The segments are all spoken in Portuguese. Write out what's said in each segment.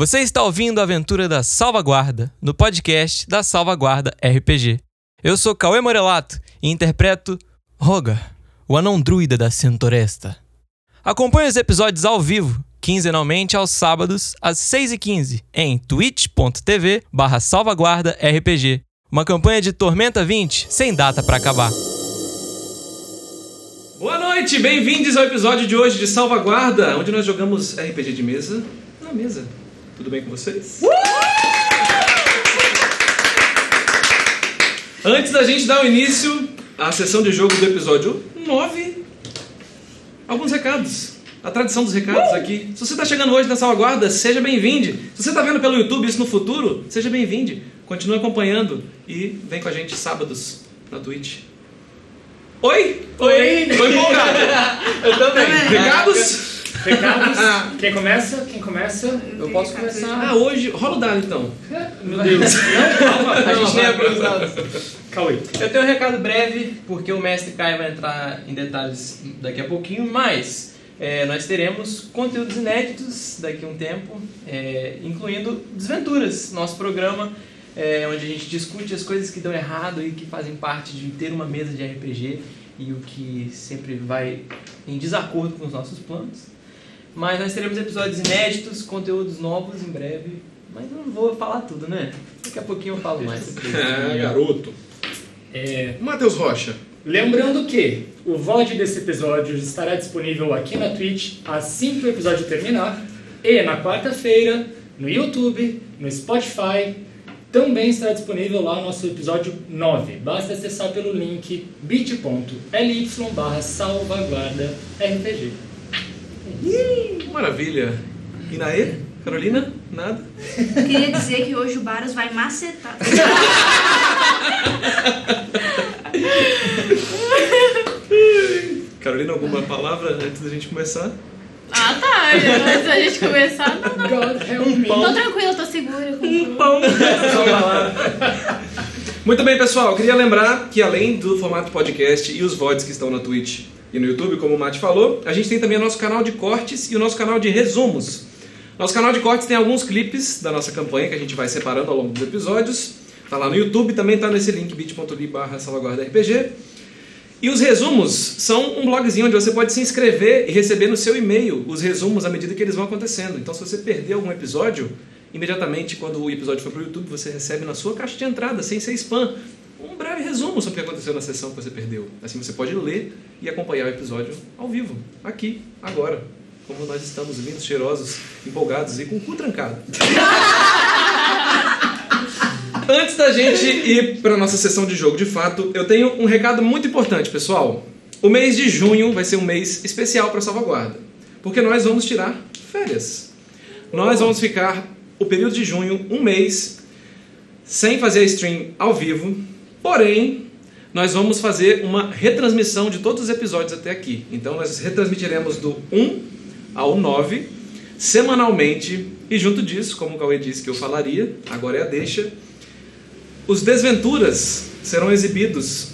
Você está ouvindo a aventura da Salvaguarda no podcast da Salvaguarda RPG. Eu sou Cauê Morelato e interpreto Rogar, o anão druida da Centoresta. Acompanhe os episódios ao vivo, quinzenalmente aos sábados, às 6h15, em twitch.tv barra salvaguarda RPG. Uma campanha de Tormenta 20, sem data para acabar. Boa noite, bem-vindos ao episódio de hoje de Salvaguarda, onde nós jogamos RPG de mesa na mesa. Tudo bem com vocês? Antes da gente dar o início à sessão de jogo do episódio 9, alguns recados. A tradição dos recados aqui. Se você está chegando hoje na Salvaguarda, seja bem-vindo. Se você está vendo pelo YouTube isso no futuro, seja bem-vindo. Continue acompanhando e vem com a gente sábados na Twitch. Oi? Oi. Tô empolgado. Eu também. Recados? Recados. Quem começa? Quem começa? Eu posso começar. Ah, hoje. Rola o dado então. Meu Deus. Não, calma. A gente nem abriu os dados. Cauê. Eu tenho um recado breve, porque o mestre Kai vai entrar em detalhes daqui a pouquinho, mas é, nós teremos conteúdos inéditos daqui a um tempo, é, incluindo Desventuras, nosso programa é, onde a gente discute as coisas que dão errado e que fazem parte de ter uma mesa de RPG e o que sempre vai em desacordo com os nossos planos. Mas nós teremos episódios inéditos, conteúdos novos em breve. Mas eu não vou falar tudo, né? Daqui a pouquinho eu falo mais. É, garoto. É, Matheus Rocha. lembrando que o VOD desse episódio estará disponível aqui na Twitch assim que o episódio terminar e na quarta-feira no YouTube, no Spotify. Também estará disponível lá o nosso episódio 9. Basta acessar pelo link bit.ly barra salvaguarda RPG. Maravilha. E Naê? Carolina? Nada? Queria dizer que hoje o Baros vai macetar. Carolina, alguma palavra antes da gente começar? Ah, tá. Antes da gente começar, não, não. God help me. Tô tranquila, tô segura. com- Pão. Só palavra. Muito bem, pessoal. Queria lembrar que além do formato podcast e os VODs que estão na Twitch e no YouTube, como o Mate falou, a gente tem também o nosso canal de cortes e o nosso canal de resumos. Nosso canal de cortes tem alguns clipes da nossa campanha que a gente vai separando ao longo dos episódios. Tá lá no YouTube, também tá nesse link bit.ly barra salvaguarda RPG. E os resumos são um blogzinho onde você pode se inscrever e receber no seu e-mail os resumos à medida que eles vão acontecendo. Então, se você perder algum episódio, imediatamente quando o episódio for para o YouTube, você recebe na sua caixa de entrada, sem ser spam, um breve resumo sobre o que aconteceu na sessão que você perdeu. Assim você pode ler e acompanhar o episódio ao vivo, aqui, agora. Como nós estamos lindos, cheirosos, empolgados e com o cu trancado. Antes da gente ir para nossa sessão de jogo de fato, eu tenho um recado muito importante, pessoal. O mês de junho vai ser um mês especial para salvaguarda, porque nós vamos tirar férias. Nós vamos ficar o período de junho, um mês, sem fazer a stream ao vivo, porém, nós vamos fazer uma retransmissão de todos os episódios até aqui. Então, nós retransmitiremos do 1 ao 9, semanalmente, e junto disso, como o Cauê disse que eu falaria, agora é a deixa, os Desventuras serão exibidos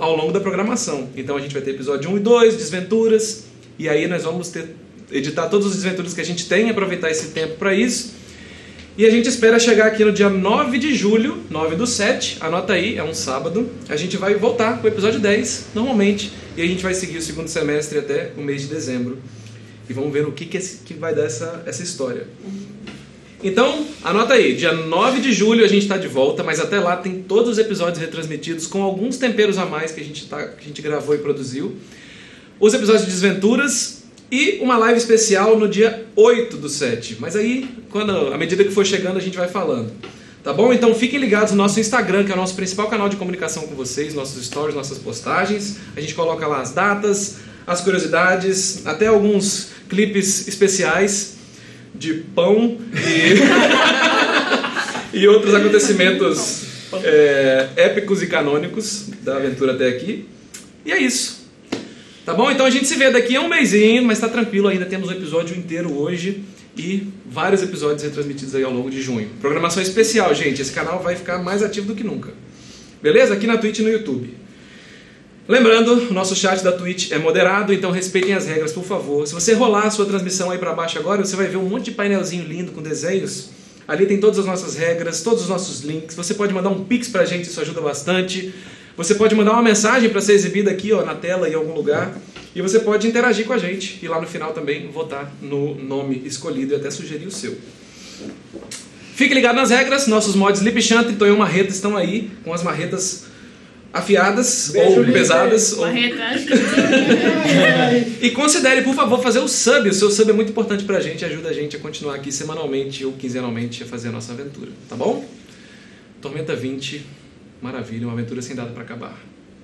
ao longo da programação. Então a gente vai ter episódio 1 e 2, Desventuras, e aí nós vamos ter, editar todos os Desventuras que a gente tem, aproveitar esse tempo para isso. E a gente espera chegar aqui no dia 9 de julho, 9 do 7, anota aí, é um sábado. A gente vai voltar com o episódio 10, normalmente, e a gente vai seguir o segundo semestre até o mês de dezembro. E vamos ver o que, que, esse- que vai dar essa, essa história. Então, anota aí, dia 9 de julho a gente está de volta, mas até lá tem todos os episódios retransmitidos com alguns temperos a mais que a gente, tá, que a gente gravou e produziu. Os episódios de desventuras e uma live especial no dia 8 do 7. Mas aí, quando, à medida que for chegando, a gente vai falando. Tá bom? Então fiquem ligados no nosso Instagram, que é o nosso principal canal de comunicação com vocês, nossos stories, nossas postagens. A gente coloca lá as datas, as curiosidades, até alguns clipes especiais de pão e, e outros acontecimentos é, épicos e canônicos da aventura até aqui. E é isso. Tá bom? Então a gente se vê daqui a um mêsinho, mas tá tranquilo, ainda temos um episódio inteiro hoje e vários episódios retransmitidos aí ao longo de junho. Programação especial, gente. Esse canal vai ficar mais ativo do que nunca. Beleza? Aqui na Twitch e no YouTube. Lembrando, o nosso chat da Twitch é moderado, então respeitem as regras, por favor. Se você rolar a sua transmissão aí para baixo agora, você vai ver um monte de painelzinho lindo com desenhos. Ali tem todas as nossas regras, todos os nossos links. Você pode mandar um pix pra gente, isso ajuda bastante. Você pode mandar uma mensagem para ser exibida aqui ó, na tela em algum lugar. E você pode interagir com a gente e lá no final também votar no nome escolhido e até sugerir o seu. Fique ligado nas regras, nossos mods Lipchant e Tonhão Marreta estão aí com as marretas afiadas Beijo, ou Lipe. pesadas. ou-. E considere, por favor, fazer o sub. O seu sub é muito importante pra gente e ajuda a gente a continuar aqui semanalmente ou quinzenalmente a fazer a nossa aventura, tá bom? Tormenta 20, maravilha, uma aventura sem data pra acabar.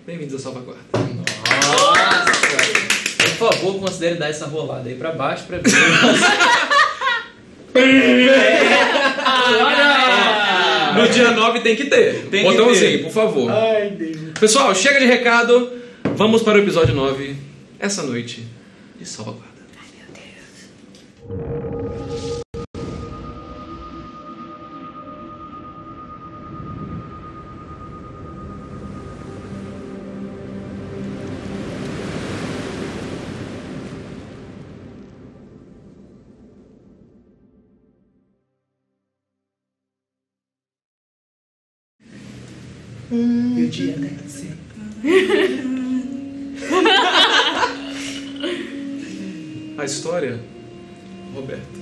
Bem-vindos à Salvaguarda. Nossa! Por favor, considere dar essa rolada aí pra baixo pra ver. No dia 9 tem que ter. Tem que Botãozinho, ter. por favor. Ai, Deus. Pessoal, chega de recado. Vamos para o episódio 9, essa noite de Salvaguarda. E o dia desce. A história, Roberto,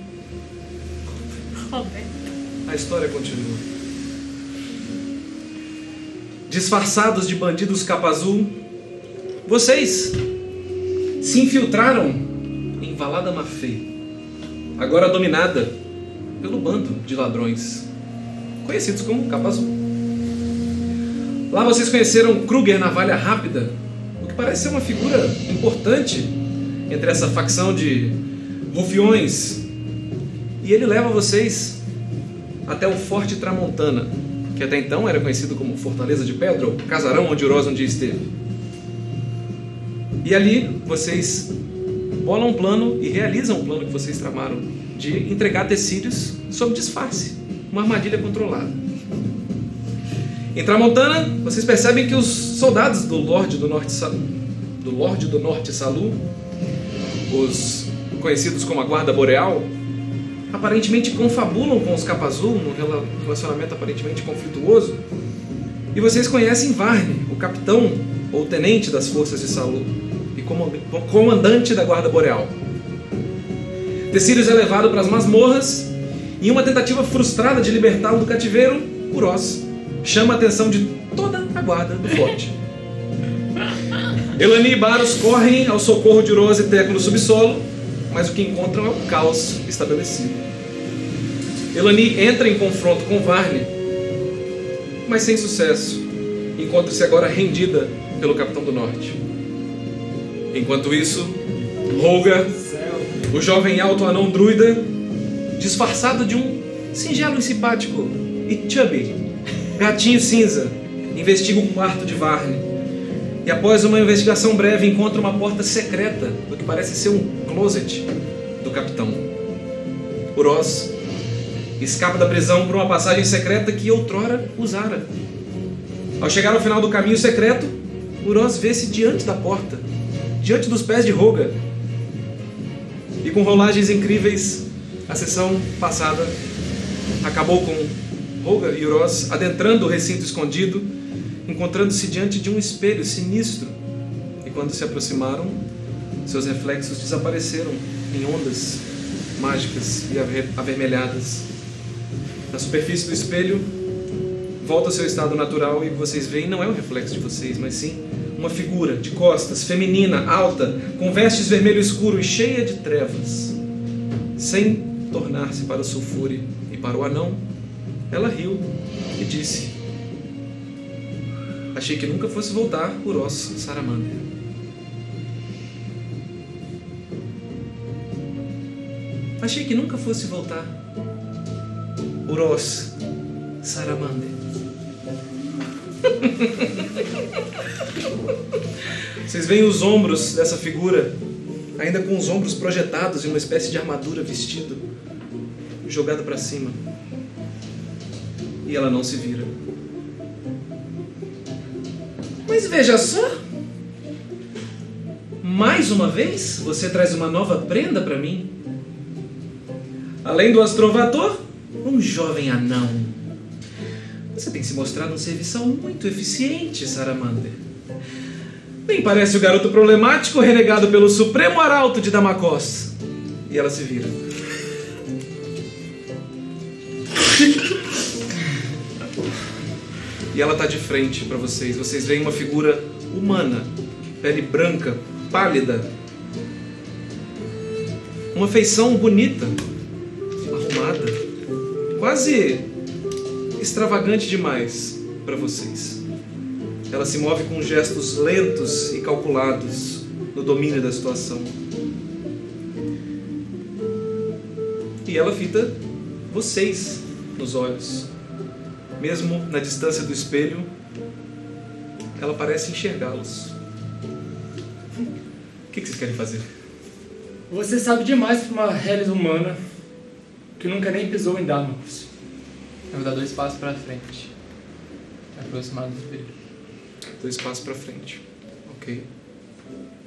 Roberto. a história continua. Disfarçados de bandidos capa azul, vocês se infiltraram em Valada Mafê, agora dominada pelo bando de ladrões, conhecidos como Capa Azul. Lá vocês conheceram Kruger Navalha Rápida, o que parece ser uma figura importante entre essa facção de rufiões. E ele leva vocês até o Forte Tramontana, que até então era conhecido como Fortaleza de Pedro, o casarão onde Uroz um dia esteve. E ali vocês bolam um plano e realizam um plano que vocês tramaram de entregar tecidos sob disfarce, uma armadilha controlada. Em Tramontana, vocês percebem que os soldados do Lorde do Norte Sa- do Lorde do Norte Salu, os conhecidos como a Guarda Boreal, aparentemente confabulam com os Capa Azul num rela- relacionamento aparentemente conflituoso. E vocês conhecem Varne, o capitão ou tenente das forças de Salu e comandante da Guarda Boreal. Tecílios é levado para as masmorras e em uma tentativa frustrada de libertá-lo do cativeiro, Uroz chama a atenção de toda a guarda do forte. Elani e Baros correm ao socorro de Uroz e Teco no subsolo, mas o que encontram é o caos estabelecido. Elani entra em confronto com Varne, mas sem sucesso. Encontra-se agora rendida pelo Capitão do Norte. Enquanto isso, Rolga, o jovem alto anão druida, disfarçado de um singelo e simpático e chubby, gatinho cinza, investiga o quarto de Varne. E após uma investigação breve, encontra uma porta secreta do que parece ser um closet do capitão. Uroz escapa da prisão por uma passagem secreta que outrora usara. Ao chegar ao final do caminho secreto, Uroz vê-se diante da porta, diante dos pés de Roga. E com rolagens incríveis, a sessão passada acabou com Roga e Uroz adentrando o recinto escondido, encontrando-se diante de um espelho sinistro. E quando se aproximaram, seus reflexos desapareceram em ondas mágicas e aver- avermelhadas. Na superfície do espelho, volta ao seu estado natural e que vocês veem não é o reflexo de vocês, mas sim uma figura de costas, feminina, alta, com vestes vermelho escuro e cheia de trevas. Sem tornar-se para o sulfure e para o anão, ela riu e disse: Achei que nunca fosse voltar por Os Saramander. Achei que nunca fosse voltar por Os Saramander. Vocês veem os ombros dessa figura, ainda com os ombros projetados em uma espécie de armadura vestido, jogado para cima. E ela não se vira. Mas veja só, Mais uma vez, você traz uma nova prenda para mim? Além do astrovator, um jovem anão. Você tem se mostrado um serviçal muito eficiente, Saramander. Bem, parece o garoto problemático renegado pelo Supremo Arauto de Damacós. E ela se vira. E ela tá de frente para vocês. Vocês veem uma figura humana, pele branca, pálida. Uma feição bonita, arrumada, quase extravagante demais para vocês. Ela se move com gestos lentos e calculados no domínio da situação. E ela fita vocês nos olhos. Mesmo na distância do espelho, ela parece enxergá-los. O que que vocês querem fazer? Você sabe demais para uma Hellis humana que nunca nem pisou em Damocles. Eu vou dar dois passos pra frente. Aproximado do espelho. Dois passos para frente. Ok.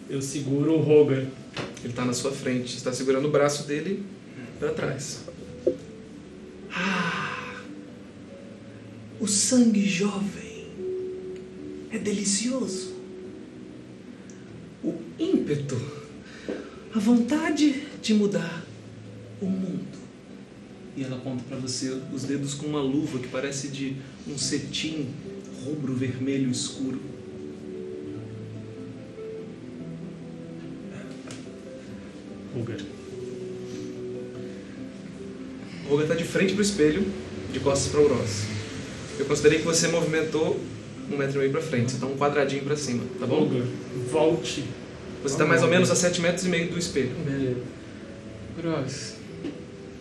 Eu seguro o Roger. Ele está na sua frente. Está segurando o braço dele para trás. Ah, o sangue jovem é delicioso. O ímpeto, a vontade de mudar o mundo. E ela aponta para você os dedos com uma luva que parece de um cetim rubro-vermelho escuro. Roger. O Roger está de frente para o espelho, de costas para o Ross. Eu considerei que você movimentou um metro e meio para frente, está um quadradinho para cima, tá bom? Volte. Você está mais ou menos a sete metros e meio do espelho. Beleza. Gross.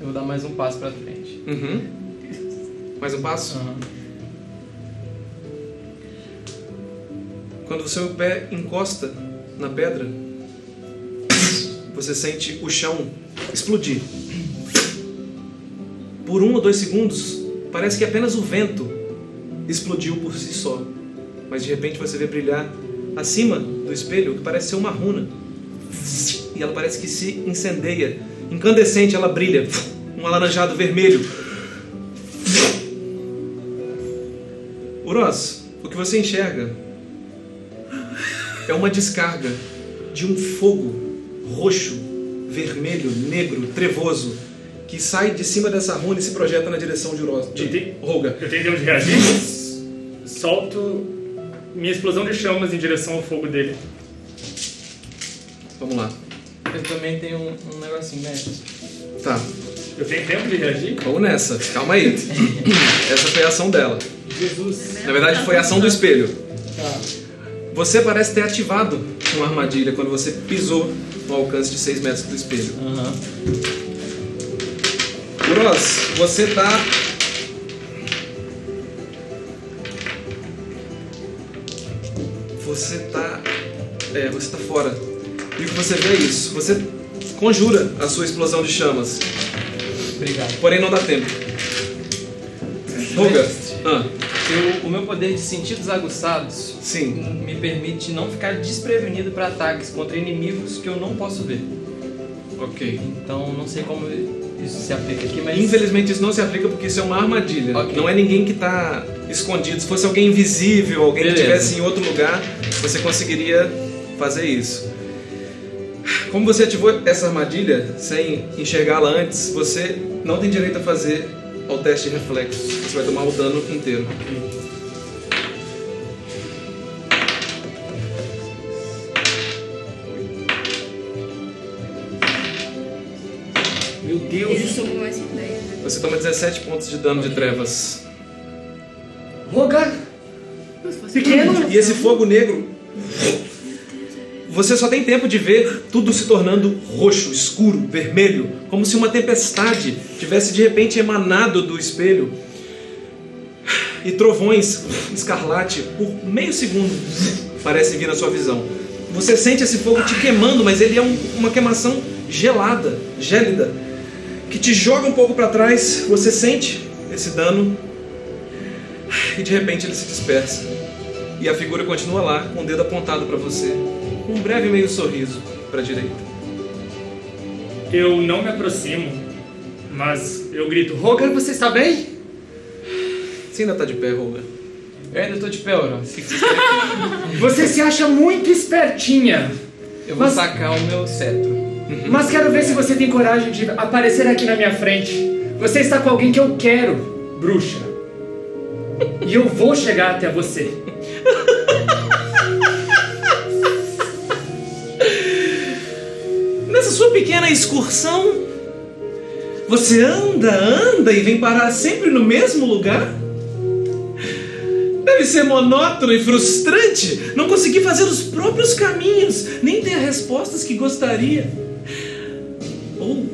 Eu vou dar mais um passo pra frente. Uhum. Mais um passo? Aham. Quando o seu pé encosta na pedra, você sente o chão explodir. Por um ou dois segundos, parece que apenas o vento explodiu por si só. Mas de repente você vê brilhar acima do espelho o que parece ser uma runa. E ela parece que se incendeia. Incandescente, ela brilha. Um alaranjado vermelho. Uros, o que você enxerga é uma descarga de um fogo roxo, vermelho, negro, trevoso, que sai de cima dessa runa e se projeta na direção de, Uros, de. Roga. Eu tenho de reagir. Solto minha explosão de chamas em direção ao fogo dele. Vamos lá. Eu também tenho um, um negocinho, né? Tá, Eu tenho tempo de reagir? vamos nessa. Calma aí. Essa foi a ação dela. Jesus. Na verdade, foi a ação do espelho. Tá. Você parece ter ativado uma armadilha quando você pisou no alcance de 6 metros do espelho. Aham. Uros, você tá. Você tá. É, você tá fora. E o que você vê é isso. Você conjura a sua explosão de chamas. Obrigado. Porém não dá tempo. Ruga. Ah, Eu, o meu poder de sentidos aguçados sim. me permite não ficar desprevenido para ataques contra inimigos que eu não posso ver. Ok. Então não sei como isso se aplica aqui, mas Infelizmente isso não se aplica porque isso é uma armadilha. Ok. Não é ninguém que tá escondido. Se fosse alguém invisível, alguém Beleza. que estivesse em outro lugar, você conseguiria fazer isso. Como você ativou essa armadilha sem enxergá-la antes, você não tem direito a fazer ao teste de reflexo. Você vai tomar o dano inteiro. Meu Deus. Você toma 17 pontos de dano de trevas. Fosse Pequeno. E esse fogo negro. Você só tem tempo de ver tudo se tornando roxo, escuro, vermelho, como se uma tempestade tivesse de repente emanado do espelho. E trovões escarlate por meio segundo parecem vir na sua visão. Você sente esse fogo te queimando, mas ele é um- uma queimação gelada, gélida, que te joga um pouco para trás. Você sente esse dano e de repente ele se dispersa. E a figura continua lá, com o dedo apontado para você. um breve meio sorriso para a direita. Eu não me aproximo, mas eu grito: Roger, você está bem? Você ainda tá de pé, Roga? Eu ainda tô de pé, Oroz. Você se acha muito espertinha, Eu vou Mas- sacar o meu cetro. mas quero ver se você tem coragem de aparecer aqui na minha frente. Você está com alguém que eu quero, bruxa. E eu vou chegar até você. Sua pequena excursão, você anda, anda e vem parar sempre no mesmo lugar? Deve ser monótono e frustrante não conseguir fazer os próprios caminhos, nem ter as respostas que gostaria. Ou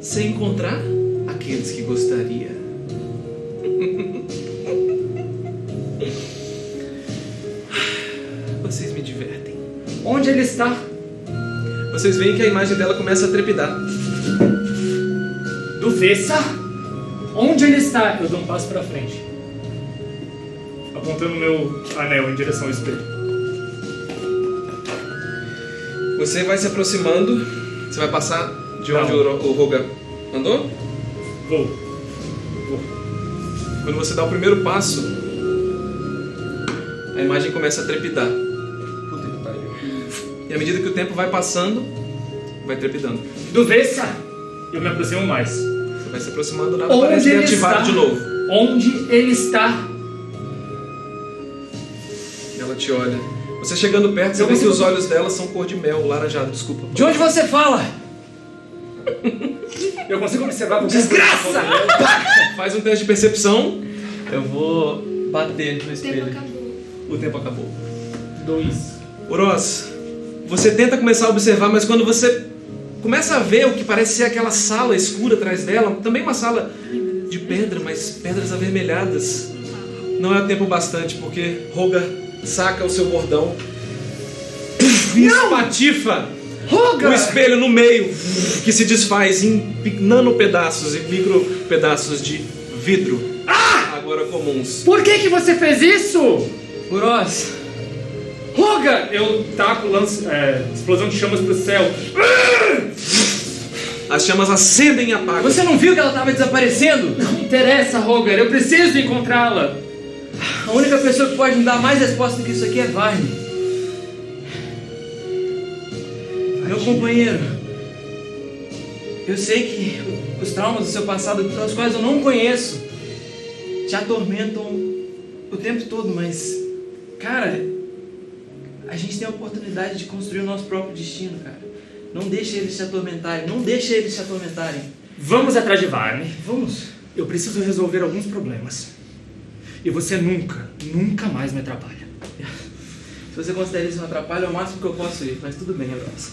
sem encontrar aqueles que gostaria. Vocês me divertem. Onde ele está? Vocês veem que a imagem dela começa a trepidar. Do Vessa? Onde ele está? Eu dou um passo pra frente. Apontando meu anel em direção ao espelho. Você vai se aproximando. Você vai passar de onde Não. o Roga andou? Vou. Quando você dá o primeiro passo, a imagem começa a trepidar. Que. E à medida que o tempo vai passando, vai trepidando. Do Vessa? Eu me aproximo mais. Você vai se aproximando, nada Onde parece ele está? de novo. Onde ele está? Ela te olha. Você chegando perto, você Eu vê que consigo- os olhos dela são cor de mel, laranjado, desculpa. De onde você fala? Eu consigo observar com Desgraça! Faz um teste de percepção. Eu vou bater no O tempo espelho. acabou. O tempo acabou. Dois. Oroz, você tenta começar a observar, mas quando você começa a ver o que parece ser aquela sala escura atrás dela, também uma sala de pedra, mas pedras avermelhadas, não é tempo bastante, porque Roga saca o seu bordão e espatifa o Roga! espelho no meio, que se desfaz em pi- nano pedaços e micro pedaços de vidro, agora comuns. Por que que você fez isso? Oroz, Roga! Eu taco lance, é, explosão de chamas pro céu. As chamas acendem e apagam. você não viu que ela tava desaparecendo? Não interessa, Roger. Eu preciso encontrá-la. A única pessoa que pode me dar mais resposta do que isso aqui é Varney. Meu companheiro. Eu sei que os traumas do seu passado, pelos quais eu não conheço, te atormentam o tempo todo, mas, cara, a gente tem a oportunidade de construir o nosso próprio destino, cara. Não deixe eles te atormentarem, não deixe eles te atormentarem. Vamos atrás de Varney. Vamos. Eu preciso resolver alguns problemas. E você nunca, nunca mais me atrapalha. Se você considera isso um atrapalho, é o máximo que eu posso ir, mas tudo bem, abraço.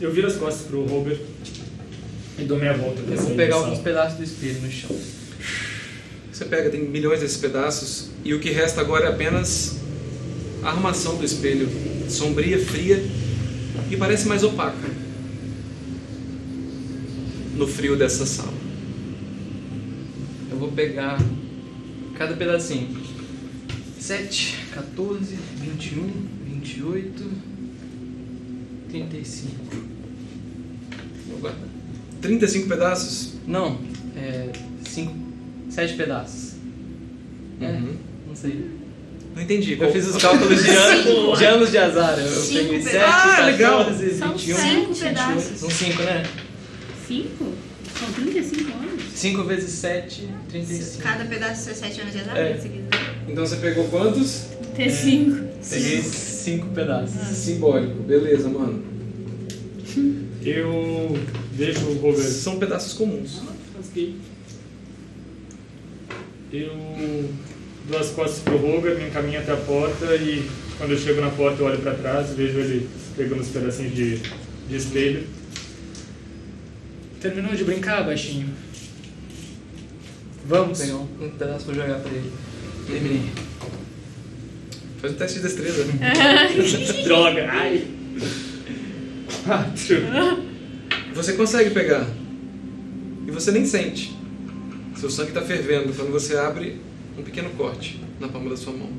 Eu viro as costas pro Roger e dou meia volta. Eu vou pegar alguns pedaços do espelho no chão. Você pega, tem milhões desses pedaços, e o que resta agora é apenas a armação do espelho, sombria, fria e parece mais opaca no frio dessa sala. Eu vou pegar cada pedacinho. 7, 14, 21, 28, 35. Vou guardar. 35 pedaços? Não, é. 5, 7 pedaços. É, Uhum. não sei. Não entendi. Eu fiz os cálculos de, ano, de anos de azar. Eu, Cinco peguei 7, pedaços. Ah, legal. 14, São 21, cinco 28. pedaços. São 5, né? Cinco? São 35 anos. 5 vezes 7, 35. Cada pedaço é 7 anos de exato, É. quiser. Então você pegou quantos? Ter cinco. Peguei 5 pedaços. Simbólico. Beleza, mano. Eu vejo o Roger. São pedaços comuns. Rasguei. Eu dou as costas pro Roger, me encaminho até a porta e quando eu chego na porta eu olho pra trás, vejo ele pegando os pedacinhos de, de espelho. Terminou de brincar, baixinho? Vamos. Pegar um, um pedaço pra jogar pra ele. Terminei. Faz um teste de destreza. Droga, ai. Quatro. Você consegue pegar. E você nem sente. Seu sangue está fervendo quando você abre um pequeno corte na palma da sua mão.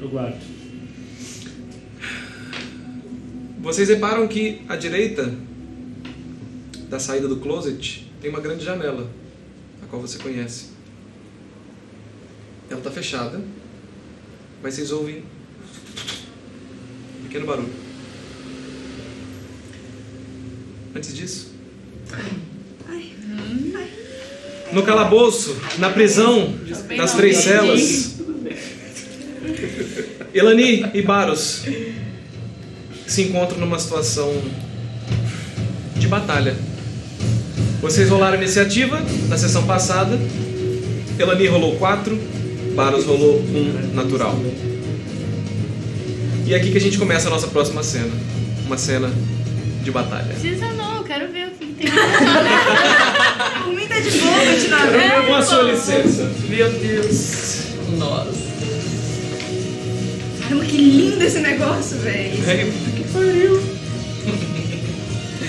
Eu guardo. Vocês reparam que à direita da saída do closet tem uma grande janela, a qual você conhece. Ela está fechada, mas vocês ouvem um pequeno barulho. Antes disso no calabouço, na prisão das três celas, Elani e Baros se encontram numa situação de batalha. Vocês rolaram iniciativa na sessão passada. Elani rolou 4, Baros rolou 1 natural. E é aqui que a gente começa a nossa próxima cena. Uma cena de batalha. Precisa não, eu quero ver o que tem. Tá de boa continuar Eu vendo. com a sua licença. Meu Deus. Nossa. Caramba, que lindo esse negócio, velho. Velho, puta que pariu.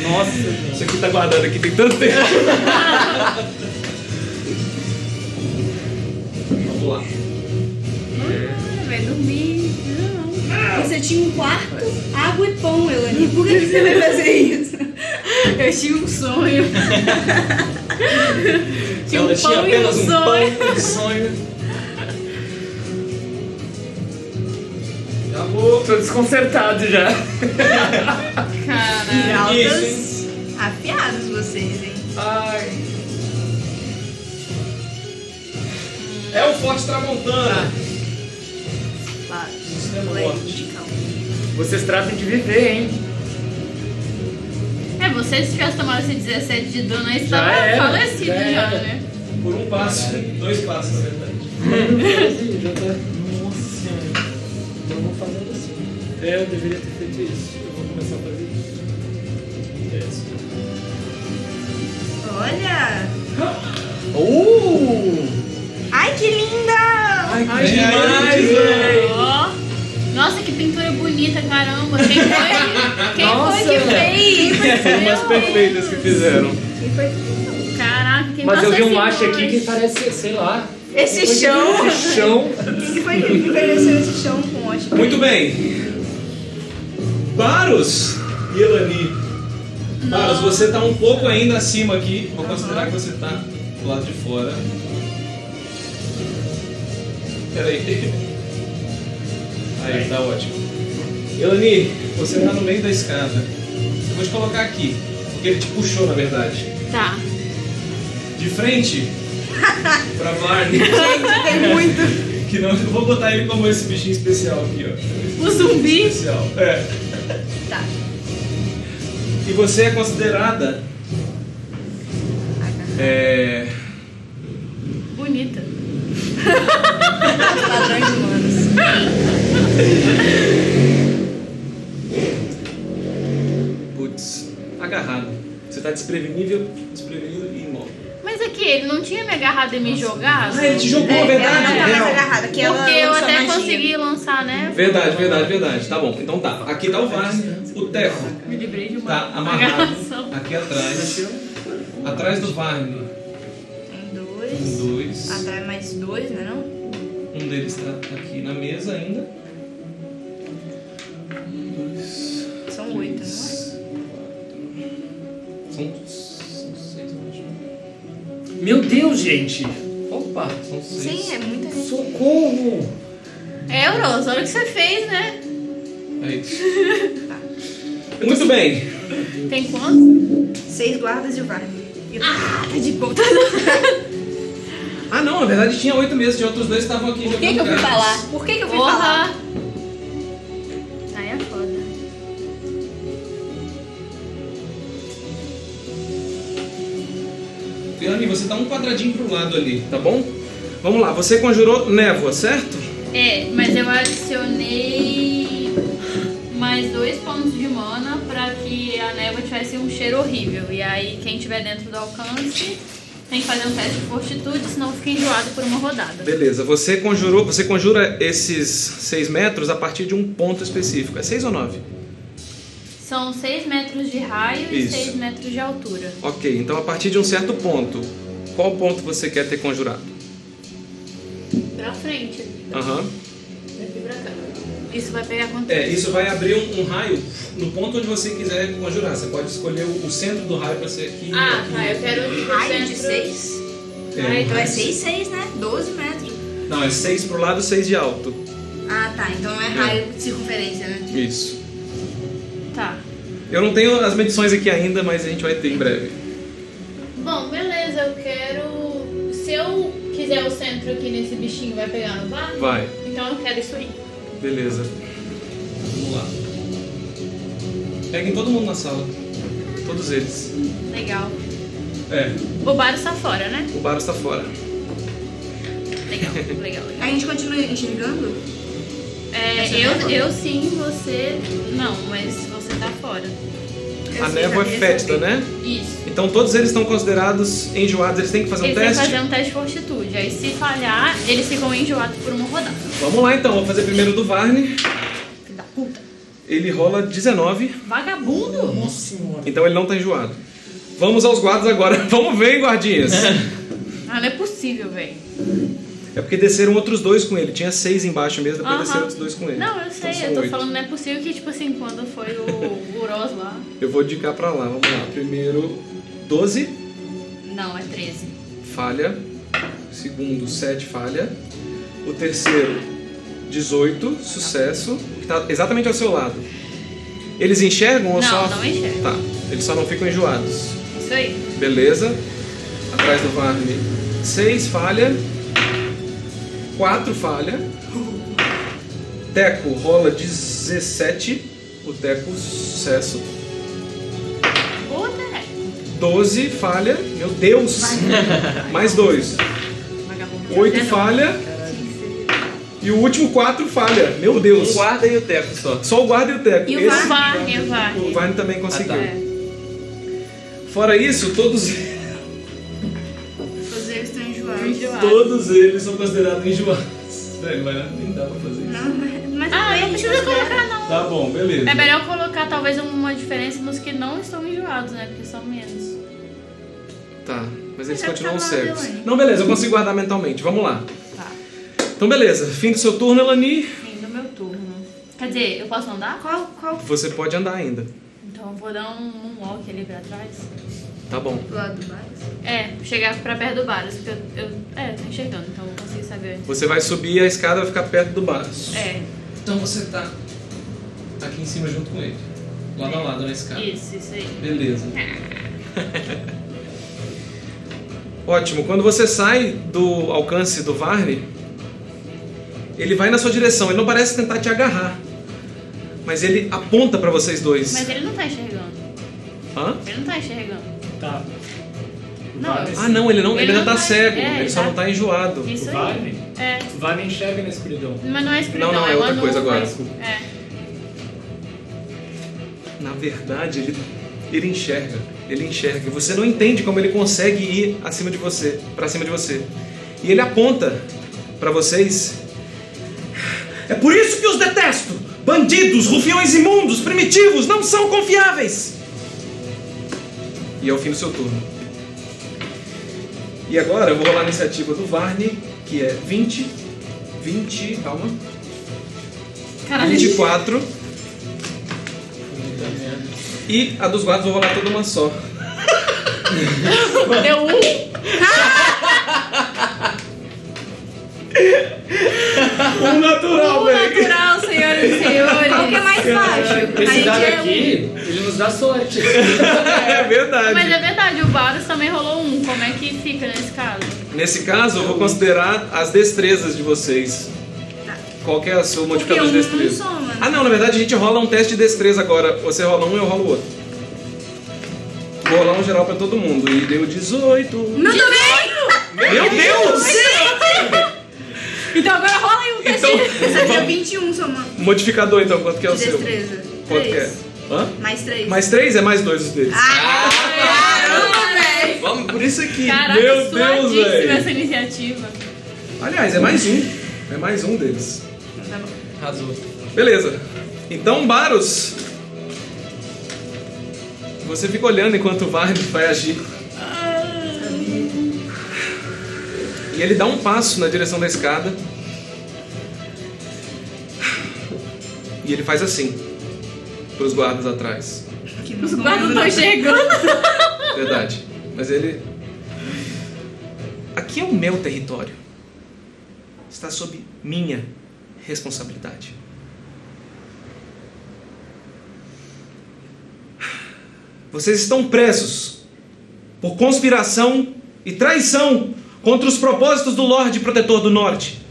Nossa, gente. Isso aqui tá guardado aqui tem tanto tempo. Vamos lá. Ah, Vai dormir. Não. Você tinha um quarto, água e pão, Elani. Por que, que você vai fazer isso? Eu tive um sonho. tinha um Ela tinha pão e um apenas um sonho. pão e um sonho. Já vou. Tô desconcertado já. Caralho. Giraldas afiados vocês, hein? Ai. É o Forte Tramontana. Claro. é Moleque morte. de cão. Vocês tratem de viver, hein? É, você se tivesse tomado esse 17 de dano aí, você Já tava era, falecido já já, né? Por um passo. Dois passos, na verdade. já tá. Nossa. Eu vou fazendo assim. É, eu deveria ter feito isso. Eu vou começar a fazer isso. Isso. Olha! Uh! Ai, que linda! Ai, Ai, demais, velho! Ó. Nossa, que pintura bonita, caramba. Quem foi, quem Nossa, foi que Foram umas perfeitas que fizeram. Que Caraca, quem Mas eu vi um macho aqui que parece, sei lá. Esse chão! Esse chão. Quem que foi que envelheceu esse chão com ótimo? Muito bem. Baros e Elani. Baros, você tá um pouco ainda acima aqui. Vou considerar que você tá do lado de fora. Peraí. Aí, tá ótimo. Elani, você tá no meio da escada. Eu vou te colocar aqui, porque ele te puxou, na verdade. Tá. De frente pra Barney. Gente, tem muito. Que não, eu vou botar ele como esse bichinho especial aqui, ó. O zumbi. Especial. É. Tá. E você é considerada. É. Bonita. Padrões humanos. Agarrado. Você tá desprevenível, desprevenido e imóvel. Mas aqui, ele não tinha me agarrado e me jogado? Ah, ele te jogou, É, verdade? ela não tá mais real. agarrada, que ela Porque eu até magia. consegui lançar, né? Verdade, verdade, verdade. Tá bom, então tá. Aqui tá o Varne, o Teco Me livrei de uma tá amarrado agarração. aqui atrás. Atrás do Varne, Tem um, dois. dois. Atrás mais dois, né não? Um deles tá aqui na mesa ainda. Um, dois. São oito, não é? São, são seis, acho. Meu Deus, gente! Opa, são seis. Sim, é muita gente. Socorro! É, Euros, olha o que você fez, né? É isso. Muito bem. Tem quantos? Seis guardas e o Varne. Ah, tá de boa. Ah, não, na verdade tinha oito meses, tinha outros dois que estavam aqui Por que, que eu fui falar? Por que, que eu fui falar? Você tá um quadradinho pro lado ali, tá bom? Vamos lá, você conjurou névoa, certo? É, mas eu adicionei mais dois pontos de mana pra que a névoa tivesse um cheiro horrível. E aí quem tiver dentro do alcance tem que fazer um teste de fortitude, senão fica enjoado por uma rodada. Beleza, você conjurou, você conjura esses seis metros a partir de um ponto específico. É seis ou nove? São 6 metros de raio Isso. e 6 metros de altura. Ok, então a partir de um certo ponto, qual ponto você quer ter conjurado? Pra frente. Aham. Daqui pra cá. Isso vai pegar quanto? É, isso vai abrir um, um raio no ponto onde você quiser conjurar. Você pode escolher o, o centro do raio pra ser aqui. Ah, aqui. tá. Eu quero o Raio de centro. 6? É, um Então é raio. 6, 6, né? 12 metros. Não, é 6 pro lado, 6 de alto. Ah, tá. Então é raio de circunferência, né? Isso. Tá. Eu não tenho as medições aqui ainda, mas a gente vai ter em breve. Bom, beleza, eu quero. Se eu quiser o centro aqui nesse bichinho, vai pegar no bar? Vai, Então eu quero isso aí. beleza. Vamos lá. Peguem todo mundo na sala. Todos eles. Legal. É, O bar está fora, né? o bar está fora. Legal, legal, legal. A gente continua enxergando? É, eu, eu sim, você não, mas você tá fora. A névoa é fétida, né? Isso. Então todos eles estão considerados enjoados, eles têm que fazer um Eles têm que teste? fazer um teste de fortitude. Aí se falhar, eles ficam enjoados por uma rodada. Vamos lá então, vou fazer primeiro do Varne. Filho da puta. Ele rola 19, Vagabundo! Nossa senhora. então ele não tá enjoado. Vamos aos guardas agora. Vamos ver, hein, guardinhas? Ah, não é possível, velho. É porque desceram outros dois com ele. Tinha seis embaixo mesmo, depois Aham. desceram outros dois com ele. Não, eu Então sei, são eu tô oito. falando, não é possível que, tipo assim, quando foi o, Uros lá. Eu vou cá pra lá, vamos lá. Primeiro, 12, Não, é 13. falha. Segundo, 7, falha. O terceiro, 18, sucesso. Que tá exatamente ao seu lado. Eles enxergam ou Não, só. não enxergam. Tá, eles só não ficam enjoados. Isso aí. Beleza. Atrás do Varne, 6, falha. 4, falha. Teco rola 17. O Teco, sucesso. Puta, é. 12, falha. Meu Deus! Mais 2. Vagabundo. 8 Não. falha. E o último 4 falha. Meu Deus! Um guarda e o teco só. Só o guarda e o Teco. E o O Varne, o o Varne. Varne também conseguiu. Ah, tá. Fora isso, Todos todos eles são considerados enjoados. Velho, mas nem dá pra fazer isso. Não, mas- Ah, não precisa colocar, não. Tá bom, beleza. É melhor colocar talvez uma diferença nos que não estão enjoados, né? Porque são menos. Tá, mas eles É, continuam tá cegos. Não, beleza, eu consigo guardar mentalmente. Vamos lá. Tá. Então, beleza. Fim do seu turno, Elani. Fim do meu turno. Quer dizer, eu posso andar? Qual, qual Você pode andar ainda. Então eu vou dar um, um walk ali pra trás. Tá bom. do lado do bar? É, chegar pra perto do Baros, porque eu, eu. É, tô enxergando, então eu vou conseguir saber antes. Você vai subir a escada e vai ficar perto do Baros. É, Então você tá aqui em cima junto com ele. Lado a lado na escada. isso, isso aí. Beleza. Ótimo. Quando você sai do alcance do Varne, ele vai na sua direção. Ele não parece tentar te agarrar. Mas ele aponta pra vocês dois. Mas ele não tá enxergando. Hã? Ele não tá enxergando. Tá. Não, Ah, não, ele não, ele, Ele ainda não tá tá- cego. é, ele só tá- não tá enjoado. Isso O. Varne? É. O enxerga na escuridão. Mas não é escuridão, Não, não, é uma outra coisa nuvem. agora. É. Na verdade, ele, ele enxerga. Ele enxerga. E você não entende como ele consegue ir acima de você, para cima de você. E ele aponta pra vocês. É por isso que os detesto. Bandidos, rufiões imundos, primitivos, não são confiáveis. E é o fim do seu turno. E agora eu vou rolar a iniciativa do Varne, que é 20, 20, calma, Caralho. 24. E a dos guardas eu vou rolar toda uma só. Deu um. Um natural, Um velho. natural, senhoras e senhores. Qual que é mais baixo? A Esse gente dado é aqui, ele nos dá sorte. É verdade. Mas é verdade, o Baros também rolou um. Como é que fica nesse caso? Nesse caso, eu vou considerar as destrezas de vocês. Qual que é o seu modificador de não destreza? soma, né? Ah, não, na verdade a gente rola um teste de destreza agora. Você rola um, eu rolo o outro. Vou rolar um geral pra todo mundo. E deu 18. Não, também! Meu Deus! Então agora rola aí um teste. Então, Essa deu 21 somando. modificador então, quanto que é o seu? destreza. Quanto que é? Três. Hã? Mais 3. Mais 3 é mais 2 os deles. Caramba, velho! Vamos por isso aqui. Caraca, Meu Deus, suadíssima velho. essa iniciativa. Aliás, é mais um. É mais um deles. Arrasou. Beleza. Então, Baros. Você fica olhando enquanto o Varne vai agir. E ele dá um passo na direção da escada. E ele faz assim pros guardas atrás. Os não guardas estão chegando. Verdade. Mas ele. Aqui é o meu território. Está sob minha responsabilidade. Vocês estão presos por conspiração e traição contra os propósitos do Lorde Protetor do Norte.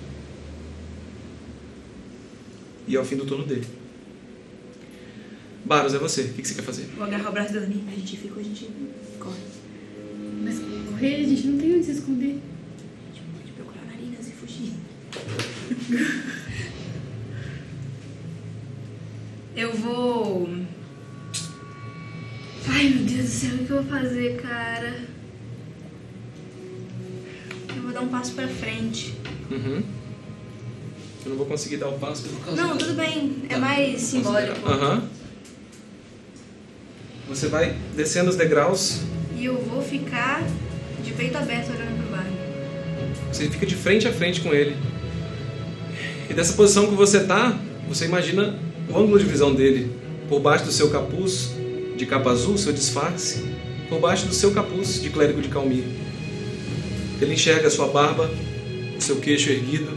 E é o fim do turno dele. Baros, é você. O que você quer fazer? Vou agarrar o braço da Dani. A gente fica, a gente corre. Mas correr, a gente não tem onde se esconder. A gente pode procurar narinas e fugir. Eu vou. Ai meu Deus do céu, o que eu vou fazer, cara? Vou dar um passo pra frente. Uhum. Eu não vou conseguir dar o passo por causa Não, tudo bem. É Tá. mais simbólico. Aham. Você vai descendo os degraus, E eu vou ficar de peito aberto olhando pro barco. você fica de frente a frente com ele. E dessa posição que você tá, você imagina o ângulo de visão dele. Por baixo do seu capuz de capa azul, seu disfarce. Por baixo do seu capuz de clérigo de calmia. Ele enxerga a sua barba, o seu queixo erguido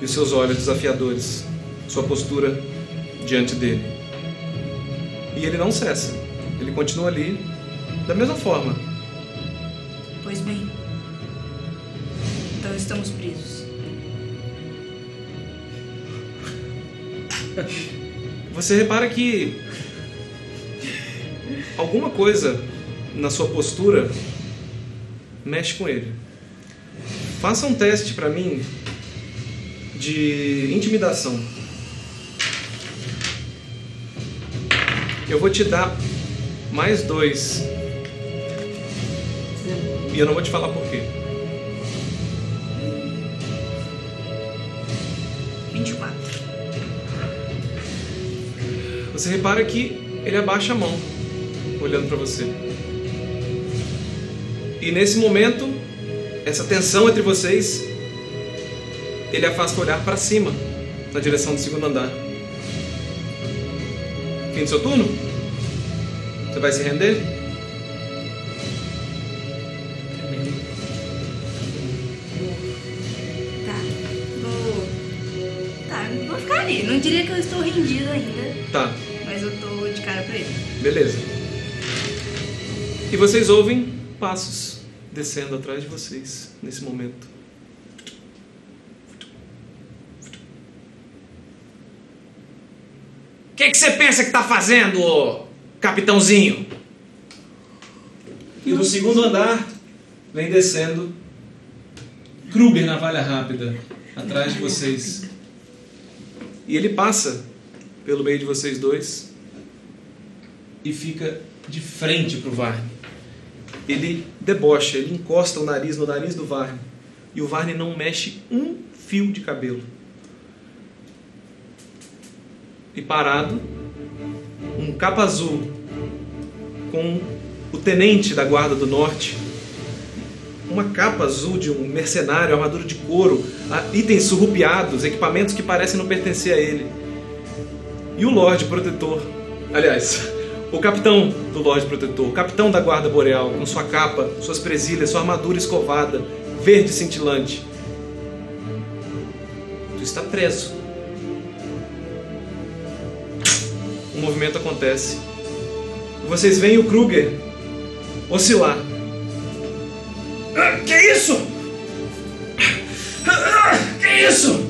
e os seus olhos desafiadores. Sua postura diante dele. E ele não cessa. Ele continua ali da mesma forma. Pois bem. Então estamos presos. Você repara que alguma coisa na sua postura mexe com ele. Faça um teste pra mim de intimidação. Eu vou te dar mais dois. E eu não vou te falar por quê. 24. Você repara que ele abaixa a mão, olhando pra você. E nesse momento, essa tensão entre vocês, ele afasta o olhar pra cima, na direção do segundo andar. Fim do seu turno? Você vai se render? Tá. Vou. Tá, vou ficar ali. Não diria que eu estou rendido ainda, Tá, mas eu tô de cara pra ele. beleza. E vocês ouvem passos descendo atrás de vocês nesse momento. O que, que você pensa que tá fazendo, ô capitãozinho? E do segundo andar vem descendo Kruger na valha rápida, atrás de vocês. E ele passa pelo meio de vocês dois e fica de frente pro Varne. Ele debocha, ele encosta o nariz no nariz do Varne. E o Varne não mexe um fio de cabelo. E parado, um capa azul com o tenente da Guarda do Norte, uma capa azul de um mercenário, armadura de couro, itens surrupiados, equipamentos que parecem não pertencer a ele. E o Lorde Protetor, aliás, o capitão do Lorde Protetor, o capitão da Guarda Boreal, com sua capa, suas presilhas, sua armadura escovada, verde cintilante. Tu está preso. Um movimento acontece. Vocês veem o Kruger oscilar. Que isso? Que isso?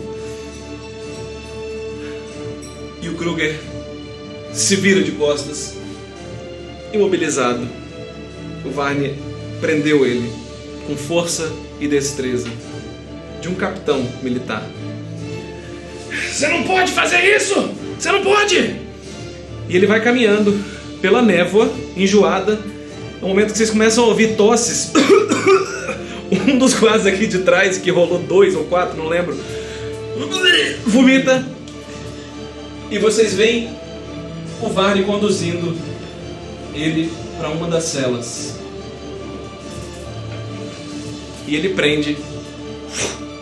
E o Kruger se vira de costas, imobilizado. O Varney prendeu ele com força e destreza de um capitão militar. Você não pode fazer isso! Você não pode! E ele vai caminhando pela névoa, enjoada. No momento que vocês começam a ouvir tosses, um dos quadros aqui de trás, que rolou dois ou quatro, não lembro, vomita. E vocês veem o Varney conduzindo ele para uma das celas. E ele prende,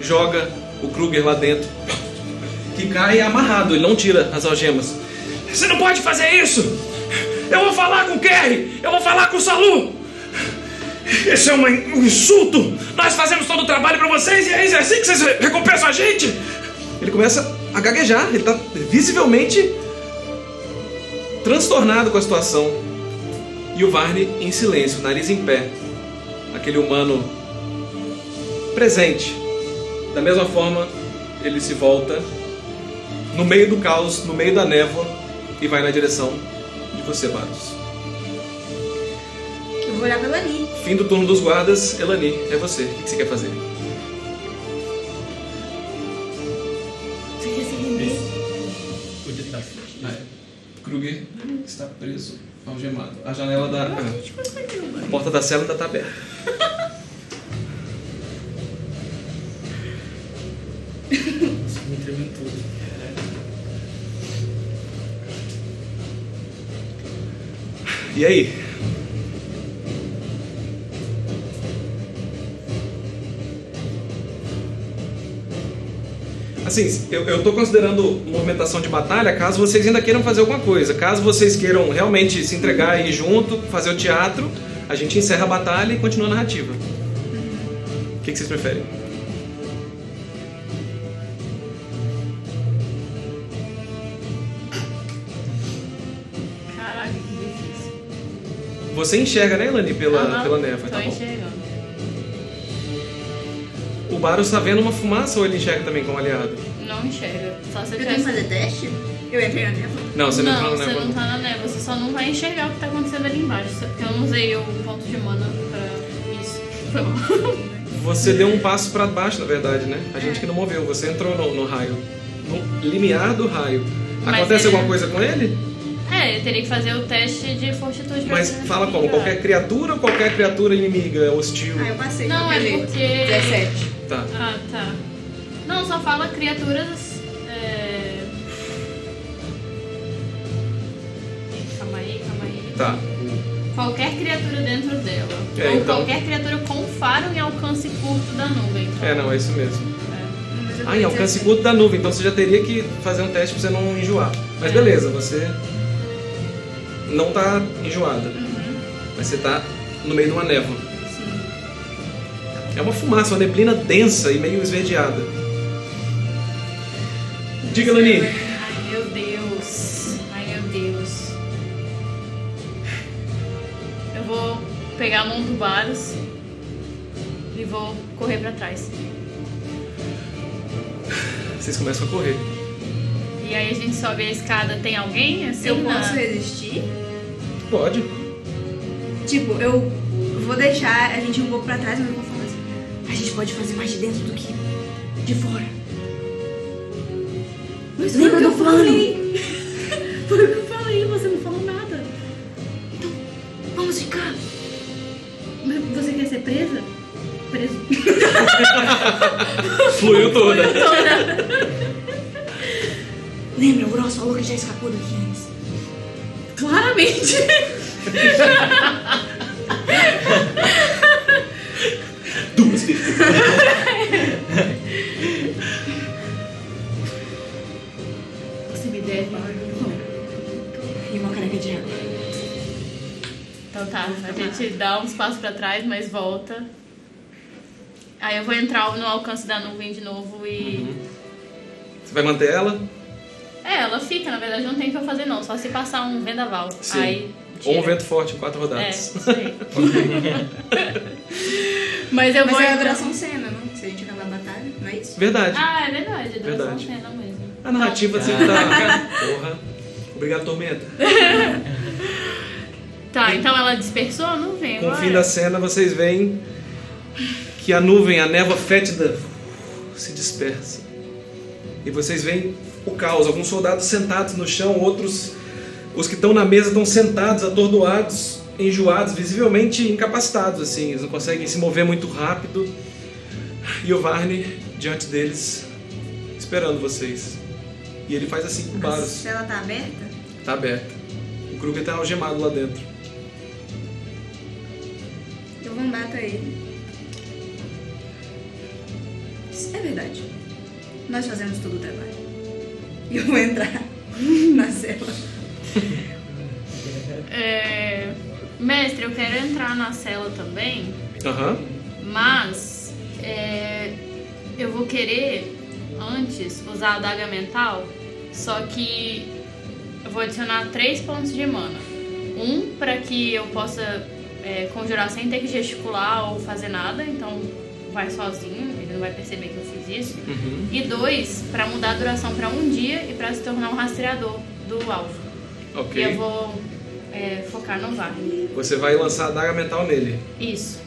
joga o Kruger lá dentro que cai amarrado, ele não tira as algemas. Você não pode fazer isso! Eu vou falar com o Kerry! Eu vou falar com o Salu! Isso é um insulto! Nós fazemos todo o trabalho pra vocês e é assim que vocês recompensam a gente! Ele começa a gaguejar, ele tá visivelmente transtornado com a situação. E o Varney em silêncio, nariz em pé. Aquele humano presente. Da mesma forma, ele se volta no meio do caos, no meio da névoa e vai na direção de você, Baros. Eu vou olhar pela Ani. Fim do turno dos guardas, Elani, é você. O que que você quer fazer? Você quer se render? Podia estar Kruger está preso, algemado. A janela da. A porta da cela ainda está aberta. Me tremendo tudo. E aí? Assim, eu, eu tô considerando movimentação de batalha caso vocês ainda queiram fazer alguma coisa. Caso vocês queiram realmente se entregar e ir junto, fazer o teatro, a gente encerra a batalha e continua a narrativa. O que, que vocês preferem? Que difícil. Você enxerga, né, Elani, pela, Aham, pela Tô tá bom? enxergando. O Baros tá vendo uma fumaça ou ele enxerga também como aliado? Não enxerga. Só se Eu eu tenho que fazer teste? Eu entrei na névoa. Não, você não, não, entrou na você névoa. não tá na névoa, você só não vai enxergar o que tá acontecendo ali embaixo. só Porque eu não usei o ponto de mana pra isso. Foi mal. Você deu um passo pra baixo, na verdade, né? A gente que não moveu, você entrou no, no raio. No limiar do raio. Mas Acontece ele- alguma coisa com ele? É, eu teria que fazer o teste de fortitude pra Mas fala como? Qualquer criatura ou qualquer criatura inimiga, hostil? Ah, eu passei. Não, é porque- 17. Tá. Ah, tá. Não, só fala criaturas. É... Calma aí, calma aí. Tá. Qualquer criatura dentro dela. É, Ou então- qualquer criatura com faro em alcance curto da nuvem. Então, É, não, é isso mesmo. é. Ah, em alcance 17. curto da nuvem, então você já teria que fazer um teste pra você não enjoar. Mas É. beleza, você não tá enjoada. Uhum, Mas você tá no meio de uma névoa. É uma fumaça, uma neblina densa e meio esverdeada. Diga, Lani. Ai, meu Deus. Ai, meu Deus. Eu vou pegar a mão do Varus e vou correr pra trás. Vocês começam a correr. E aí a gente sobe a escada. Tem alguém assim? Eu na- posso resistir? Pode. Tipo, eu vou deixar a gente um pouco pra trás, mas eu vou. A gente pode fazer mais de dentro do que de fora. Mas lembra do plano? Foi o que eu falei, você não falou nada. Vamos ficar. Mas Você quer ser presa? Preso. Fluiu toda. Lembra, o Gross falou que já escapou daqui antes. Claramente. Você me deve. E uma caneca de água. Então tá, a gente dá uns passos pra trás, mas volta. Aí eu vou entrar no alcance da nuvem de novo e. Você vai manter ela? É, ela fica, na verdade não tem o que eu fazer não, só se passar um vendaval. Sim. Aí. Ou um vento forte em quatro É, rodadas. isso aí. Mas eu Mas vou. é a duração cena, não? Se a gente acabar a batalha, não é isso? Verdade. Ah, é verdade, é duração Verdade. cena mesmo. A narrativa sempre tá. Porra. Obrigado, Tormenta. Tá, então ela dispersou a nuvem Com o agora? fim da cena, vocês veem que a nuvem, a névoa fétida, se dispersa. E vocês veem o caos. Alguns soldados sentados no chão, outros, os que estão na mesa, estão sentados, atordoados, enjoados, visivelmente incapacitados. Assim, eles não conseguem se mover muito rápido. E o Varney diante deles, esperando vocês. E ele faz assim com o A Baros. cela tá aberta? Tá aberto. O Kruger tá algemado lá dentro. Eu vou andar até ele. É verdade. Nós fazemos todo o trabalho. E eu vou entrar na cela. É, Mestre, eu quero entrar na cela também, Aham. mas é, eu vou querer antes usar a daga mental, só que eu vou adicionar três pontos de mana. Um para que eu possa é, conjurar sem ter que gesticular ou fazer nada, então vai sozinho, ele não vai perceber que eu fiz isso. Uhum. E dois para mudar a duração para um dia e para se tornar um rastreador do alvo. E eu vou é, focar no Varne. Você vai lançar a daga mental nele. Isso.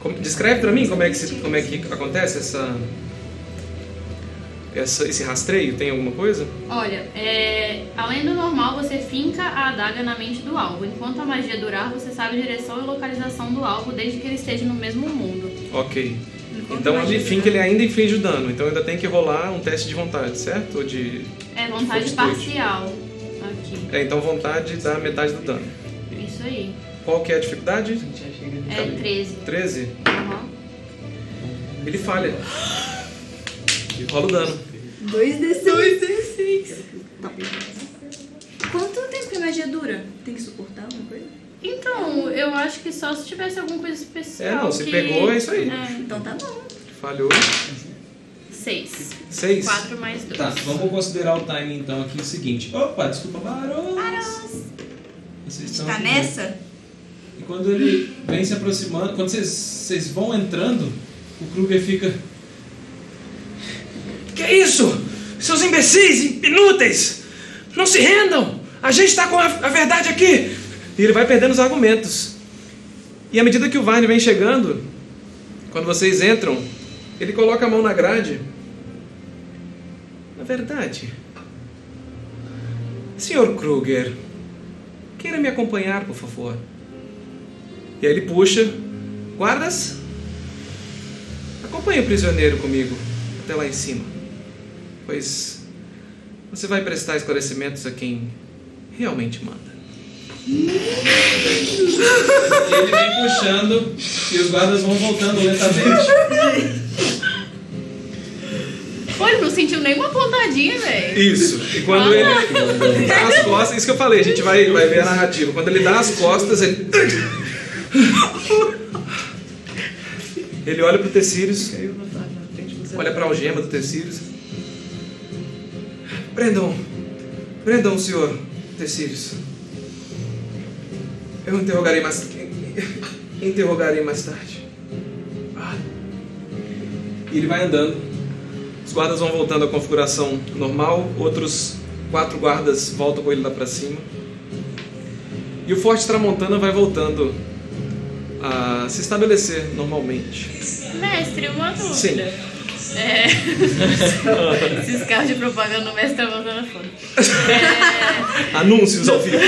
Como- descreve pra mim como é que, se- como é que acontece essa, essa- esse rastreio. Tem alguma coisa? Olha, é, além do normal, você finca a adaga na mente do alvo. Enquanto a magia durar, você sabe a direção e localização do alvo desde que ele esteja no mesmo mundo. Ok. Enquanto Então a ali magia fim que ele ainda inflige o dano. Então ainda tem que rolar um teste de vontade, certo? Ou de. É vontade Fortitude. parcial aqui. É, então vontade dá metade do dano. Isso aí. Qual que é a dificuldade? É 13. 13. Aham. Ele falha. E rola o dano. 2d6. 2d6. Quanto tempo que a magia dura? Tem que suportar alguma coisa? Então, eu acho que só se tivesse alguma coisa especial. É, não, se que... pegou, é isso aí. É, Então tá bom. Falhou. 6. 6. 4 mais 2. Tá, vamos considerar o timing então aqui o seguinte. Opa, desculpa, Baros. Vocês estão Tá aqui, nessa? E quando ele vem se aproximando, quando vocês, vocês vão entrando, o Kruger fica. Que é isso? Seus imbecis, inúteis! Não se rendam! A gente está com a, a verdade aqui! E ele vai perdendo os argumentos. E à medida que o Vine vem chegando, quando vocês entram, ele coloca a mão na grade. Na verdade, Senhor Kruger, queira me acompanhar, por favor. E aí ele puxa. Guardas, acompanhe o prisioneiro comigo até lá em cima. Pois você vai prestar esclarecimentos a quem realmente manda. E ele vem puxando e os guardas vão voltando lentamente. Pô, ele não sentiu nenhuma pontadinha, velho. Isso. E quando ele dá as costas, isso que eu falei, a gente vai, vai ver a narrativa. Quando ele dá as costas, ele. Ele olha pro Tecírios, olha pra algema do Tecírios. Prendam, prendam o senhor Tecírios. Eu interrogarei mais. Interrogarei mais tarde. Ah. E ele vai andando. Os guardas vão voltando à configuração normal, outros quatro guardas voltam com ele lá pra cima. E o Forte Tramontana vai voltando a se estabelecer normalmente. Mestre, uma dúvida. Sim. É. Esses carros de propaganda do mestre estão voltando foda. Anúncios ao vivo.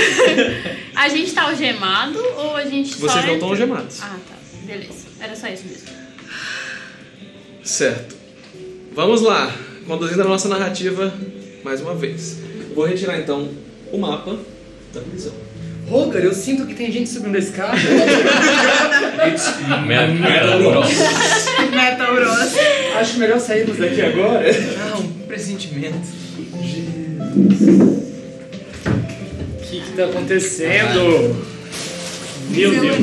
A gente tá algemado ou a gente só Vocês não estão entra- algemados. Ah, tá. Beleza. Era só isso mesmo. Certo. Vamos lá, conduzindo a nossa narrativa mais uma vez. Vou retirar então o mapa da prisão. Rogar, eu sinto que tem gente subindo a escada. Metal Gross. Metal Bros. Acho melhor sairmos daqui agora. Ah, um pressentimento. O que que tá acontecendo? Meu Seu Deus.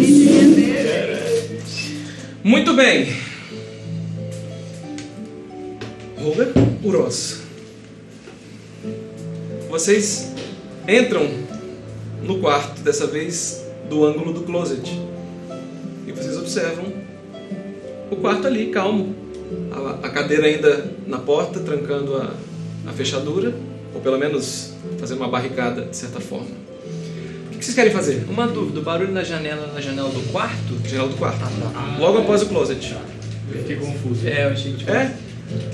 Muito bem. Roga Uros. Vocês entram no quarto, dessa vez do ângulo do closet. E vocês observam o quarto ali, calmo. A, a cadeira ainda na porta, trancando a, a fechadura, ou pelo menos fazendo uma barricada de certa forma. O que vocês querem fazer? Uma dúvida, o barulho na janela, na janela do quarto? Janela do quarto. Logo após o closet. Eu fiquei confuso. É, eu achei que tipo, É?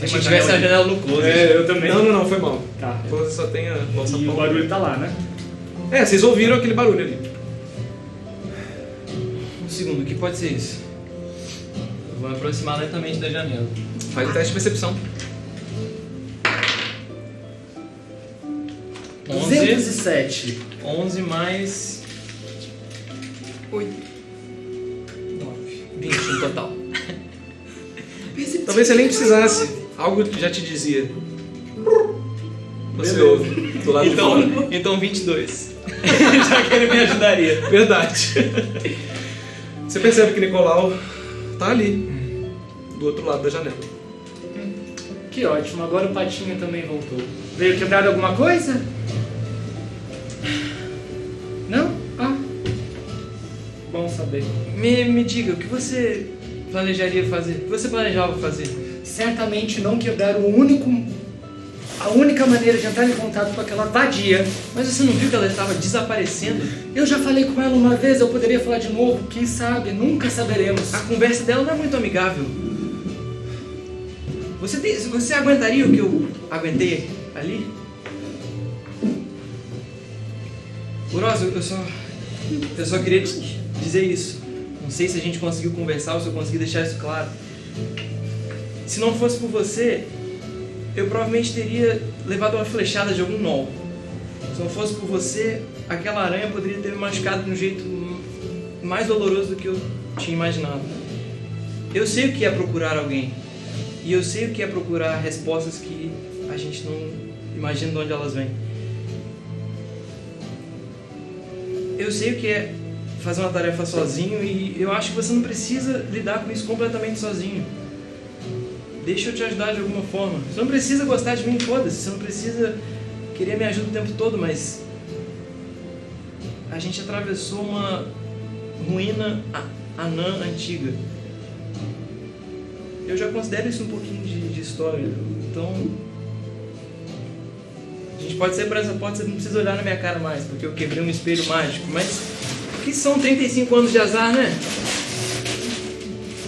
achei que tivesse a janela no closet. É, eu também. Não, não, não, foi mal. Tá. Você só tem a nossa E o barulho tá lá, né? É, vocês ouviram aquele barulho ali. Um segundo, o que pode ser isso? Eu vou me aproximar lentamente da janela. Faz o teste de percepção. 11, 207. 11 mais Oito. 9. 20 no total. Talvez você nem precisasse. Algo já te dizia. Você Beleza. ouve do lado de fora. Então, então 22. Já que ele me ajudaria. Verdade. Você percebe que Nicolau tá ali, do outro lado da janela. Que ótimo, agora o Patinho também voltou. Veio quebrar alguma coisa? Não? Ah. Bom saber. Me, me diga, o que você planejaria fazer? O que você planejava fazer? Certamente não quebrar o único. A única maneira de entrar em contato com aquela vadia. Mas você não viu que ela estava desaparecendo? Eu já falei com ela uma vez, eu poderia falar de novo. Quem sabe? Nunca saberemos. A conversa dela não é muito amigável. Você, tem, você aguentaria o que eu aguentei ali? Urosa, eu só. Eu só queria te dizer isso. Não sei se a gente conseguiu conversar ou se eu consegui deixar isso claro. Se não fosse por você, eu provavelmente teria levado uma flechada de algum gnoll. Se não fosse por você, aquela aranha poderia ter me machucado de um jeito mais doloroso do que eu tinha imaginado. Eu sei o que é procurar alguém. E eu sei o que é procurar respostas que a gente não imagina de onde elas vêm. Eu sei o que é fazer uma tarefa sozinho e eu acho que você não precisa lidar com isso completamente sozinho. Deixa eu te ajudar de alguma forma. Você não precisa gostar de mim, foda-se. Você não precisa querer me ajuda o tempo todo, mas a gente atravessou uma ruína anã antiga. Eu já considero isso um pouquinho de, de história. Então. A gente pode sair por essa porta, você não precisa olhar na minha cara mais, porque eu quebrei um espelho mágico. Mas. O que são 35 anos de azar, né?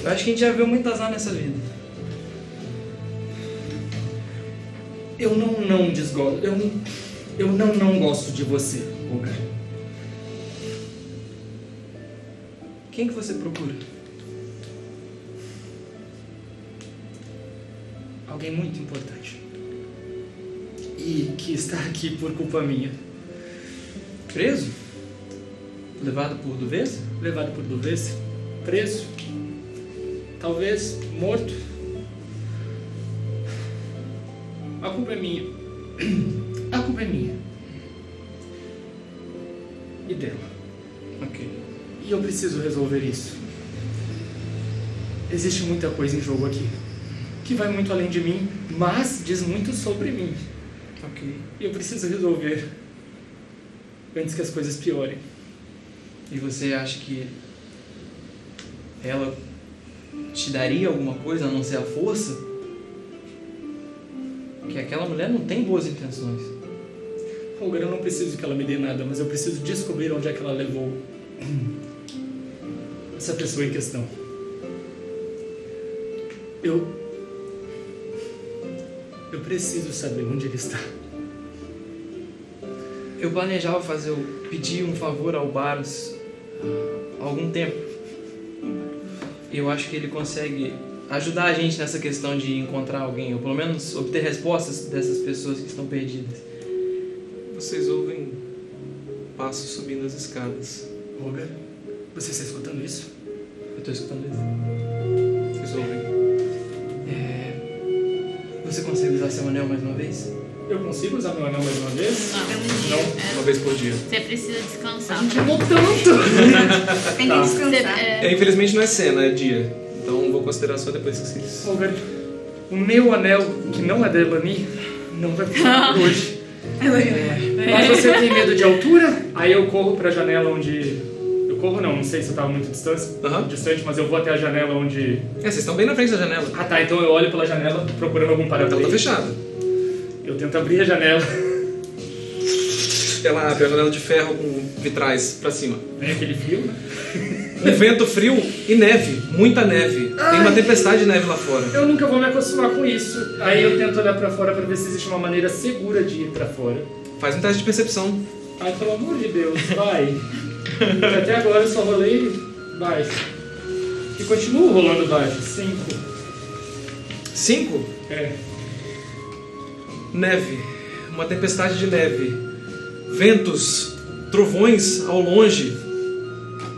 Eu acho que a gente já viu muito azar nessa vida. Eu não não desgosto. Eu, eu não não gosto de você, Olga. Quem que você procura? Alguém muito importante. E que está aqui por culpa minha. Preso? Levado por Duveza? Levado por Duvez, preso, talvez morto. A culpa é minha. A culpa é minha. E dela. Ok. E eu preciso resolver isso. Existe muita coisa em jogo aqui. Que vai muito além de mim, mas diz muito sobre mim. Ok. E eu preciso resolver. Antes que as coisas piorem. E você acha que ela te daria alguma coisa a não ser a força? Que aquela mulher não tem boas intenções. Olga, eu não preciso que ela me dê nada, mas eu preciso descobrir onde é que ela levou essa pessoa em questão. Eu. Eu preciso saber onde ele está. Eu planejava fazer, pedir um favor ao Baros há algum tempo. Eu acho que ele consegue ajudar a gente nessa questão de encontrar alguém, ou pelo menos obter respostas dessas pessoas que estão perdidas. Vocês ouvem passos subindo as escadas. Olga, você está escutando isso? Eu tô escutando isso. Vocês ouvem. É... Você consegue usar seu anel mais uma vez? Eu consigo usar meu anel mais uma vez? Não, É um dia. Uma vez por dia. você precisa descansar. Chamou tanto! Tem que Tá. Você- descansar. é, É, infelizmente não é cena, é dia. Então vou considerar só depois que vocês. Olga, o meu anel, que não é da Elani, não vai funcionar por hoje. Mas você tem medo de altura? Aí eu corro pra janela onde. Eu corro não, não sei se eu tava muito distante, Aham. distante, mas eu vou até a janela onde. É, vocês estão bem na frente da janela. Ah tá, então eu olho pela janela procurando algum Ela tá para fechada. Eu tento abrir a janela. Ela abre a janela de ferro com vitrais pra cima. Vem aquele frio, né? Um vento frio e neve, muita neve. Tem uma tempestade de neve lá fora. Eu nunca vou me acostumar com isso. Aí eu tento olhar pra fora pra ver se existe uma maneira segura de ir pra fora. Faz um teste de percepção. Ai, pelo amor de Deus, vai. Até agora eu só rolei baixo. E continuo rolando baixo. Cinco. Cinco. É. Neve. Uma tempestade de neve. Ventos, trovões ao longe.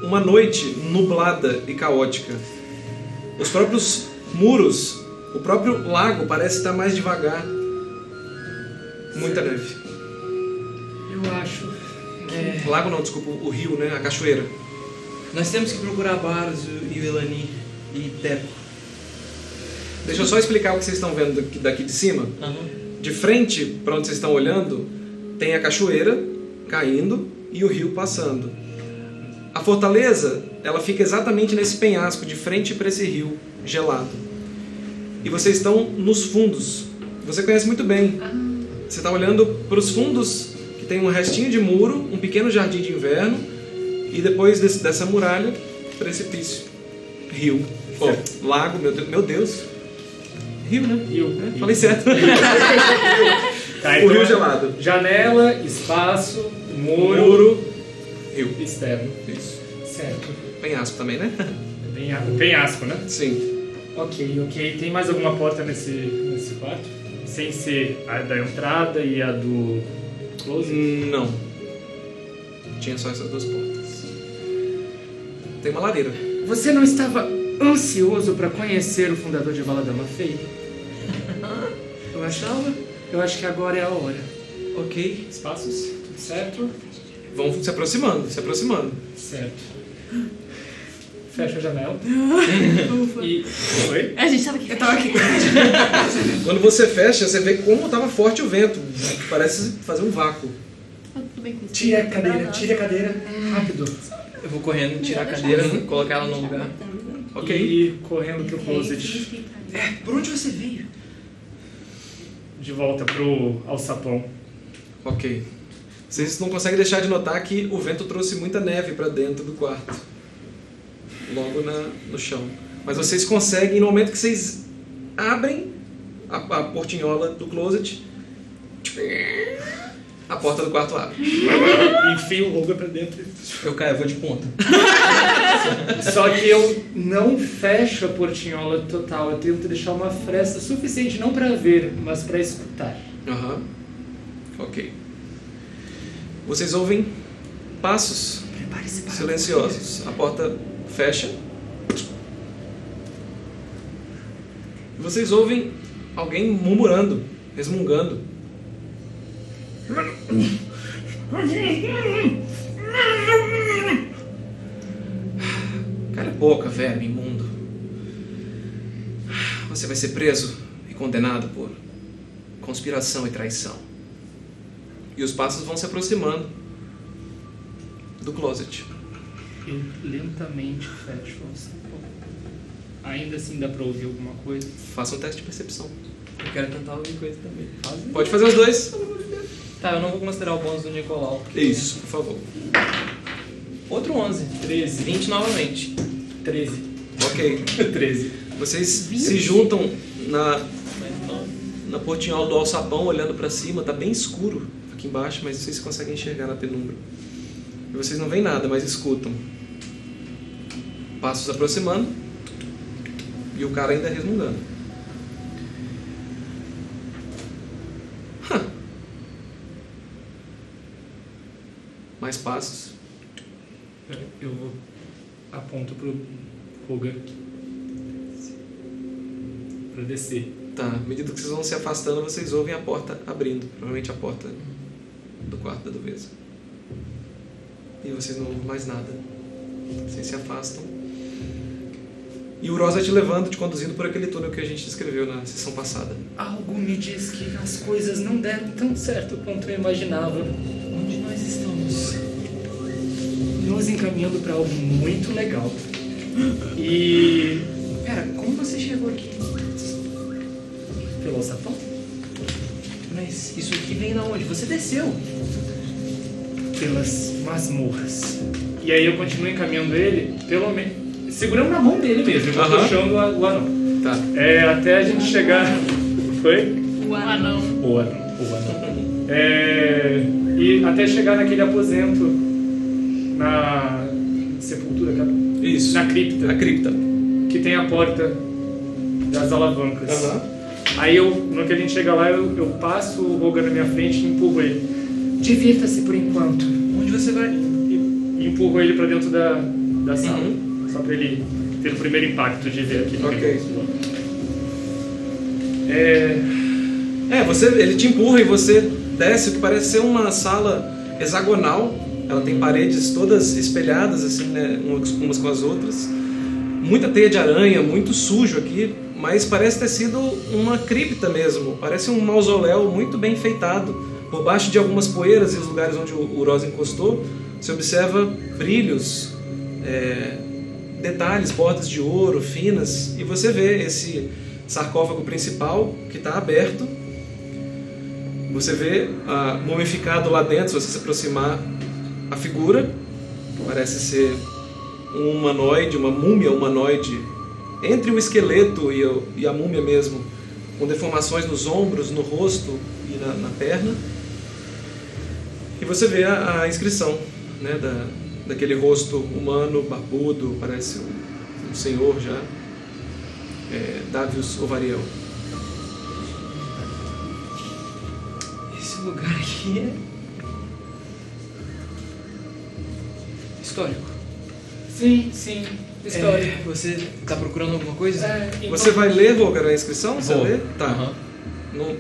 Uma noite nublada e caótica. Os próprios muros, o próprio lago parece estar mais devagar. Muita neve. Eu acho. É, O lago não, desculpa, o rio, né? A cachoeira. nós temos que procurar Baros e o Elani e Teco. Deixa eu só explicar o que vocês estão vendo daqui, daqui de cima. De frente, para onde vocês estão olhando, tem a cachoeira caindo e o rio passando. A fortaleza, ela fica exatamente nesse penhasco, de frente para esse rio gelado. E vocês estão nos fundos. Você conhece muito bem. Você está olhando para os fundos, que tem um restinho de muro, um pequeno jardim de inverno, e depois desse- dessa muralha, precipício. Rio. Oh, lago, meu Deus. Meu Deus. Rio, né? Rio. É, falei certo. Tá, o então rio é gelado. Janela, espaço, muro, Muro. Rio. externo. Isso. Certo. Penhasco também, né? É bem, a- penhasco, né? Sim. Ok, ok. Tem mais alguma porta nesse, nesse quarto? Sem ser a da entrada e a do closet? Não. Tinha só essas duas portas. Tem uma lareira. Você não estava ansioso para conhecer o fundador de Valadama Fei? Eu achava. Eu acho que agora é a hora. Ok. Espaços? Tudo certo? Vão se aproximando, se aproximando. Certo. Fecha a janela. e. Oi? A gente tava aqui. Eu tava aqui. Quando você fecha, você vê como estava forte o vento. Parece fazer um vácuo. Tá tudo bem com isso. Tire a cadeira, tire a cadeira. Rápido. Eu vou correndo, tirar a cadeira, colocar ela no lugar. Ok. E correndo pro closet. Por onde você veio? De volta pro alçapão. Ok. Vocês não conseguem deixar de notar que o vento trouxe muita neve para dentro do quarto. Logo na, no chão. Mas vocês conseguem, no momento que vocês abrem a, a portinhola do closet, a porta do quarto abre. Enfio o Roga pra dentro. Eu caio, eu vou de ponta. Só que eu não fecho a portinhola total. Eu tento deixar uma fresta suficiente não para ver, mas para escutar. Aham. Ok. Vocês ouvem passos silenciosos. A porta fecha. Vocês ouvem alguém murmurando, resmungando. Cara é boca, verme imundo. Você vai ser preso e condenado por conspiração e traição. E os passos vão se aproximando do closet. Eu lentamente fecho o alçapão. Ainda assim dá pra ouvir alguma coisa? Faça um teste de percepção. Eu quero tentar ouvir coisa também. Pode fazer os dois. Tá, eu não vou considerar o bônus do Nicolau. Isso, por favor. Outro 11. 13. 20 novamente. 13. Ok. 13. Vocês se juntam na, na portinhola do alçapão, olhando para cima. Tá bem escuro aqui embaixo, mas vocês conseguem enxergar na penumbra. E vocês não veem nada, mas escutam. Passos aproximando. E o cara ainda resmungando. Mais passos. Eu aponto pro Roga. Pra descer. Tá, à medida que vocês vão se afastando, vocês ouvem a porta abrindo. Provavelmente a porta do quarto da Duveza. E vocês não ouvem mais nada. Vocês se afastam. E o Rosa te levando, te conduzindo por aquele túnel que a gente descreveu na sessão passada. Algo me diz que as coisas não deram tão certo quanto eu imaginava. Nos encaminhando pra algo muito legal. E. Pera, como você chegou aqui? pelo alçapão? Mas isso aqui vem da onde? Você desceu. Pelas masmorras. E aí eu continuo encaminhando ele, pelo menos. segurando na mão dele mesmo, eu vou Aham. puxando a- o anão. Tá. É, até a gente chegar. Foi? O anão. O anão. O anão. É, e até chegar naquele aposento na sepultura, cara, Isso. na cripta, Na cripta. que tem a porta das alavancas. Aí eu, no que a gente chega lá, eu, eu passo o Roga na minha frente e empurro ele. Divirta-se por enquanto. Onde você vai? E, e empurro ele pra dentro da, da sala. Uhum. Só pra ele ter o primeiro impacto de ver aqui. Ok. É, É, você, ele te empurra e você desce o que parece ser uma sala hexagonal. Ela tem paredes todas espelhadas, assim, né, umas com as outras. Muita teia de aranha, muito sujo aqui, mas parece ter sido uma cripta mesmo. Parece um mausoléu muito bem enfeitado. Por baixo de algumas poeiras e os lugares onde o Uroz encostou, você observa brilhos, é, detalhes, bordas de ouro finas, e você vê esse sarcófago principal que está aberto. Você vê ah, mumificado lá dentro, se você se aproximar, a figura, parece ser um humanoide, uma múmia humanoide, entre o esqueleto e, o- e a múmia mesmo, com deformações nos ombros, no rosto e na, na perna. E você vê a, a inscrição né, da, daquele rosto humano, barbudo, parece um, um senhor já, é, Davius Ovariel. Esse lugar aqui é. Histórico. Sim, sim. História. É, você tá procurando alguma coisa? É, Você vai ler, Roger, a inscrição? Você Vou. lê? Tá. Aham. Não,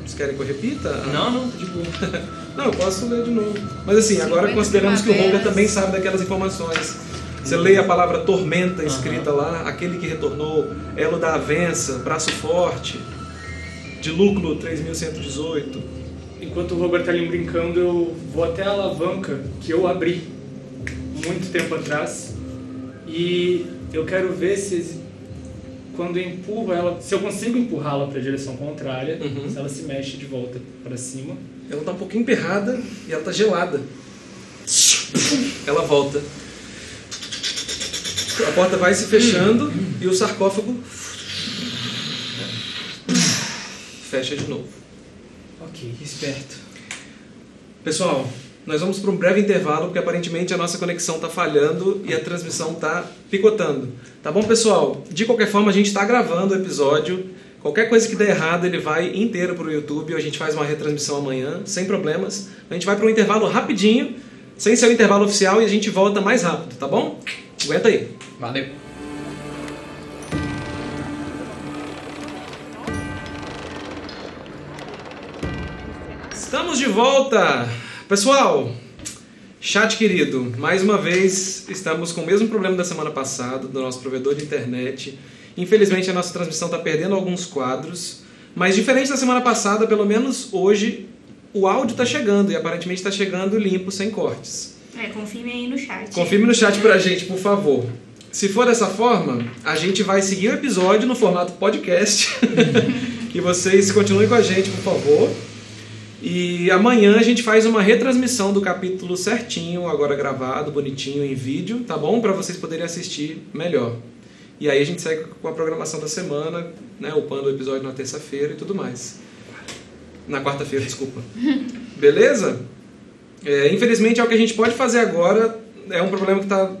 vocês querem que eu repita? Não, não, de boa. Não, eu posso ler de novo. Mas assim, agora 50 consideramos que o Roger primaveras. também sabe daquelas informações. Você lê a palavra tormenta escrita lá, aquele que retornou, elo da avença, braço forte, de lucro 3118. Enquanto o Robert tá ali brincando, eu vou até a alavanca que eu abri muito tempo atrás e eu quero ver se quando eu empurro ela, se eu consigo empurrá-la para a direção contrária, Uhum. se ela se mexe de volta para cima. Ela tá um pouquinho emperrada e ela tá gelada. Ela volta. A porta vai se fechando e o sarcófago fecha de novo. Ok. Esperto. Pessoal, nós vamos para um breve intervalo porque aparentemente a nossa conexão está falhando e a transmissão está picotando. Tá bom, pessoal? De qualquer forma, a gente está gravando o episódio. Qualquer coisa que der errado, ele vai inteiro para o YouTube. A gente faz uma retransmissão amanhã, sem problemas. A gente vai para um intervalo rapidinho, sem ser o intervalo oficial, e a gente volta mais rápido, tá bom? Aguenta aí. Valeu. Estamos de volta! Pessoal, chat querido, mais uma vez estamos com o mesmo problema da semana passada, do nosso provedor de internet. Infelizmente a nossa transmissão está perdendo alguns quadros, mas diferente da semana passada, pelo menos hoje o áudio está chegando e aparentemente está chegando limpo, sem cortes. É, confirme aí no chat. Confirme no chat pra gente, por favor. Se for dessa forma, a gente vai seguir o episódio no formato podcast. que vocês continuem com a gente, por favor. E amanhã a gente faz uma retransmissão do capítulo certinho, agora gravado, bonitinho em vídeo, tá bom? Para vocês poderem assistir melhor. E aí a gente segue com a programação da semana, né? Upando o episódio na terça-feira e tudo mais. Na quarta-feira, desculpa. Beleza? É, infelizmente é o que a gente pode fazer agora. É um problema que está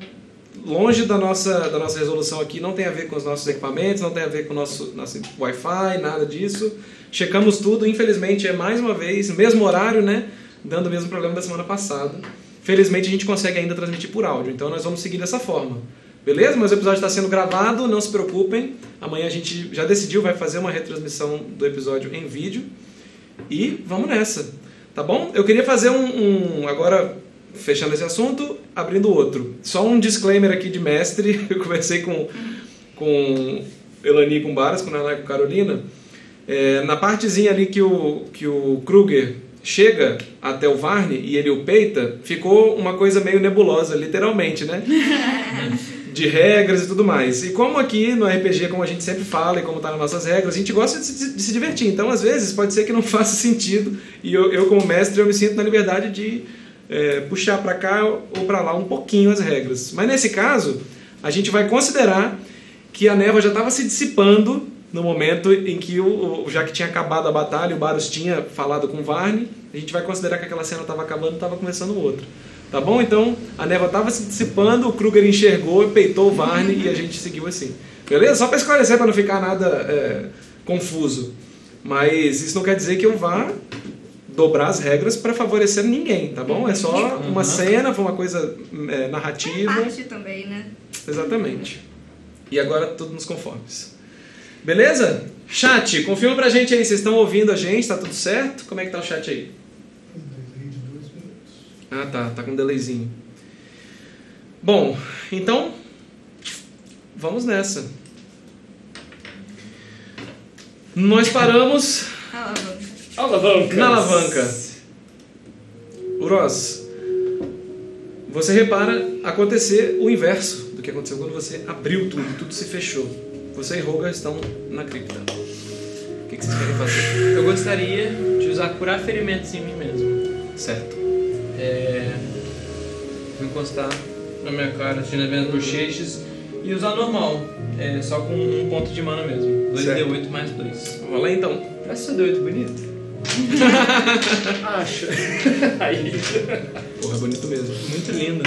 longe da nossa, da nossa resolução aqui. Não tem a ver com os nossos equipamentos, não tem a ver com o nosso, nosso Wi-Fi, nada disso. Checamos tudo. Infelizmente é mais uma vez, mesmo horário, né? Dando o mesmo problema da semana passada. Felizmente a gente consegue ainda transmitir por áudio. Então nós vamos seguir dessa forma. Beleza? Mas o episódio está sendo gravado, não se preocupem. Amanhã a gente já decidiu, vai fazer uma retransmissão do episódio em vídeo. E vamos nessa. Tá bom? Eu queria fazer um, um- Agora, fechando esse assunto, abrindo outro. Só um disclaimer aqui de mestre. Eu conversei com, com Elani com Baras, com Naná e com Carolina. É, na partezinha ali que o, que o Kruger chega até o Varne e ele o peita, ficou uma coisa meio nebulosa, literalmente, né? de regras e tudo mais. E como aqui no RPG, como a gente sempre fala e como está nas nossas regras, a gente gosta de se, de se divertir. Então, às vezes, pode ser que não faça sentido e eu, eu como mestre, eu me sinto na liberdade de é, puxar para cá ou para lá um pouquinho as regras. Mas nesse caso, a gente vai considerar que a névoa já estava se dissipando no momento em que, o, o- já que tinha acabado a batalha, o Baros tinha falado com o Varne, a gente vai considerar que aquela cena estava acabando e estava começando outra. Tá bom? Então, a névoa estava se dissipando, o Kruger enxergou, peitou o Varne e a gente seguiu assim. Beleza? Só para esclarecer, para não ficar nada é, confuso. Mas isso não quer dizer que eu vá dobrar as regras para favorecer ninguém, tá bom? É só uma cena, foi uma coisa é, É narrativa. parte também, né? Exatamente. E agora tudo nos conformes. Beleza? Chat, confirma pra gente aí, vocês estão ouvindo a gente, tá tudo certo? Como é que tá o chat aí? Ah tá, tá com um delayzinho. Bom, então vamos nessa. Nós paramos. Alavanca. na alavanca. Uros, você repara acontecer o inverso do que aconteceu quando você abriu tudo, tudo se fechou. Você e Roga estão na cripta. O que, que vocês querem fazer? Eu gostaria de usar curar ferimentos em mim mesmo. Certo. É, vou encostar na minha cara, assim, nas minhas bochechas e usar normal, é, só com um ponto de mana mesmo. 2d8 mais 2. Vamos lá então. Parece seu D8 bonito. Acho. Aí. Porra, é bonito mesmo. Muito lindo.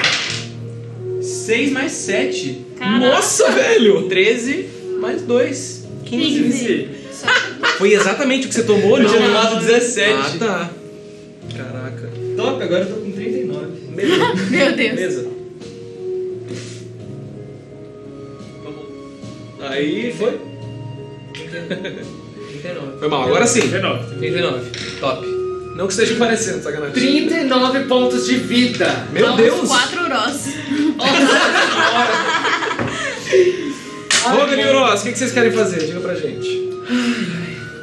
6 mais 7. Caraca. Nossa, velho! 13 mais 2. 15. 15. Foi exatamente o que você tomou, Eu não? tinha tomado 17. Ah, tá. Caraca. Top, agora eu tô com 39. Beleza. Meu Deus. Beleza. Aí foi. 39. Foi mal, agora sim. 19. 39. Top. Não que esteja parecendo, sacanagem. 39 pontos de vida. Meu Vamos Deus! quatro Uros. Rogan e Uros, o que que vocês querem fazer? Diga pra gente.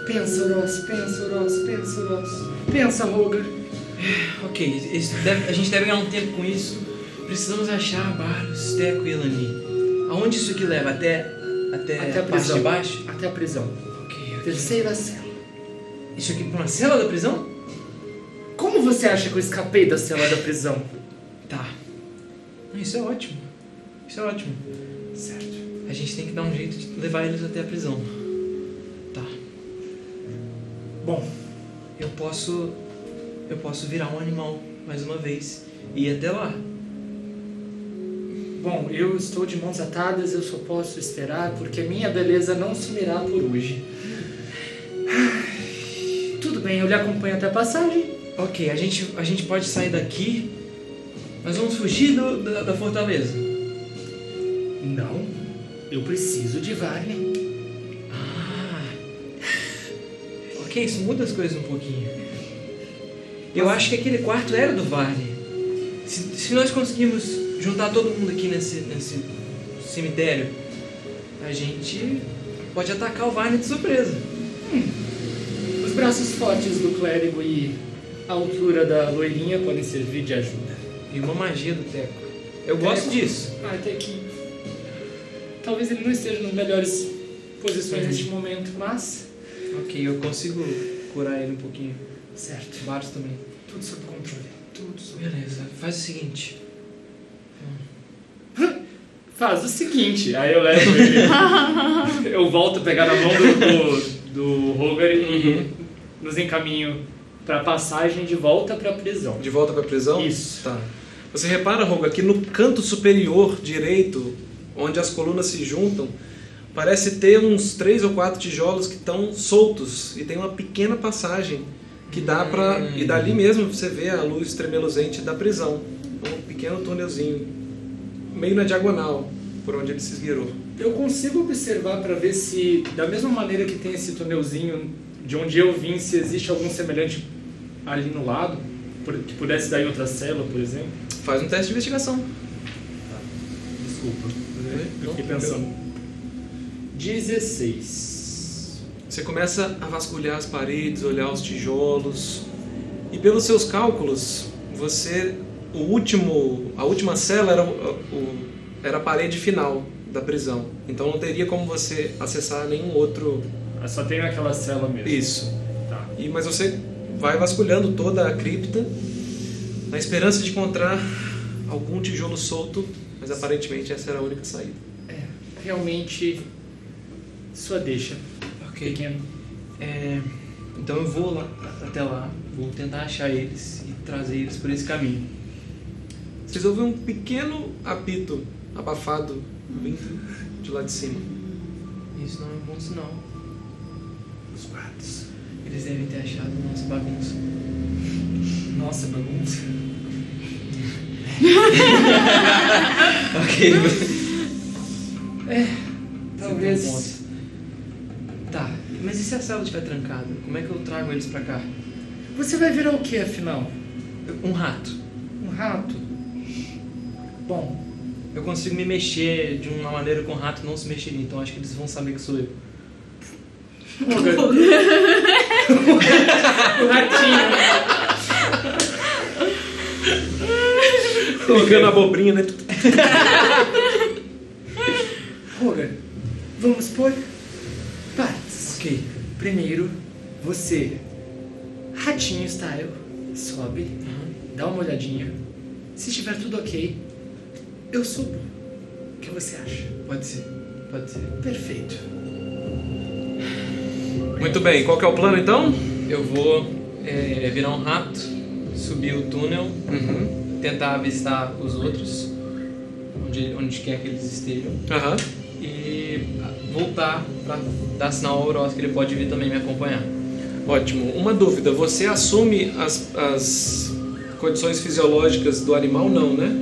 Pensa, Ross, pensa, Ross, pensa, Ross. Pensa, Roger. Ok, isso deve- a gente deve ganhar um tempo com isso. Precisamos achar Barros, Teco e Elani. Aonde isso aqui leva? Até, até, Até a parte prisão. de baixo? Até a prisão. Ok, ok. Terceira cela. Isso aqui pra uma cela da prisão? Como você acha que eu escapei da cela da prisão? Tá. Isso é ótimo. Isso é ótimo. Certo. A gente tem que dar um jeito de levar eles até a prisão. Tá. Bom, Eu posso. Eu posso virar um animal mais uma vez e ir até lá. bom, eu estou de mãos atadas, eu só posso esperar porque minha beleza não sumirá por hoje. Tudo bem, eu lhe acompanho até a passagem. Ok, a gente, a gente pode sair daqui. Nós vamos fugir do- da, da fortaleza. Não, eu preciso de Varney. Ah. Ok, isso muda as coisas um pouquinho. Eu acho que aquele quarto era do Varney. Se, se nós conseguirmos juntar todo mundo aqui nesse, nesse cemitério, a gente pode atacar o Varney de surpresa. Os braços fortes do clérigo e a altura da loirinha podem servir de ajuda. E uma magia do Teco. Eu gosto disso. Ah, até que. Talvez ele não esteja nas melhores posições neste momento, mas. Ok, eu consigo curar ele um pouquinho. Certo. Vários também. Tudo sob controle. Tudo sob Beleza, faz o seguinte. Faz o seguinte, aí eu levo ele. eu volto a pegar na mão do, do, do e nos encaminho para passagem de volta para a prisão. De volta pra prisão? Isso. Tá. Você repara, Roga, que no canto superior direito, onde as colunas se juntam, parece ter uns três ou quatro tijolos que estão soltos e tem uma pequena passagem que dá pra. Hum. E dali mesmo você vê a luz tremeluzente da prisão. Um pequeno túnelzinho, meio na diagonal, por onde ele se esgueirou. Eu consigo observar para ver se, da mesma maneira que tem esse túnelzinho de onde eu vim, se existe algum semelhante ali no lado, por- que pudesse dar em outra cela, por exemplo. Faz um teste de investigação. Desculpa, eu fiquei pensando. 16. Você começa a vasculhar as paredes, olhar os tijolos. E pelos seus cálculos, você o último, a última cela era o, era a parede final da prisão. Então não teria como você acessar nenhum outro Só tem aquela cela mesmo. isso. Tá. E mas você vai vasculhando toda a cripta na esperança de encontrar algum tijolo solto, mas aparentemente essa era a única saída. É, realmente, sua deixa, Ok. pequeno. É, então eu vou lá, até lá, vou tentar achar eles e trazer eles por esse caminho. Vocês ouvem um pequeno apito abafado vindo de lá de cima. Isso não é um bom sinal. Os guardas. Eles devem ter achado nossa bagunça. Nossa, bagunça. ok. Talvez. Tá, Mas e se a cela estiver trancada? Como é que eu trago eles pra cá? Você vai virar o que, afinal? Um rato. Um rato? Bom, Eu consigo me mexer de uma maneira que um rato não se mexeria, então acho que eles vão saber que sou eu. o ratinho. Colocando a abobrinha, né? Roger, vamos por partes. Ok. Primeiro, você, ratinho style, sobe, dá uma olhadinha. Se estiver tudo ok, eu subo. O que você acha? Pode ser. Pode ser. Perfeito. Muito bem, qual que é o plano então? Eu vou é, virar um rato, subir o túnel, Uhum. Tentar avistar os outros, onde, onde quer que eles estejam, Aham. e voltar pra dar sinal ao Oroz que ele pode vir também me acompanhar. Ótimo. Uma dúvida, você assume as, as condições fisiológicas do animal? Não, né?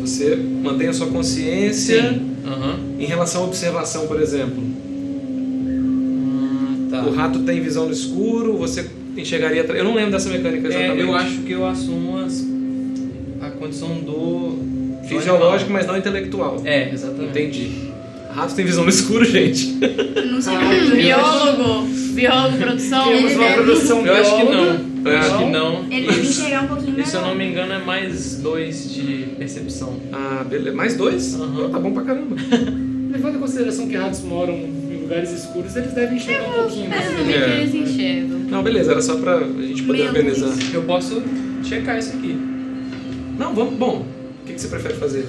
Você mantém a sua consciência Aham. em relação à observação, por exemplo. Ah, tá. O rato tem visão no escuro, você enxergaria... Eu não lembro dessa mecânica É, exatamente. eu acho que eu assumo as, condição do. Fisiológico, mas não intelectual. É, exatamente. Entendi. Rato tem visão no escuro, gente. Não sei Ah, como Biólogo, biólogo, produção. Temos uma deve- produção Eu acho que não. Eu acho que não. Ele deve enxergar um pouquinho e se eu não me engano, é mais dois de percepção. Ah, beleza. Mais dois? Aham. Ah, Tá bom pra caramba. Levando em consideração que ratos moram em lugares escuros, eles devem enxergar um pouquinho. mais. Provavelmente É. eles enxergam. Não, beleza. Era só pra gente poder organizar. Eu posso checar isso aqui. Não, vamos. Bom, o que, que você prefere fazer?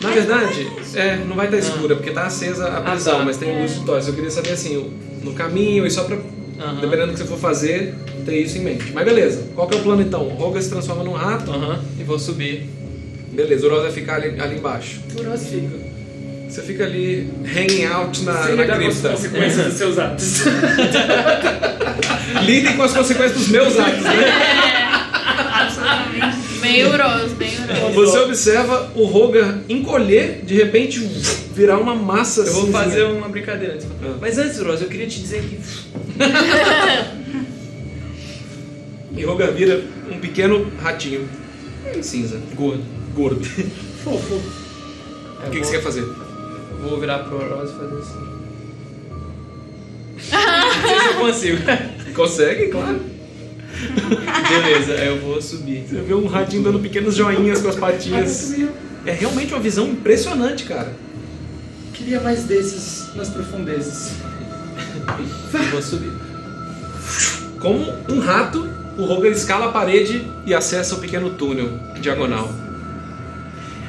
Na verdade, é, não vai estar escura, porque tá acesa a Ah, prisão, tá. mas tem luz de tosse. Eu queria saber assim, no caminho e só pra. Aham. Dependendo do que você for fazer, ter isso em mente. Mas beleza, qual que é o plano então? O Roga se transforma num rato. E vou subir. Beleza, o Rosa vai ficar ali, ali embaixo. O Ross fica. Você fica ali hanging out na, Sem na lidar com as cripta. consequências dos seus atos. Lidem com as consequências dos meus atos, né? Absolutamente. Bem uroso, bem uroso. Você observa o Roga encolher, de repente virar uma massa Eu vou cinzinha. fazer uma brincadeira antes. Ah. Mas antes, Rosa, eu queria te dizer que. E Roga vira um pequeno ratinho cinza, Gordo. gordo. Fofo. O que, que você quer fazer? Vou virar pro Rosa e fazer assim. Não sei se eu consigo. Consegue, claro. Beleza, eu vou subir. Você vê um ratinho dando pequenos joinhas com as patinhas. É realmente uma visão impressionante, cara. Queria mais desses nas profundezas. Eu vou subir. Como um rato, o Roga escala a parede e acessa o pequeno túnel diagonal.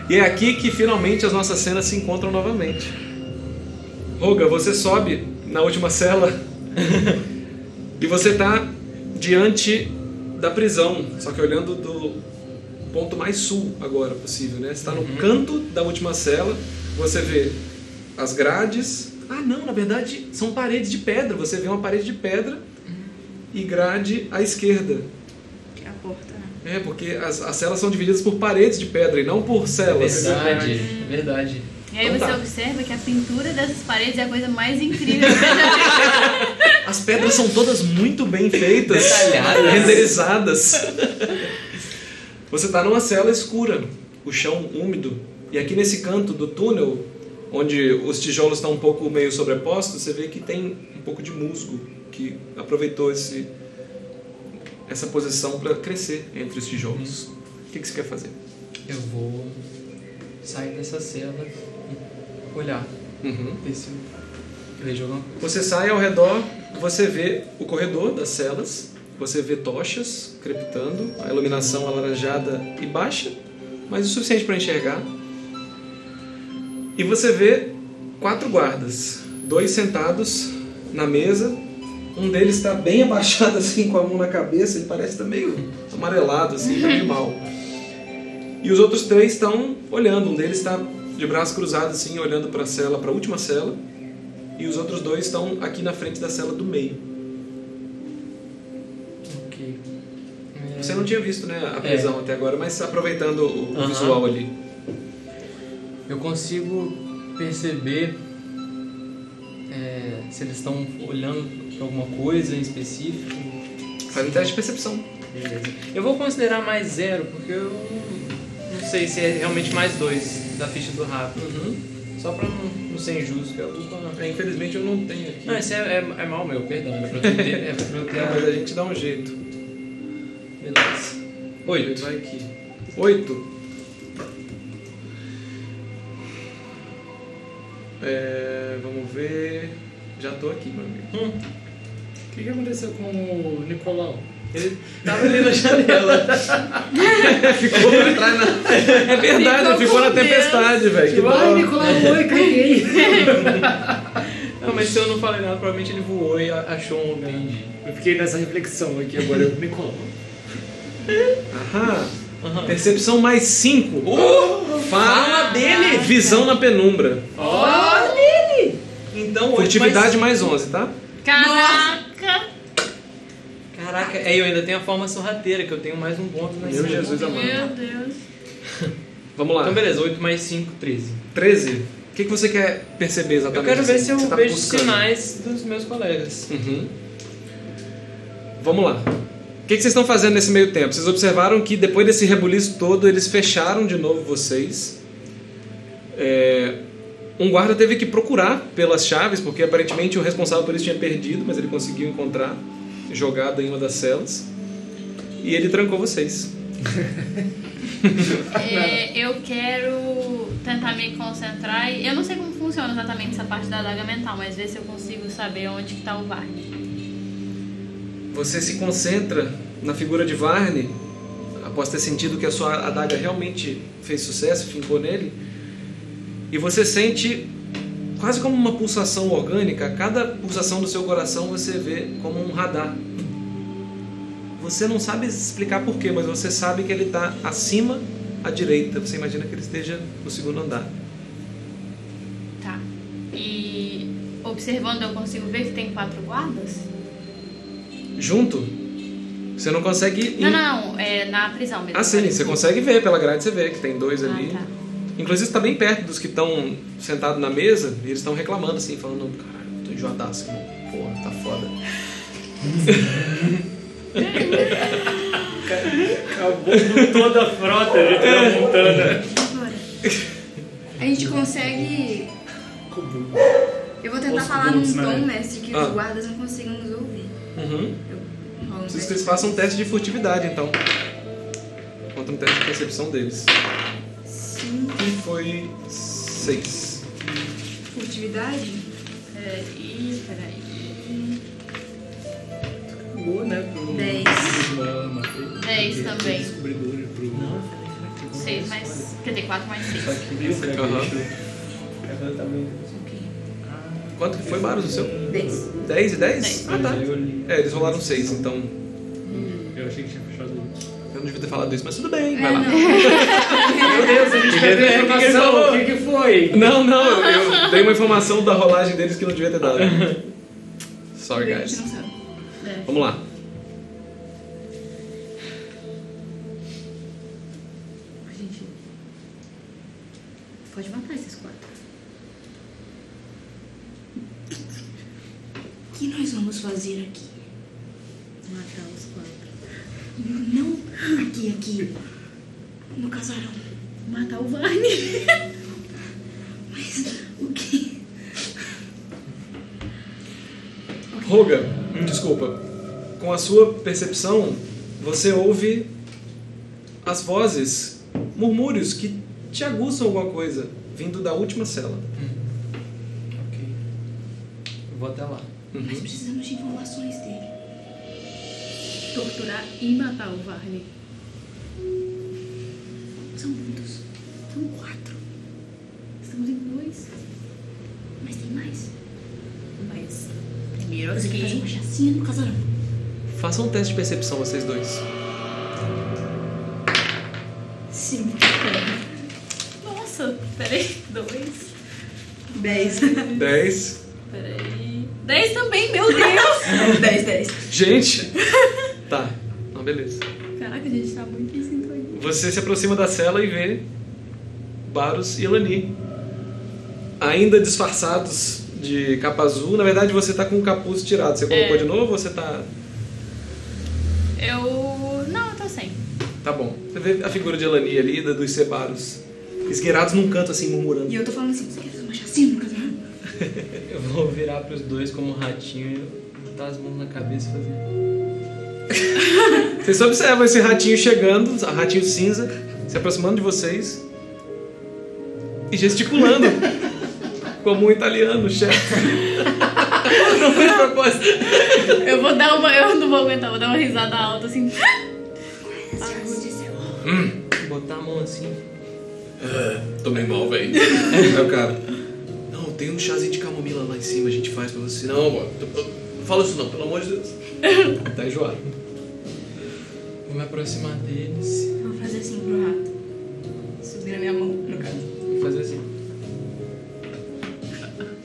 E é aqui que finalmente as nossas cenas se encontram novamente. Roga, você sobe na última cela e você tá diante da prisão, só que olhando do ponto mais sul agora possível, né? Você está no canto da última cela, você vê as grades. Ah, não, na verdade são paredes de pedra. Você vê uma parede de pedra e grade à esquerda. Que é a porta, né? É, porque as, as celas são divididas por paredes de pedra e não por celas. Verdade, verdade. E aí Então você tá. observa que a pintura dessas paredes é a coisa mais incrível que eu já vi. As pedras são todas muito bem feitas, Detalhadas. renderizadas. Você está numa cela escura, o chão úmido, e aqui nesse canto do túnel, onde os tijolos estão um pouco meio sobrepostos, você vê que tem um pouco de musgo que aproveitou esse, essa posição para crescer entre os tijolos. O que, que você quer fazer? Eu vou sair dessa cela e olhar. Uhum. Ver se eu vejo alguma coisa. Você sai ao redor, você vê o corredor das celas, você vê tochas crepitando, a iluminação alaranjada e baixa, mas o suficiente para enxergar. E você vê quatro guardas, dois sentados na mesa, um deles está bem abaixado assim com a mão na cabeça, ele parece estar meio amarelado assim, tá meio mal. E os outros três estão olhando, um deles está de braços cruzados assim, olhando para a cela, para a última cela. E os outros dois estão aqui na frente da cela do meio. Ok. É, Você não tinha visto né, a prisão até agora, mas aproveitando o, o Aham. visual ali. Eu consigo perceber é, se eles estão olhando pra alguma coisa em específico. Faz um teste de percepção. Beleza. Eu vou considerar mais zero, porque eu não sei se é realmente mais dois da ficha do Rafa. Só pra não, não ser injusto, que eu vou. É, infelizmente eu não tenho aqui. Não, esse é, é, é mal meu, perdão. É pra eu ter. É pra eu ter É, mas a gente dá um jeito. Beleza. Oito. Vai aqui. Oito. É, vamos ver. Já tô aqui, meu amigo. O que, que aconteceu com o Nicolau? Ele tava ali na janela. ficou atrás na... É verdade, Ficou ele ficou na tempestade, velho. Que Ai. Nicolau, foi, caguei. Não, mas se eu não falei nada, provavelmente ele voou e achou um lugar. Eu fiquei nessa reflexão aqui agora, eu Nicolau. Aham. Percepção mais 5. Fala dele! Visão na penumbra. Então, oito Furtividade mais... mais 11, tá? Caraca! Caraca, é, eu ainda tenho a forma sorrateira, que eu tenho mais um bônus na Meu Jesus amado. Meu Deus. Vamos lá. Então, beleza, 8 mais 5, 13. 13. O que, que você quer perceber Eu exatamente? quero ver se eu tá vejo buscando? sinais dos meus colegas. Uhum. Vamos lá. O que, que vocês estão fazendo nesse meio tempo? Vocês observaram que depois desse rebuliço todo, eles fecharam de novo vocês. É, Um guarda teve que procurar pelas chaves, porque aparentemente o responsável por isso tinha perdido, mas ele conseguiu encontrar, jogado em uma das celas. E ele trancou vocês. É, eu quero tentar me concentrar. e Eu não sei como funciona exatamente essa parte da adaga mental, mas ver se eu consigo saber onde que tá o Varney. Você se concentra na figura de Varne, após ter sentido que a sua adaga realmente fez sucesso, fincou nele, e você sente quase como uma pulsação orgânica. Cada pulsação do seu coração você vê como um radar. Você não sabe explicar porquê, mas você sabe que ele está acima à direita. Você imagina que ele esteja no segundo andar. Tá. E observando, eu consigo ver que tem quatro guardas? Junto, você não consegue. Não, não, é na prisão mesmo. Ah, sim, você consegue ver pela grade, você vê que tem dois Ah, ali. tá. Inclusive está bem perto dos que estão sentados na mesa e eles estão reclamando assim, falando, caralho, tô enjoadaço, irmão. Porra, tá foda. Acabou com toda a frota, a gente tá montando. Agora. A gente consegue. Eu vou tentar falar num né? tom, mestre, que Ah. os guardas não consigam nos ouvir. Uhum. Um Preciso que teste. eles façam um teste de furtividade, então. Contra um teste de percepção deles. Sim. E foi seis. Furtividade? Peraí, peraí. Acabou, né? Pro... Dez. Uma, uma, Dez também. Descobridor pro... Seis mais. Quer dizer, quatro mais seis. Aham. Quanto que foi, Baros, o seu? Dez. 10 e 10? Dez. Ah, tá. É, eles rolaram 6, então Eu achei que tinha fechado não devia ter falado isso, mas tudo bem, É, vai lá. não. Meu Deus, a gente quer ver a informação. O que, que foi? Não, não, eu dei uma informação da rolagem deles que eu não devia ter dado. Sorry, A gente guys. não sabe. Vamos lá. A gente. Pode matar esses quatro. O que nós vamos fazer aqui? Não aqui, aqui. No casarão. Matar o Varney. Mas o que? Roga, desculpa. Com a sua percepção, você ouve as vozes, murmúrios que te aguçam alguma coisa, vindo da última cela. Ok. Eu vou até lá. Uhum. Nós precisamos de informações dele. Torturar e matar o Varney. São muitos. São quatro. Estamos em dois. Mas tem mais. Mas. Primeiro Você quer fazer uma aqui. chacina no casarão. Façam um teste de percepção, vocês dois. Sim. Nossa, peraí. Dois. Dez. 10. Peraí. Dez também, meu Deus! dez, dez. Gente! Tá, não, beleza. Caraca, a gente tá muito em sintonia. Você se aproxima da cela e vê Baros e Elani. Ainda disfarçados de capa azul. Na verdade, você tá com o capuz tirado. Você colocou É. de novo ou você tá. Eu. Não, eu tô sem. Tá bom. Você vê a figura de Elani ali, da- dos Cebaros, esgueirados num canto assim, murmurando. E eu tô falando assim, você quer fazer uma chacina no casamento? Eu vou virar pros dois como um ratinho e botar as mãos na cabeça e fazer. Vocês observam esse ratinho chegando, ratinho cinza, se aproximando de vocês e gesticulando. como um italiano, chefe. Não foi de propósito. Eu vou dar uma. Eu não vou aguentar, vou dar uma risada alta assim. Botar a mão assim. Tomei mal, velho. Aí o cara. Não, tem um chazinho de camomila lá em cima, a gente faz pra você. Não, mano. Não fala isso não, pelo amor de Deus. Tá enjoado. Vou me aproximar deles. Vou fazer assim pro rato. Subir na minha mão, no caso. Vou fazer assim.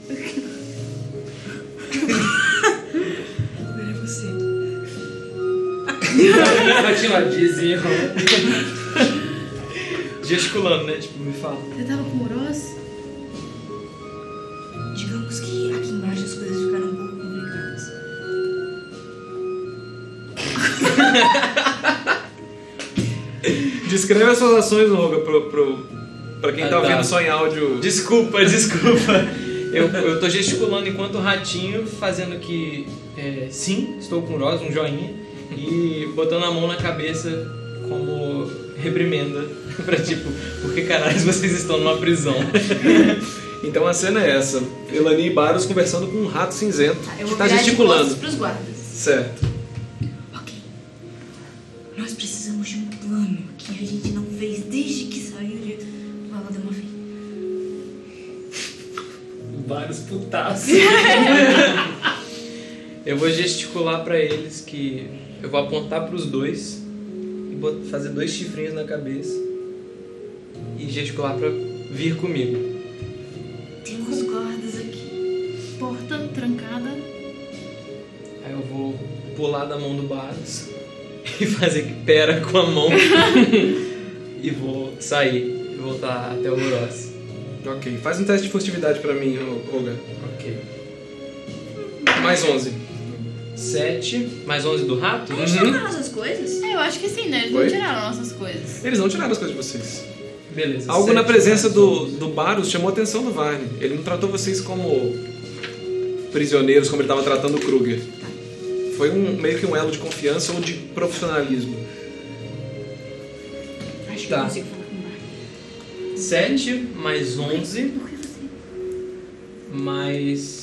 Agora é você. Dizinho. Gesticulando, né? Tipo, me fala. Você tava com Oroz? Descreve as suas ações, Roga, pro, pro, pra quem Ah, tá tá. ouvindo só em áudio. Desculpa, desculpa. Eu, eu tô gesticulando enquanto o ratinho, fazendo que é, sim, estou com Rosa, um joinha, e botando a mão na cabeça como reprimenda. pra tipo, por que caralho vocês estão numa prisão? Então a cena é essa: Elani e Baros conversando com um rato cinzento Tá, eu que tá gesticulando. pros guardas. Certo. Eu vou gesticular pra eles que eu vou apontar pros dois e bot- fazer dois chifrinhos na cabeça e gesticular pra vir comigo. Temos guardas aqui. Porta trancada. Aí eu vou pular da mão do Baros e fazer que pera com a mão e vou sair e voltar até o Oroz. Ok. Faz um teste de furtividade pra mim, Roga. Ok. Mais 11. 7 mais 11 do rato? A gente tiraram nossas coisas? É, eu acho que sim, né? Eles Oi? não tiraram nossas coisas. Eles não tiraram as coisas de vocês. Beleza. Algo sete na presença do, 11. do Baros chamou a atenção do Varney. Ele não tratou vocês como prisioneiros, como ele estava tratando o Kruger. Foi um, meio que um elo de confiança ou de profissionalismo. Acho que Tá. eu consigo falar com o Barney. 7 mais 11 Por que você? mais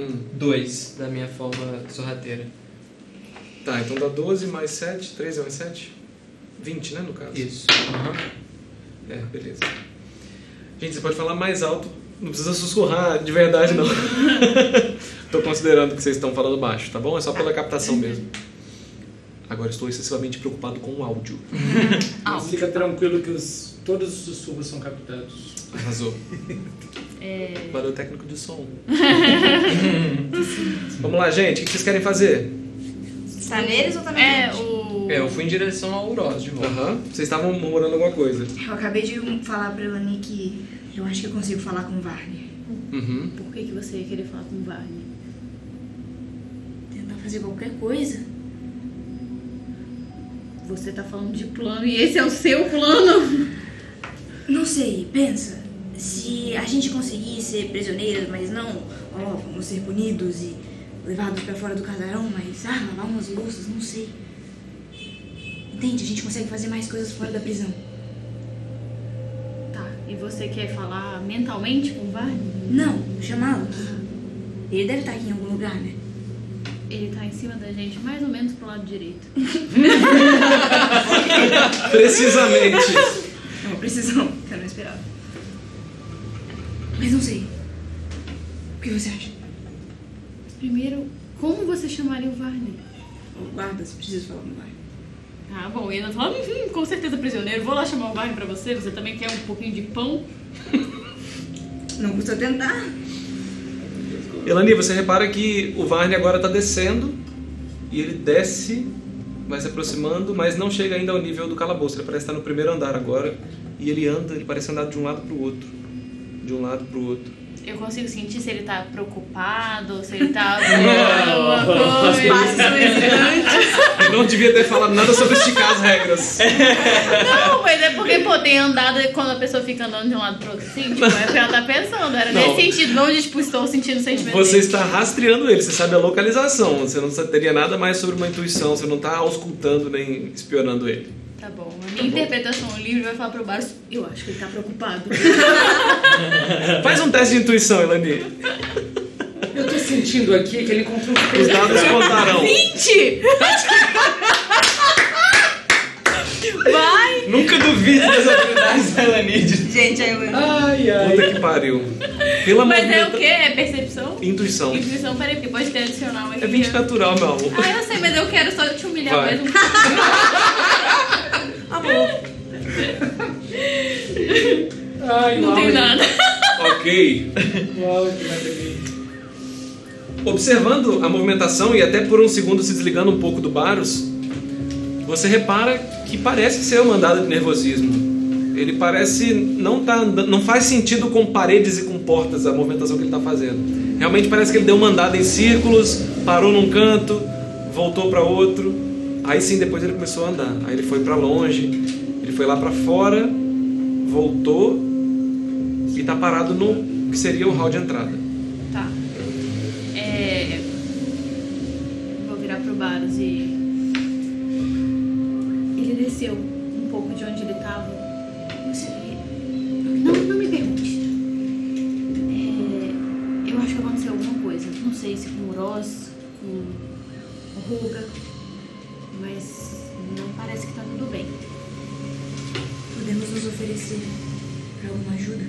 Hum. 2 da minha forma sorrateira. Tá, então dá 12 mais 7, 13 mais 7? 20, né, no caso? Isso. Aham. É, beleza. Gente, você pode falar mais alto, não precisa sussurrar de verdade, não. Tô considerando que vocês estão falando baixo, tá bom? É só pela captação mesmo. Agora estou excessivamente preocupado com o áudio. Mas fica tranquilo que os, todos os sussurros são captados. Arrasou. É. Valeu, técnico de som. Vamos lá, gente. O que vocês querem fazer? Tá neles ou tá na É, gente? o. É, eu fui em direção ao Uroz de volta. Aham. Vocês estavam murmurando alguma coisa. Eu acabei de falar pra Elani que eu acho que eu consigo falar com o Varney. Uhum. Por que, que você ia querer falar com o Varney? Tentar fazer qualquer coisa. Você tá falando de plano e esse é o seu plano? Não sei, pensa. Se a gente conseguir ser prisioneiras, mas não, ó, vamos ser punidos e levados pra fora do casarão, mas, ah, lavar umas louças, não sei. Entende? A gente consegue fazer mais coisas fora da prisão. Tá, e você quer falar mentalmente com o Varney? Não, chamá-lo. Ele deve estar aqui em algum lugar, né? Ele tá em cima da gente, mais ou menos pro lado direito. Precisamente. É uma precisão que eu não esperava. Mas não sei. O que você acha? Primeiro, como você chamaria o Varney? Ô, Guardas, preciso falar com o Varney. Ah, bom, e ele falou, hum, com certeza prisioneiro, vou lá chamar o Varney pra você, você também quer um pouquinho de pão? Não custa tentar. Elani, você repara que o Varney agora tá descendo e ele desce, vai se aproximando, mas não chega ainda ao nível do calabouço. Ele parece estar no primeiro andar agora e ele anda, ele parece andar de um lado pro outro. De um lado pro outro. Eu consigo sentir se ele tá preocupado, se ele tá alguma coisa. Eu não devia ter falado nada sobre esticar as regras. Não, mas é porque, pô, tem andado quando a pessoa fica andando de um lado pro outro assim, tipo, é porque ela tá pensando. Era Não. nesse sentido, não de, tipo, estou sentindo sentimento. Você dele. está rastreando ele, você sabe a localização. Você não teria nada mais sobre uma intuição, você não está auscultando nem espionando ele. Tá bom. A minha interpretação livre vai falar pro Baros, eu acho que ele tá preocupado. Faz um teste de intuição, Elani. Eu tô sentindo aqui que ele encontrou um Os dados contarão. 20! Vai! Nunca duvide das habilidades da Elanide. Gente, aí eu... Ai, ai. Puta que pariu. Pela Mas é o quê? É percepção? Intuição. Intuição, peraí, porque pode ter adicional aqui. É 20 natural, meu amor. Ah, eu sei, mas eu quero só te humilhar Vai. mesmo. Ai, Não tem Laura. nada. Ok. Laura, que. Observando a movimentação e até por um segundo se desligando um pouco do Baros, você repara que parece ser uma andada de nervosismo. Ele parece não tá andando, não faz sentido com paredes e com portas a movimentação que ele está fazendo. Realmente parece que ele deu uma andada em círculos, parou num canto, voltou para outro. Aí sim depois ele começou a andar. Aí ele foi para longe, ele foi lá para fora, voltou e tá parado no que seria o hall de entrada. Tá. É. Vou virar pro Baros e. Ele desceu um pouco de onde ele tava. Não, não me pergunte. É, eu acho que aconteceu alguma coisa. Não sei se com o Ross, com o Ruga. Mas não parece que tá tudo bem. Podemos nos oferecer pra alguma ajuda?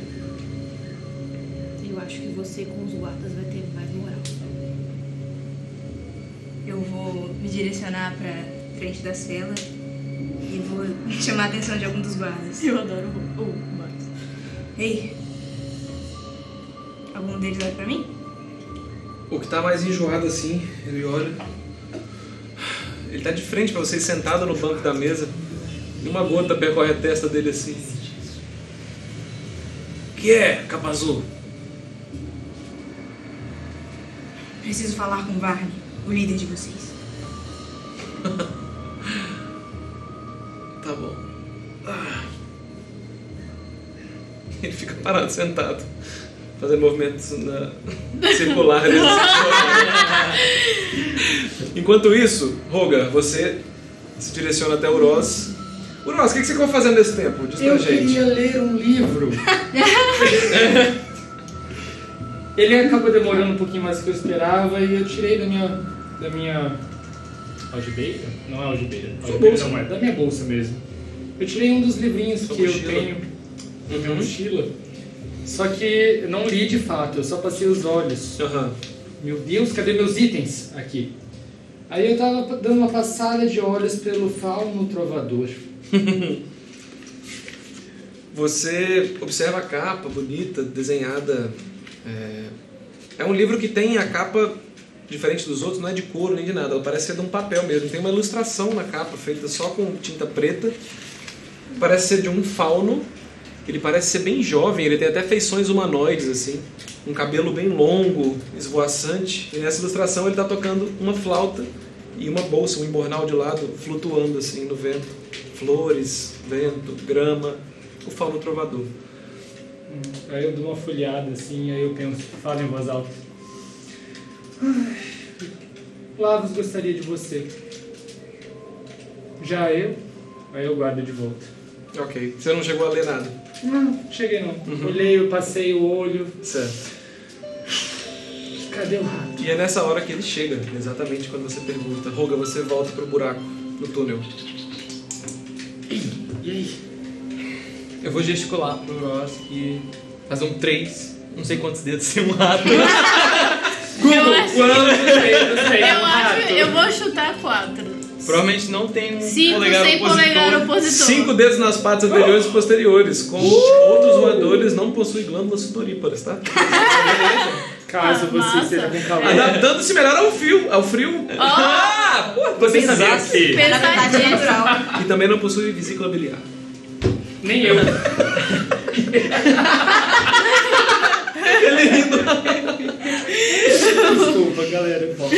Eu acho que você com os guardas vai ter mais moral. Eu vou me direcionar pra frente da cela e vou chamar a atenção de algum dos guardas. Eu adoro o, o Baros. Ei! Algum deles olha pra mim? O que tá mais enjoado assim, ele olha. Ele tá de frente pra vocês, sentado no banco da mesa. E uma gota percorre a testa dele assim. Que é, capa azul? Preciso falar com Varney, o líder de vocês. Tá bom. Ah. Ele fica parado, sentado. Fazendo movimentos na... circulares. Enquanto isso, Roga, você se direciona até o Ross. O Ross, o que que você ficou fazendo nesse tempo? Diz pra Eu gente. queria ler um livro. Ele acabou demorando um pouquinho mais do que eu esperava e eu tirei da minha. da minha. algibeira? Não é algibeira. Algibeira bolsa. não é, da minha bolsa mesmo. Eu tirei um dos livrinhos Sua que mochila. eu tenho na minha Uhum. mochila. Só que não li de fato, eu só passei os olhos. Aham. Meu Deus, cadê meus itens? Aqui. Aí eu tava dando uma passada de olhos pelo fauno trovador. Você observa a capa bonita, desenhada. É, é um livro que tem a capa, diferente dos outros, não é de couro nem de nada. Ela parece ser de um papel mesmo. Tem uma ilustração na capa feita só com tinta preta. Parece ser de um fauno. Ele parece ser bem jovem, ele tem até feições humanoides, assim. Um cabelo bem longo, esvoaçante. E nessa ilustração ele está tocando uma flauta e uma bolsa, um embornal de lado, flutuando assim no vento. Flores, vento, grama, o fauno trovador. Aí eu dou uma folheada assim, aí eu penso, falo em voz alta. Lavos gostaria de você. Já eu, aí eu guardo de volta. Ok, você não chegou a ler nada. Não, cheguei não. Olhei, eu passei o olho. Certo. Cadê o rato? E é nessa hora que ele chega, exatamente quando você pergunta. Roga, você volta pro buraco, no túnel. E aí? Eu vou gesticular pro Ross e fazer um 3. Não sei quantos dedos tem um rato. Eu acho, Quantos dedos tem eu um acho, rato? eu vou chutar quatro. Provavelmente não tem um Cinco polegar sem opositor. polegar opositor. Cinco dedos nas patas anteriores e posteriores. Como outros voadores não possuem glândulas sudoríparas, tá? Caso Ah, você massa. esteja com calor. Adaptando-se melhor ao frio. Ao frio. Ah! Pô, Você sabia que Pensadíssimo. natural. E também não possui vesícula biliar. nem eu. Desculpa, galera. Bom.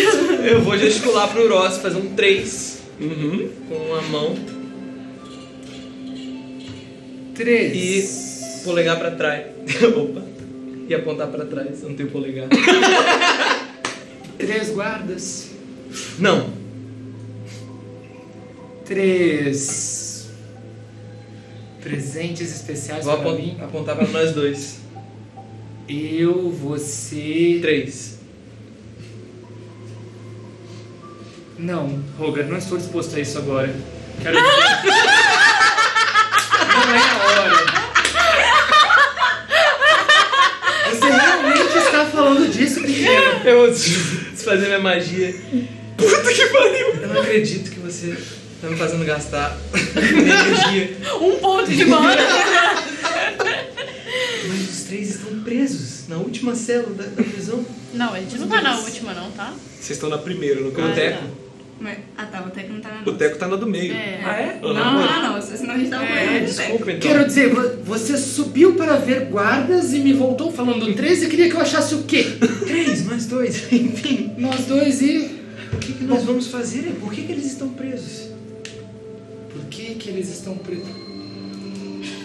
Eu vou gesticular pro Ross, fazer um 3 Uhum. com a mão Três. e polegar pra trás. Opa. E apontar pra trás, eu não tenho polegar. Três guardas. Não. Três. Presentes especiais Vou para apon- mim. apontar pra nós dois. Eu, você. 3. Não, Roger, não estou disposto a isso agora. Quero dizer. não é a hora. Você realmente está falando disso, pequeno? Eu vou desfazer minha magia. Puta que pariu! Eu não acredito que você tá me fazendo gastar energia. Um ponto de mana. Mas os três estão presos na última célula da, da prisão. Não, a gente não tá na última, não, tá? Vocês estão na primeira, no caso. Mas, ah tá, o Teco não tá na O nossa. Teco tá na do meio. É. Ah, é? Não, não, não, senão a gente tava É. Desculpa, então. Quero dizer, vo- você subiu para ver guardas e me voltou falando 13 e queria que eu achasse o quê? Três, mais dois, enfim. Nós dois e. O que, que nós vamos fazer? Por que, que eles estão presos? Por que que eles estão presos?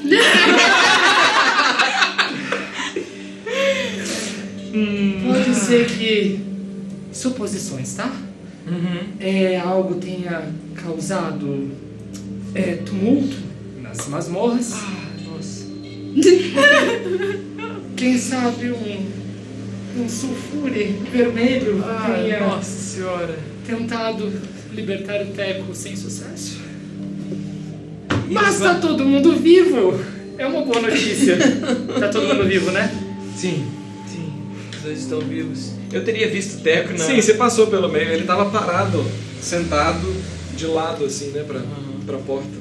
Pode ser que. Suposições, tá? Uhum. É, algo tenha causado é, tumulto nas masmorras. Ah, nossa. Quem sabe um. um sulfure vermelho Ah, tenha nossa senhora. tentado libertar o Teco sem sucesso. E Mas tá todo mundo vivo! É uma boa notícia. tá todo mundo vivo, né? Sim, sim. Os dois estão vivos. Eu teria visto o Teco na. Sim, você passou pelo meio. Ele tava parado, sentado, de lado, assim, né, pra, Uhum. pra porta.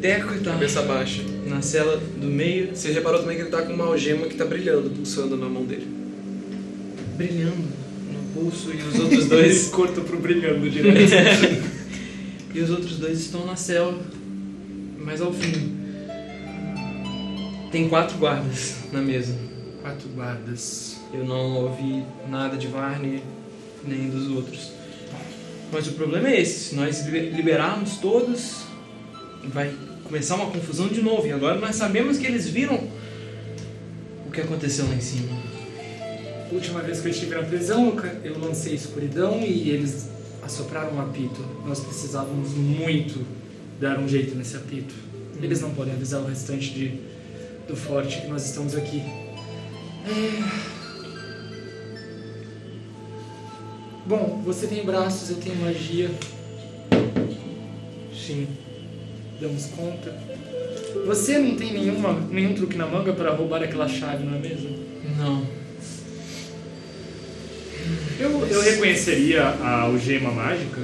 Teco tá Cabeça baixa. na cela do meio, Você reparou também que ele tá com uma algema que tá brilhando, pulsando na mão dele. brilhando no pulso e os outros dois. Corto pro brilhando direto. e os outros dois estão na cela, mas ao fim. Tem quatro guardas na mesa. Quatro guardas. Eu não ouvi nada de Varney nem dos outros. Mas o problema é esse: se nós liber- liberarmos todos, vai começar uma confusão de novo. E agora nós sabemos que eles viram o que aconteceu lá em cima. Última vez que eu estive na prisão, eu lancei escuridão e eles assopraram um apito. Nós precisávamos muito dar um jeito nesse apito. Eles não podem avisar o restante de, do forte que nós estamos aqui. É... Bom, você tem braços, eu tenho magia. Sim. Damos conta. Você não tem nenhuma, nenhum truque na manga para roubar aquela chave, não é mesmo? Não. Eu, eu reconheceria a algema mágica.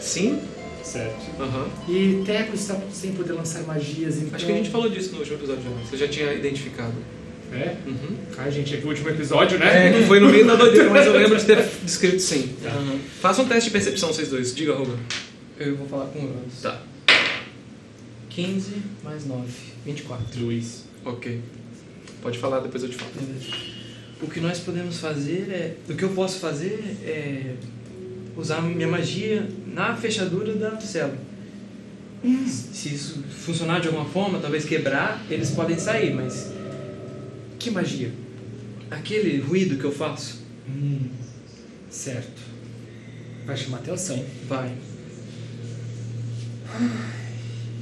Sim? Certo. Aham. E Teco está sem poder lançar magias, então... Acho que a gente falou disso no último episódio já. Você já tinha identificado. É? Uhum. Ai, gente, é que o último episódio, né? É, que foi no meio da doideira, mas eu lembro de ter descrito sim. Aham. Faça um teste de percepção, vocês dois. Diga, Ruga. Eu vou falar com o Ross. Tá. 15 mais 9. 24. Luiz. Ok. Pode falar, depois eu te falo. O que nós podemos fazer é. O que eu posso fazer é. Usar minha magia na fechadura da cela. Se isso funcionar de alguma forma, talvez quebrar, eles podem sair, mas Que magia? aquele ruído que eu faço Hum, certo. Vai chamar atenção. vai.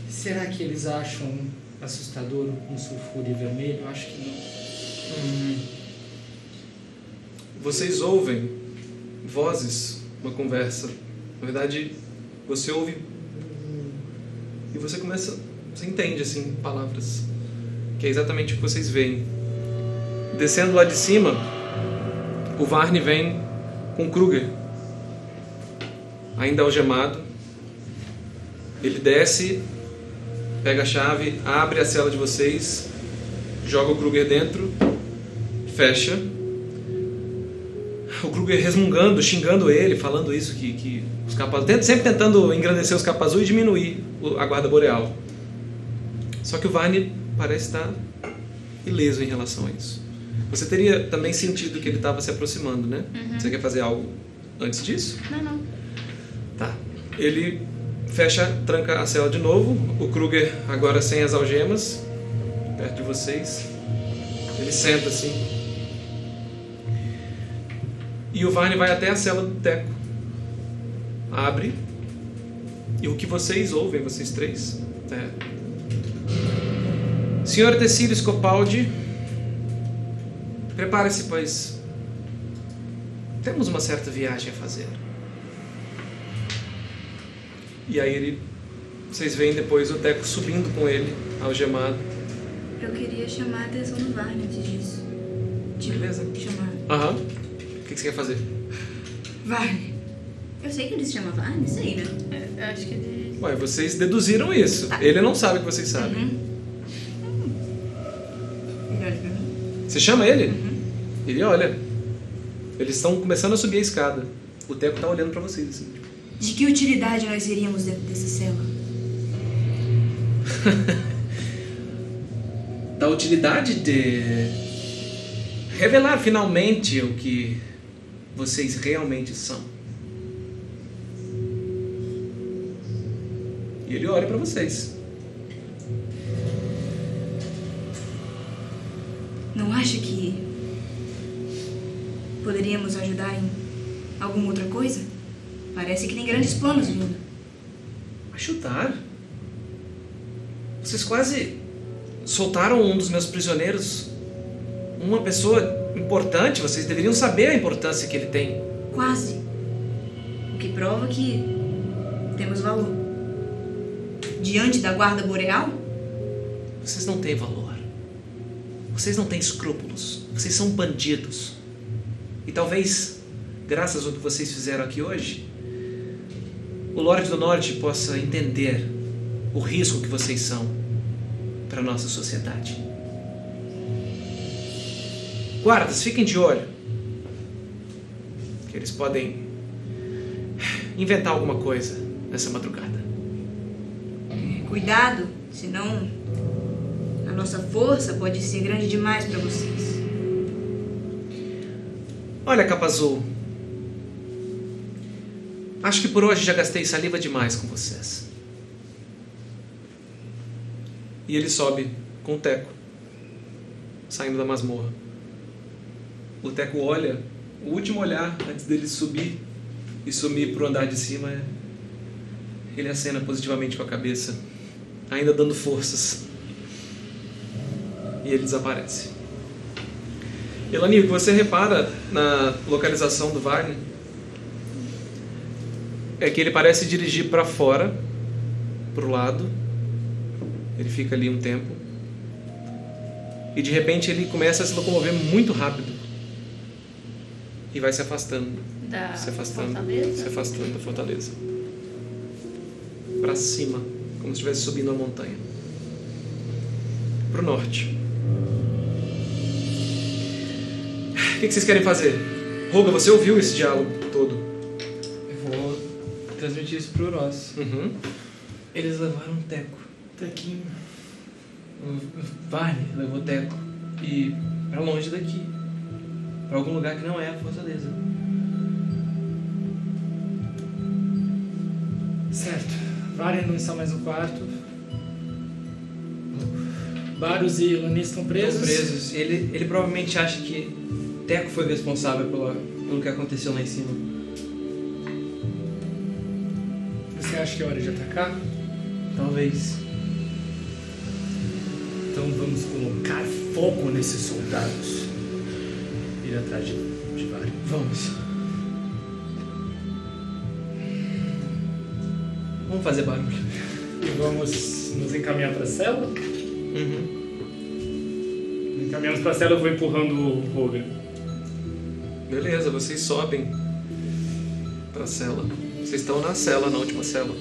Será que eles acham assustador um sulfure vermelho? Acho que não. Hum, Vocês ouvem vozes, uma conversa. Na verdade, você ouve e você começa, você entende assim palavras, que é exatamente o que vocês veem. Descendo lá de cima, o Varne vem com Kruger, ainda algemado. Ele desce, pega a chave, abre a cela de vocês, joga o Kruger dentro, fecha. O Kruger resmungando, xingando ele, falando isso, que, que os capas... tent- sempre tentando engrandecer os capas azul e diminuir a guarda boreal. Só que o Varney parece estar ileso em relação a isso. Você teria também sentido que ele estava se aproximando, né? Você quer fazer algo antes disso? Não, não. Tá. Ele fecha, tranca a cela de novo. O Kruger, agora sem as algemas, perto de vocês. Ele senta assim. E o Varney vai até a cela do Teco. Abre. E o que vocês ouvem, vocês três, é. Senhor Tecílio Scopaldi, prepare-se, pois temos uma certa viagem a fazer. E aí ele. Vocês veem depois o Teco subindo com ele, algemado. Eu queria chamar a atenção do Varney antes disso. Tipo, Beleza. chamar. Aham. O que que você quer fazer? Varney. Eu sei que ele se chama Varney, sei, né? É, Eu acho que ele. Ué, vocês deduziram isso. Ele não sabe que vocês sabem. Uhum. Você chama ele? Ele olha. Eles estão começando a subir a escada. O Teco tá olhando pra vocês assim. De que utilidade nós seríamos dentro dessa cela? Da utilidade de revelar finalmente o que vocês realmente são. E ele olha pra vocês. Não acha que poderíamos ajudar em alguma outra coisa? Parece que tem grandes planos vindo. Ajudar? Vocês quase soltaram um dos meus prisioneiros. Uma pessoa importante, vocês deveriam saber a importância que ele tem. Quase. O que prova que temos valor. Diante da guarda boreal? Vocês não têm valor. Vocês não têm escrúpulos. Vocês são bandidos. E talvez, graças ao que vocês fizeram aqui hoje, o Lorde do Norte possa entender o risco que vocês são para a nossa sociedade. Guardas, fiquem de olho. Que eles podem inventar alguma coisa nessa madrugada. Cuidado, senão nossa força pode ser grande demais para vocês. Olha, capa azul. Acho que por hoje já gastei saliva demais com vocês. E ele sobe com o Teco, saindo da masmorra. O Teco olha, o último olhar antes dele subir e sumir pro andar de cima é. Ele acena positivamente com a cabeça, ainda dando forças. E ele desaparece. Elani, o que você repara na localização do Wagner é que ele parece dirigir para fora, para o lado. Ele fica ali um tempo. E de repente ele começa a se locomover muito rápido. E vai se afastando, Da se afastando, Fortaleza? se afastando da fortaleza. Para cima, como se estivesse subindo a montanha. Para o norte. O que que vocês querem fazer? Roga, você ouviu esse diálogo todo? Eu vou transmitir isso pro Ross. Uhum. Eles levaram um teco. Tequinho. O Varney levou o teco. E pra longe daqui. Pra algum lugar que não é a fortaleza. Certo. Varen não está mais no quarto. Varus e Lani estão presos. Estão presos. Ele, ele provavelmente acha que Teco foi responsável pela, pelo que aconteceu lá em cima. Você acha que é hora de atacar? Talvez. Então vamos colocar fogo nesses soldados. Ir atrás de, de. Vamos. Vamos fazer barulho. E vamos nos encaminhar para a cela. Uhum. Encaminhamos para a cela, eu vou empurrando o Roger. Beleza, vocês sobem pra cela. Vocês estão na cela, na última cela.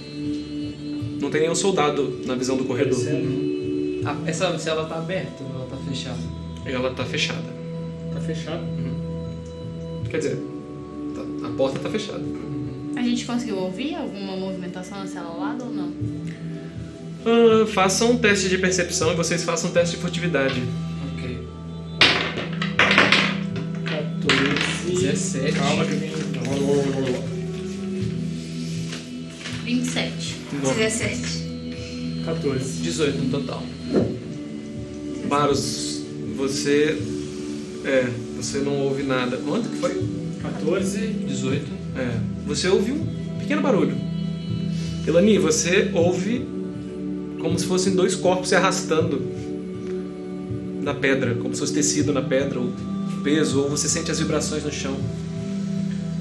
Não tem nenhum soldado na visão do corredor. Descendo. Ah, essa cela tá aberta ou ela tá fechada? Ela tá fechada. Tá fechado. Quer dizer, tá- a porta tá fechada. A gente conseguiu ouvir alguma movimentação na cela ao lado ou não? Ah, façam um teste de percepção e vocês façam um teste de furtividade. Ok. 17. Calma que eu tenho. 27. 17. 14. 18 no total. Baros, você. É, você não ouve nada. Quanto que foi? 14. 18. É, você ouve um pequeno barulho. Elani, você ouve como se fossem dois corpos se arrastando na pedra, como se fosse tecido na pedra, ou peso, ou você sente as vibrações no chão.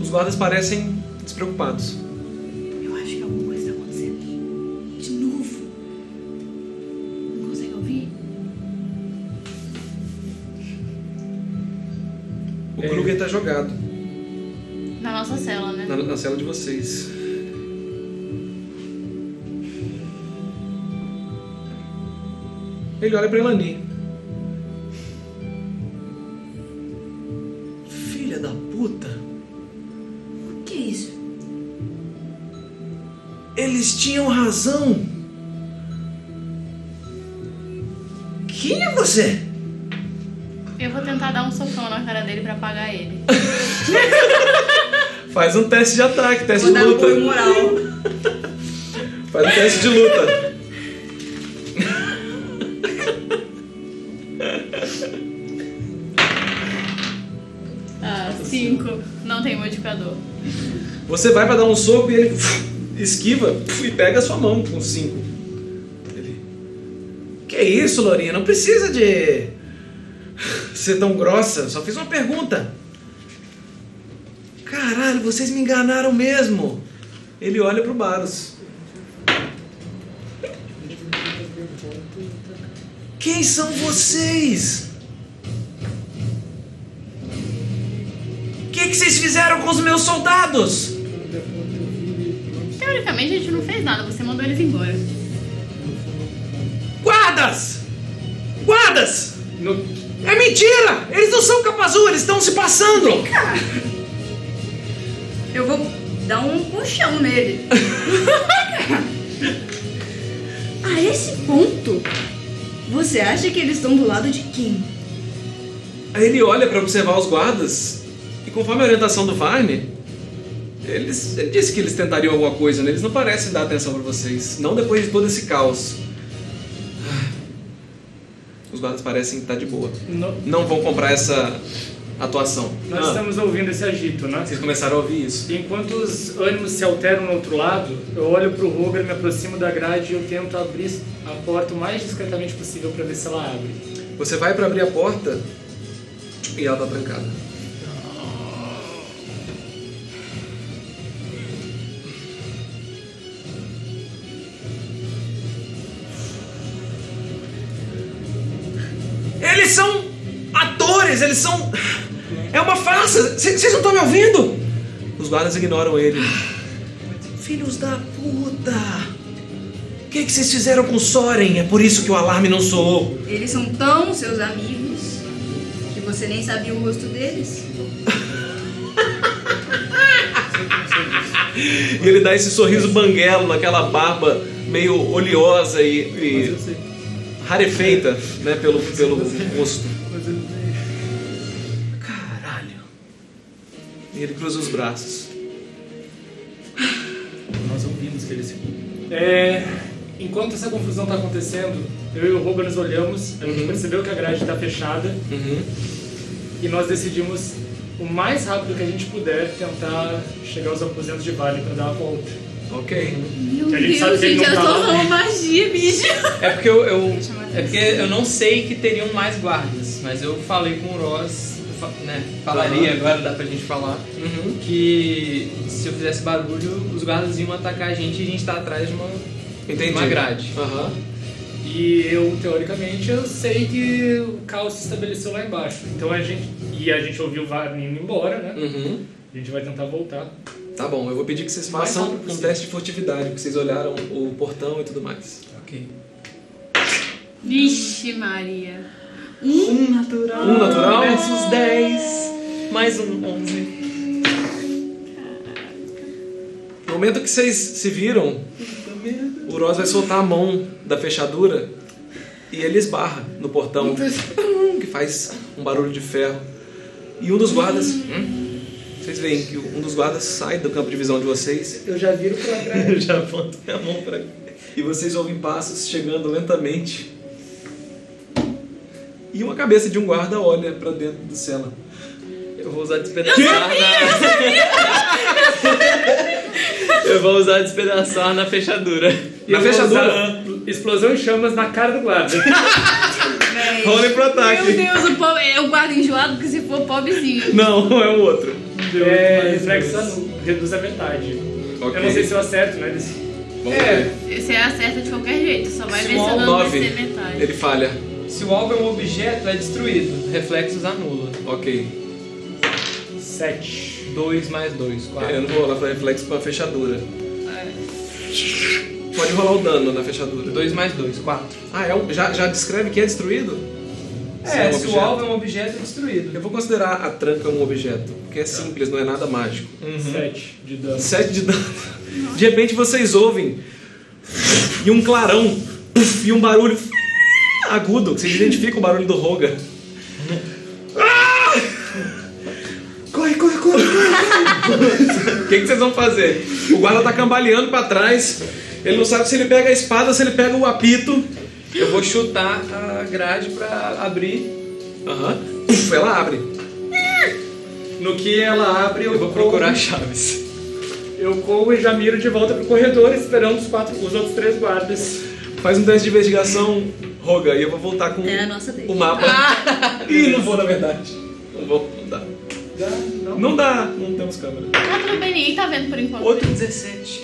Os guardas parecem despreocupados. Eu acho que alguma coisa está acontecendo. De novo. Não consegue ouvir? O Kruger tá jogado Na nossa cela, né? na, na cela de vocês. Ele olha pra Elani. Filha da puta. O que é isso? Eles tinham razão. Quem é você? Eu vou tentar dar um socão na cara dele pra apagar ele. Faz um teste de ataque, teste Vou de dar um luta. moral. Faz um teste de luta. Você vai pra dar um soco e ele esquiva e pega a sua mão com cinco. Ele. Que isso, Lourinha? Não precisa de ser tão grossa. Só fiz uma pergunta. Caralho, vocês me enganaram mesmo. Ele olha pro Baros. Quem são vocês? O que, que vocês fizeram com os meus soldados? Teoricamente a gente não fez nada, você mandou eles embora. Guardas! Guardas! No... É mentira! Eles não são capazul, eles estão se passando! Eu vou dar um puxão nele. A esse ponto, você acha que eles estão do lado de quem? Aí ele olha pra observar os guardas e conforme a orientação do Varne, eles, ele disse que eles tentariam alguma coisa, né? Eles não parecem dar atenção pra vocês. Não depois de todo esse caos. Ah. Os guardas parecem estar de boa. no- Não vão comprar essa atuação. Nós Ah, estamos ouvindo esse agito, né? Vocês começaram a ouvir isso. Enquanto os ânimos se alteram no outro lado, eu olho pro Roger, me aproximo da grade e eu tento abrir a porta o mais discretamente possível para ver se ela abre. Você vai pra abrir a porta e ela tá trancada. Eles são. É uma farsa! Vocês não estão me ouvindo? Os guardas ignoram ele. Filhos da puta! O que, que vocês fizeram com Soren? É por isso que o alarme não soou. Eles são tão seus amigos que você nem sabia o rosto deles. E ele dá esse sorriso banguelo naquela barba meio oleosa e, e rarefeita né, pelo, pelo rosto. E ele cruza os braços. Nós ouvimos que ele se. É, enquanto essa confusão está acontecendo, eu e o Roger nos olhamos, a gente Uhum. percebeu que a grade está fechada e nós decidimos o mais rápido que a gente puder tentar chegar aos aposentos de Vale para dar a volta. Ok. Meu Que a gente Deus, sabe que ele gente, não eu tá lá. magia, bicho. É porque eu, eu- é porque eu não sei que teriam mais guardas, mas eu falei com o Ross, né, falaria Aham. agora, dá pra gente falar, Uhum. que se eu fizesse barulho, os guardas iam atacar a gente e a gente tá atrás de uma, Entendi. uma grade. Aham. E eu, teoricamente, eu sei que o caos se estabeleceu lá embaixo. Então a gente. E a gente ouviu o Varney indo embora, né? Uhum. A gente vai tentar voltar. Tá bom, eu vou pedir que vocês façam um possível. teste de furtividade, porque vocês olharam o portão e tudo mais. Ok. Vixe, Maria. Um natural. Um natural? Versus 10. Mais um 11. No momento que vocês se viram, o Ross vai soltar a mão da fechadura e ele esbarra no portão, que faz um barulho de ferro. E um dos guardas hum, Vocês veem que um dos guardas sai do campo de visão de vocês. Eu já viro pra trás. Eu já aponto minha mão pra E vocês ouvem passos chegando lentamente. E uma cabeça de um guarda olha pra dentro do cela. Eu vou usar despedaçar na. Eu vou usar despedaçar na fechadura. E Na eu vou fechadura? usar Explosão em chamas na cara do guarda. Véi. Rolem pro Meu ataque. Deus, o pobre, é o guarda enjoado que se for pobrezinho. Não, é o outro. é, reflexo anu- reduz a metade. Ok. Eu não sei se eu acerto, né? desse- Vamos É. Você acerta de qualquer jeito, só vai ver se o Small dano vai metade. Ele falha. Se o alvo é um objeto, é destruído. Reflexos anula. Ok. Sete. 2 mais 2, 4. Eu não vou rolar pra reflexo pra fechadura. Pode rolar o dano na fechadura. 2 mais 2, 4. Ah, é um, já, já descreve que é destruído? Se É, um se objeto. o alvo é um objeto, é destruído. Eu vou considerar a tranca um objeto, porque é simples, não é nada mágico. Sete de dano. 7 de dano. De repente vocês ouvem e um clarão e um barulho agudo. Vocês identificam o barulho do Roga. O que, que vocês vão fazer? O guarda tá cambaleando pra trás. Ele não sabe se ele pega a espada ou se ele pega o apito. Eu vou chutar a grade pra abrir. Aham. Puf, Ela abre. No que ela abre, eu, Eu vou procurar chaves. Eu corro e já miro de volta pro corredor, esperando os, quatro, os outros três guardas. Faz um teste de investigação, Roga, e eu vou voltar com É a o mapa. Ih, não vou na verdade. Não vou, não dá. Dá? Não. Não dá, não temos câmera. Tá tudo bem, ninguém tá vendo por enquanto. Outro 17.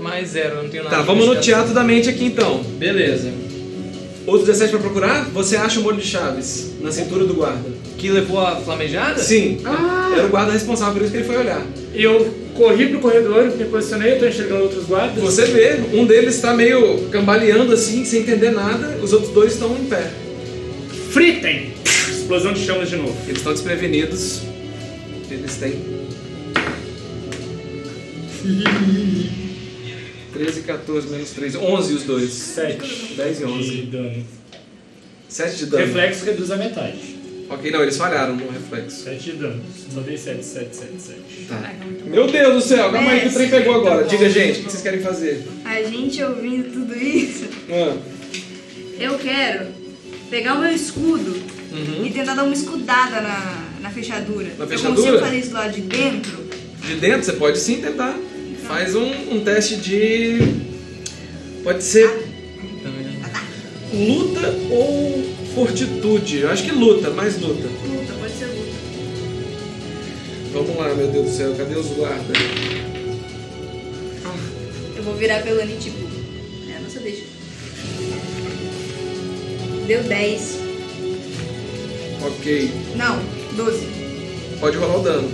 Mais 0, eu não tenho nada. Tá, de vamos no teatro da mente aqui então. Beleza. Outro 17 pra procurar? Você acha o molho de chaves na cintura do guarda. Que levou a flamejada? Sim, Ah. era o guarda responsável, por isso que ele foi olhar. Eu corri pro corredor, me posicionei, eu tô enxergando outros guardas. Você vê, um deles tá meio cambaleando assim, sem entender nada, os outros dois estão em pé. Fritem! Explosão de chamas de novo. Eles estão desprevenidos. Eles têm. 13, 14, menos 3. 11 os dois. Sete 10 e 11. de dano. 7 de dano. Reflexo reduz a metade. Ok, não, eles falharam no reflexo. Sete de dano. Só dei sete, sete, sete, sete. Tá. Caraca, muito bom. Meu Deus do céu, calma aí que o trem pegou agora. tá Diga, gente, o que vocês querem fazer? A gente ouvindo tudo isso, Ah, eu quero pegar o meu escudo e tentar dar uma escudada na, na fechadura. Na Eu fechadura? consigo fazer isso lá de dentro? de dentro você pode sim tentar. Faz um, um teste de. Pode ser luta ou fortitude. Eu acho que luta, mais luta. Luta, pode ser luta. Vamos lá, meu Deus do céu, cadê os guardas? Eu vou virar pelo Ani, Deu 10. Ok, Não, 12. pode rolar o dano.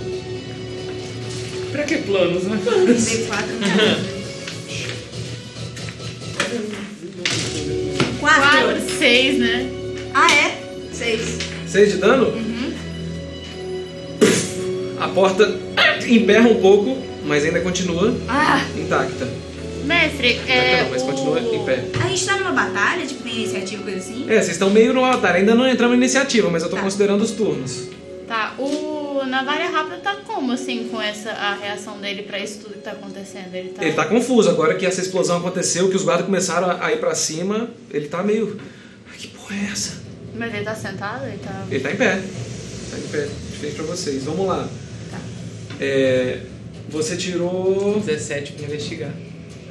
Pra que planos, né? Dei 4. 4. 4, 6, né? Ah, é? 6. 6 de dano? A porta emperra um pouco, mas ainda continua Ah, intacta. Mestre, é. não, mas continua o- em pé. a gente tá numa batalha, tipo, tem iniciativa, coisa assim? É, vocês estão meio no altar, ainda não entramos em iniciativa, mas eu tô Tá. considerando os turnos. Tá, o Navalha Rápida tá como, assim, com essa a reação dele pra isso tudo que tá acontecendo? Ele tá. Ele tá confuso agora que essa explosão aconteceu, que os guardas começaram a a ir pra cima. Ele tá meio. "Ai, Que porra é essa? Mas ele tá sentado? Ele tá. Ele tá em pé. Tá em pé. Diferente pra vocês. Vamos lá. Tá. É, você tirou 17 pra investigar.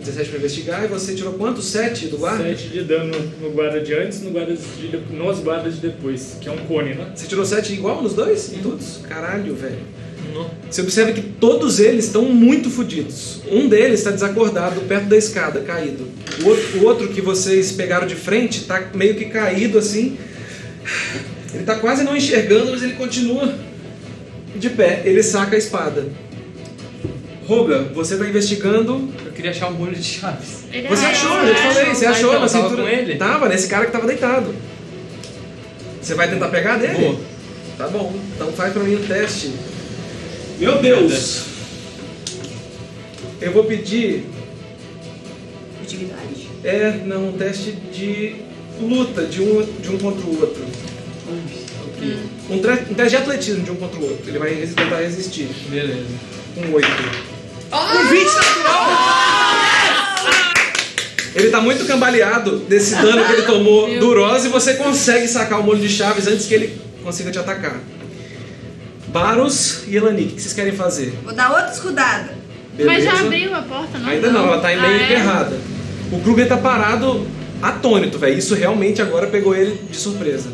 17 pra investigar e você tirou quanto? 7 do guarda? Sete de dano no guarda de antes no guarda de, de- nos guardas de depois, que é um cone, né? Você tirou 7 igual nos dois? Em todos? Caralho, velho. Você observa que todos eles estão muito fodidos. Um deles está desacordado perto da escada, caído. O outro, o outro que vocês pegaram de frente está meio que caído assim. Ele está quase não enxergando, mas ele continua de pé. Ele saca a espada. Roga, você está investigando. Eu queria achar um molho de chaves. Ele Você é- achou, eu já te falei, você Ah, achou então, na tava cintura. com ele? Tava, nesse cara que tava deitado. Você vai tentar pegar dele? Vou. Tá bom, então faz pra mim um teste. Meu Deus! Eu vou pedir. Utilidade? É, não, um teste de luta de um, de um contra o outro. Um, tre- um teste de atletismo de um contra o outro. Ele vai resi- tentar resistir. Beleza. Um 8. Um 20 natural! Ele tá muito cambaleado desse dano que ele tomou Meu do Rosa e você consegue sacar o molho de chaves antes que ele consiga te atacar. Baros e Elanik, o que vocês querem fazer? Vou dar outra escudada. Mas já Beleza? abriu a porta, não? Ainda não, ela tá meio Ah, é? emperrada. O Kruger tá parado, atônito, velho. Isso realmente agora pegou ele de surpresa.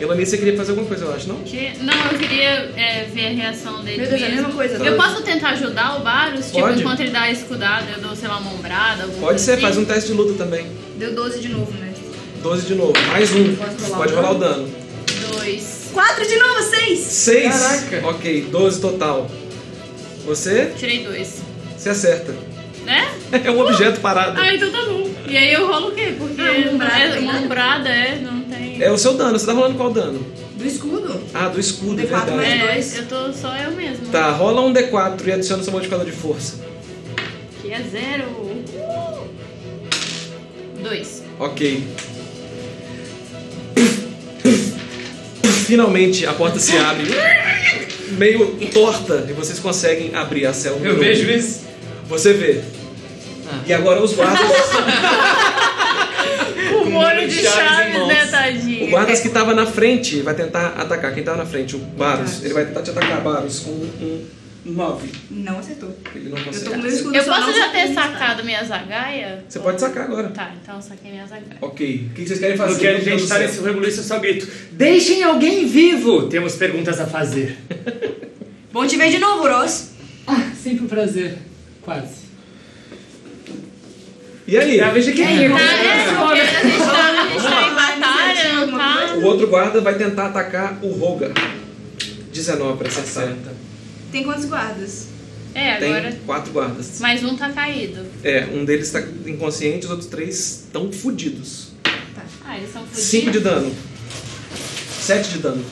Elanik, você queria fazer alguma coisa, eu acho, não? Que- Não, eu queria é, ver a reação dele Meu Deus, é a mesmo. mesma coisa. Eu posso tentar ajudar o Varus? Tipo, Pode. enquanto ele dá a escudada, eu dou, sei lá, uma ombrada, alguma Pode coisa ser, assim? faz um teste de luta também. Deu 12 de novo, né? 12 de novo, mais um. Posso rolar Pode o rolar o dano. Dois. 4 de novo, 6! 6. Caraca. Ok, 12 total. Você? Tirei dois. Você acerta. Né? É um objeto parado. Ah, então tá bom. E aí eu rolo o quê? Porque Ah, uma ombrada, é, tem uma nada? ombrada, é, não tem... É o seu dano, você tá rolando qual dano? Do escudo. Ah, do escudo, é D4 verdade. mais É, dois. eu tô só eu mesmo. Tá, rola um D4 e adiciona seu modificador de força. Que é zero. Uh! Dois. Ok. Finalmente a porta se abre, meio torta, e vocês conseguem abrir a célula. Eu vejo isso. Você vê. E agora os guardas. O molho de chaves em O guardas que tava na frente vai tentar atacar. Quem tava na frente? O Baros. Ele vai tentar te atacar, Baros, com um 9. Não acertou. Ele não Eu tô com consegue. meu escudo Eu posso já ter sacado minha zagaia? Você pode sacar agora. Tá, então eu saquei minha zagaia. Ok. O que vocês querem fazer? Meu Deus gente tá céu. nesse rebuliço, eu só grito: Deixem alguém vivo! Temos perguntas a fazer. Bom te ver de novo, Ross. Ah, sempre um prazer. Quase. E aí? É a vez de quem? Tá, é, porque a gente tá, a gente tá em batalha, não tá? O outro guarda vai tentar atacar o Roga. 19 pra acertar. Tem quantos guardas? É, agora. Tem quatro guardas. Mais um tá caído. É, um deles tá inconsciente, os outros três estão fudidos. Ah, eles são fudidos. 5 de dano. 7 de dano.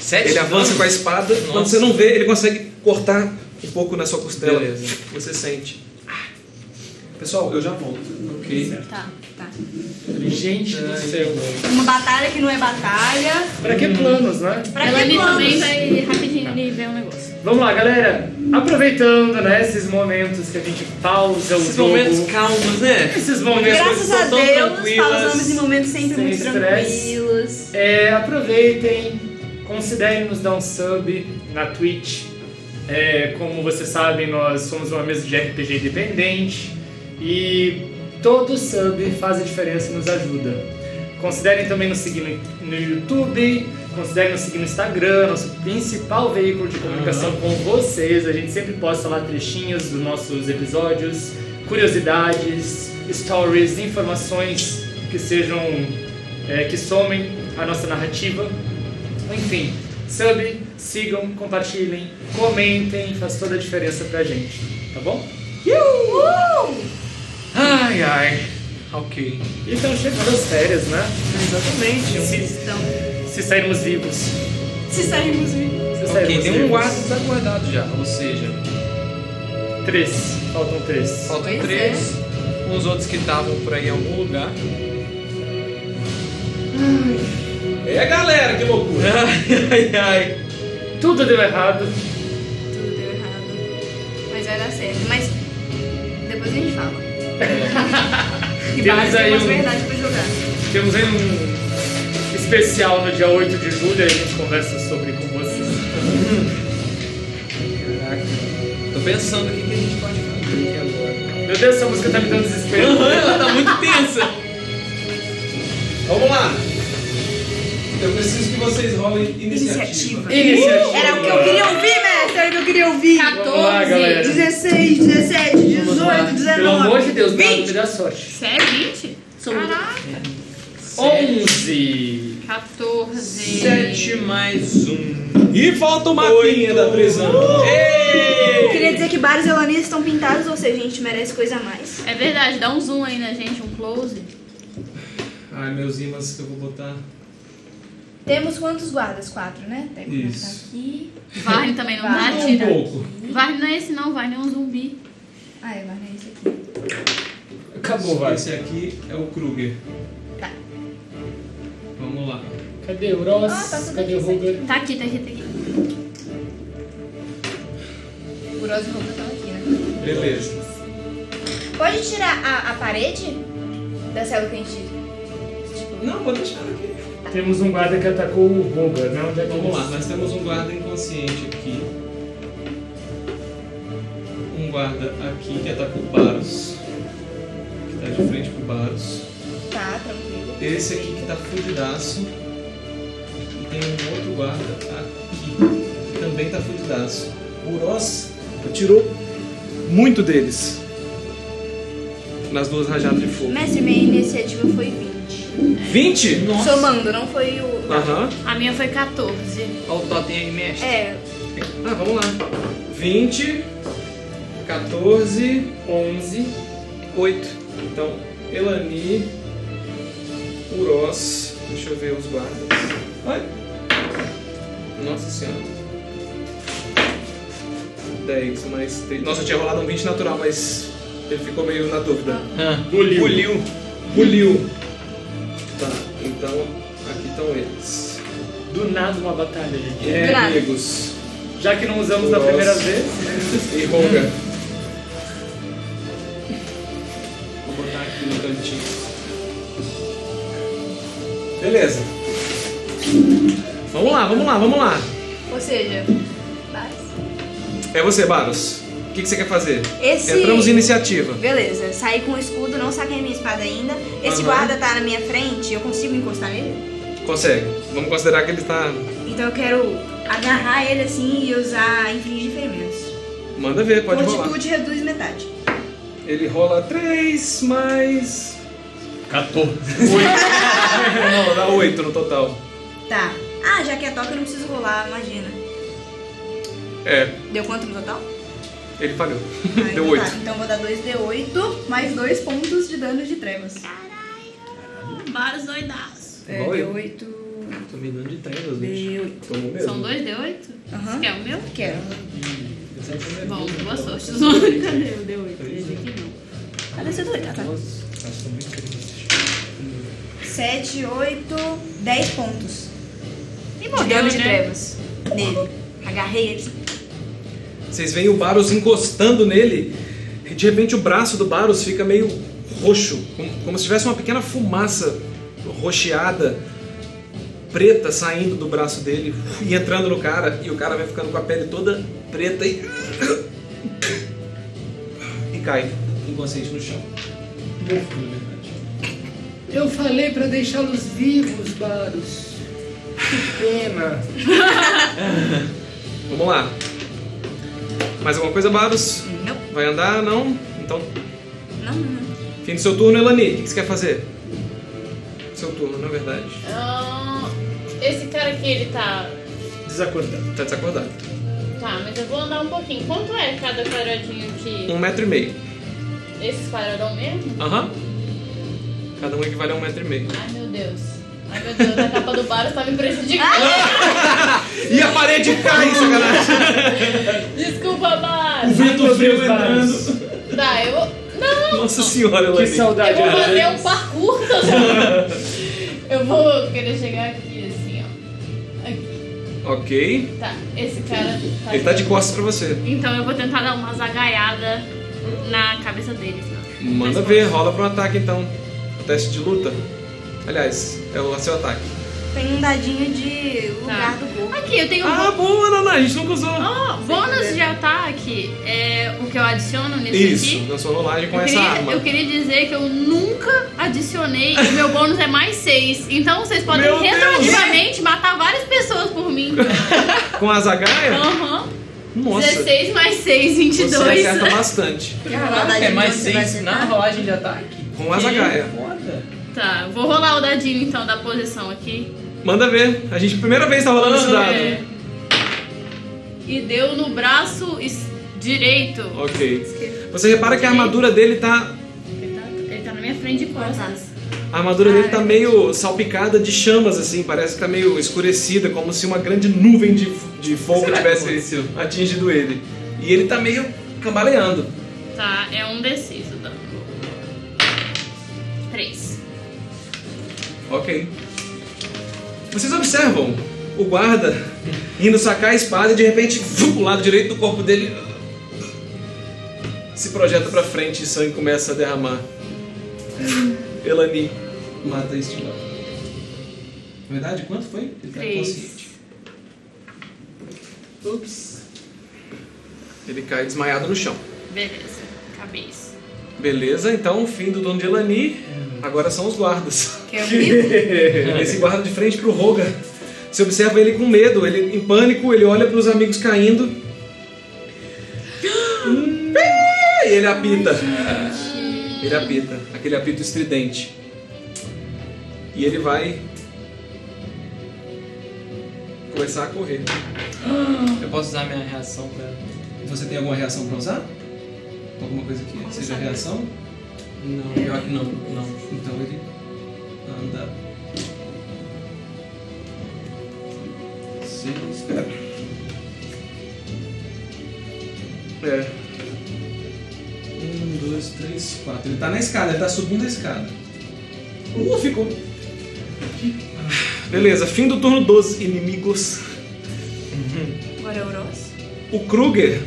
Sete Ele avança dano? com a espada, quando Nossa. você não vê, ele consegue cortar um pouco na sua costela. Beleza. Você sente. Pessoal, eu já volto. Ok. Tá. Tá. Gente do céu. Uma batalha que não é batalha. Pra que planos, né? Pra Ela que planos? também vai rapidinho ali ver um negócio. Vamos lá, galera. Aproveitando, né, esses momentos que a gente pausa o Esses jogo. momentos calmos, né? Esses momentos Graças a são tão Deus, pausamos em momentos sempre sem muito estresse. tranquilos. É, aproveitem, considerem nos dar um sub na Twitch. É, como vocês sabem, nós somos uma mesa de RPG independente e todo sub faz a diferença e nos ajuda. Considerem também nos seguir no, YouTube, considerem nos seguir no Instagram, nosso principal veículo de comunicação com vocês. A gente sempre posta lá trechinhos dos nossos episódios, curiosidades, stories, informações que sejam é, que somem a nossa narrativa. Enfim, sub, sigam, compartilhem, comentem, faz toda a diferença pra gente, tá bom? Ai, ai. Ok. E estão chegando as férias, né? Exatamente. Se, Então, se sairmos vivos. se sairmos vivos. Se Ok, sairmos tem um guarda desaguardado já, ou seja, Três. Faltam três. faltam Pois três. Uns outros que estavam por aí em algum lugar. É galera, que loucura! Ai, ai, ai. Tudo deu errado. Tudo deu errado. Mas vai dar certo. Mas depois a gente fala. E Temos aí um- pra jogar. Temos aí um especial no dia 8 de julho, a gente conversa sobre com vocês. Caraca. Tô pensando o que que a gente pode fazer aqui agora. Meu Deus, essa música tá me dando desespero. Aham, ela tá muito tensa. Vamos lá! Eu preciso que vocês rolem iniciativa. Iniciativa. Iniciativa. Era o que eu queria ouvir, mestre. Era o que eu queria ouvir. 14. Vamos lá, galera. 16, 17, 18, 19. Pelo amor de Deus, não 20. me dá sorte. Você é 20? Caraca. 11. 14. Sete mais um. E falta o mapinha da prisão. Eu queria dizer que Bares e Elanias estão pintados, ou seja, a gente merece coisa a mais. É verdade, dá um zoom aí na gente, um close. Ai, meus imãs que eu vou botar. Temos quantos guardas? Quatro, né? Tem que Isso. aqui. Varne também não dá, Varne Um tira. pouco. Varne não é esse não, Varne é um zumbi. Ah, é, Varne é esse aqui. Acabou, vai. Esse aqui é o Kruger. Tá. Vamos lá. Cadê o Ross? Ah, tá tudo Cadê o aqui, Roger? Tá aqui, tá aqui, tá aqui. O Rosa e o Roger estão aqui, né? Beleza. Pode tirar a, a parede da célula que a gente. Tipo, Não, pode deixar aqui. Temos um guarda que atacou o Roger, né? Onde é que Vamos lá, nós temos um guarda inconsciente aqui. Um guarda aqui que atacou o Baros. Que tá de frente pro Baros. tá, tranquilo. Esse aqui que tá fudidaço. E tem um outro guarda aqui. Que também tá fudidaço. O Ross atirou muito deles. Nas duas rajadas de fogo. Mestre, minha iniciativa foi 20. 20? Somando, não foi o. Aham. A minha foi 14. Olha o totem aí, mestre. É, Ah, vamos lá. 20, 14, 11, 8. Então, Elani, Uros. Deixa eu ver os guardas. Ai. Nossa senhora. 10 mais 3. Nossa, eu tinha rolado um 20 natural, mas ele ficou meio na dúvida. Ah, Buliu. Buliu. Buliu. Tá, então aqui estão eles. Do nada uma batalha, gente. É, Do nada. amigos. Já que não usamos da Nossa. primeira vez, E Roga. Vou botar aqui no cantinho. Beleza. Vamos lá, vamos lá, vamos lá. ou seja. Baros. É você, Baros. O que, que você quer fazer? Esse. Entramos em iniciativa. Beleza, saí com o escudo, não saquei minha espada ainda. Esse Aham. guarda tá na minha frente, eu consigo encostar nele? Consegue. Vamos considerar que ele está. Então eu quero agarrar ele assim e usar infligir ferimentos. Manda ver, pode rolar. Fortitude reduz metade. Ele rola 3 mais. 14. Não, dá 8 no total. Tá. Ah, já que é toque eu não preciso rolar, imagina. É, Deu quanto no total? Ele falhou. Ah, Deu então 8. tá. Então eu vou dar 2d8 mais 2 pontos de dano de trevas. Vários doidaços. É, Igual eu. D8. Tô me dando de trevas, bicho. D8. Tomou mesmo. São dois D8? Aham. Você quer o meu? Quero. Bom, boa sorte. Cadê o D8? Esse aqui não. Cadê seu D8? Ah, tá. 7, 8, 10 pontos. E De morreu, dano de né? trevas. Nele. Agarrei ele. Vocês veem o Baros encostando nele e de repente o braço do Baros fica meio roxo, como, como se tivesse uma pequena fumaça rocheada, preta saindo do braço dele e entrando no cara, e o cara vai ficando com a pele toda preta e. e cai inconsciente no chão. Morto, na verdade. Eu falei pra deixá-los vivos, Baros. Que pena. Vamos lá. Mais alguma coisa, Baros? Não, Vai andar? Não? Então, não, não. fim do seu turno, Elani. O que você quer fazer? Seu turno, na verdade. Ah, esse cara aqui, ele tá. Desacordado. Tá desacordado. Tá, mas eu vou andar um pouquinho. Quanto é cada quadradinho aqui? Um metro e meio. Esses quadradão mesmo? Aham. Cada um equivale a um metro e meio. Ai meu Deus. Ai meu Deus, a capa do Baros tá me prejudicando. E a parede cai, sacanagem! Desculpa, Baros. Vento frio entrando. Tá, eu vou. Não! Nossa senhora, Que saudade, Eu vou fazer um parkour? Eu vou querer chegar aqui assim, ó. Aqui. Ok. Tá, esse cara tá. Ele tá de costas pra você. Então eu vou tentar dar uma zagaiada na cabeça dele. ó. Manda Mas- ver, rola pro ataque então. Teste de luta. Aliás, é o seu ataque. Tem um dadinho de lugar Tá. do corpo. Aqui, eu tenho um Ah, boa, Naná, a gente nunca usou. Oh, bônus de ataque é o que eu adiciono nesse Isso, aqui. na sua rolagem com Eu essa queria, arma. eu queria dizer que eu nunca adicionei e meu bônus é mais 6. Então vocês podem Meu Deus! retroativamente matar várias pessoas por mim. Com a Zagaia? Aham. Nossa. 16 mais 6, 22. Você acerta bastante. A rolagem é mais de onde você vai 6 na rolagem de ataque? Com a Zagaia. Foda. Tá, vou rolar o dadinho então da posição aqui. Manda ver. A gente, primeira vez tá rolando esse dado. É. E deu no braço es- direito. Ok. Você repara que a armadura dele tá. Ele tá, ele tá na minha frente de costas. A armadura dele tá meio salpicada de chamas, assim, parece que tá meio escurecida, como se uma grande nuvem de, de fogo Será que tivesse aconteceu? atingido ele. E ele tá meio cambaleando. Tá, é um D6 o dano. 3. Ok. Vocês observam o guarda indo sacar a espada e de repente o lado direito do corpo dele se projeta pra frente e sangue começa a derramar. Elani mata este guarda. Na verdade, quanto foi? Ele tá inconsciente. Ups. Ele cai desmaiado no chão. Beleza. Cabeça. Beleza, então o fim do dono de Elani agora são os guardas. O grito? Esse guarda de frente pro Roga. Você observa ele com medo, ele em pânico, ele olha pros amigos caindo. E ele apita. Ele apita, aquele apito estridente. E ele vai começar a correr. Eu posso usar minha reação pra. Você tem alguma reação pra usar? Alguma coisa que seja reação? Não, pior que não. Não. Então ele anda. Seis. Pera. É. Um, dois, três, quatro. Ele tá na escada, ele tá subindo a escada. Uh, ficou. Beleza, fim do turno dos inimigos. Agora é o Ross. O Kruger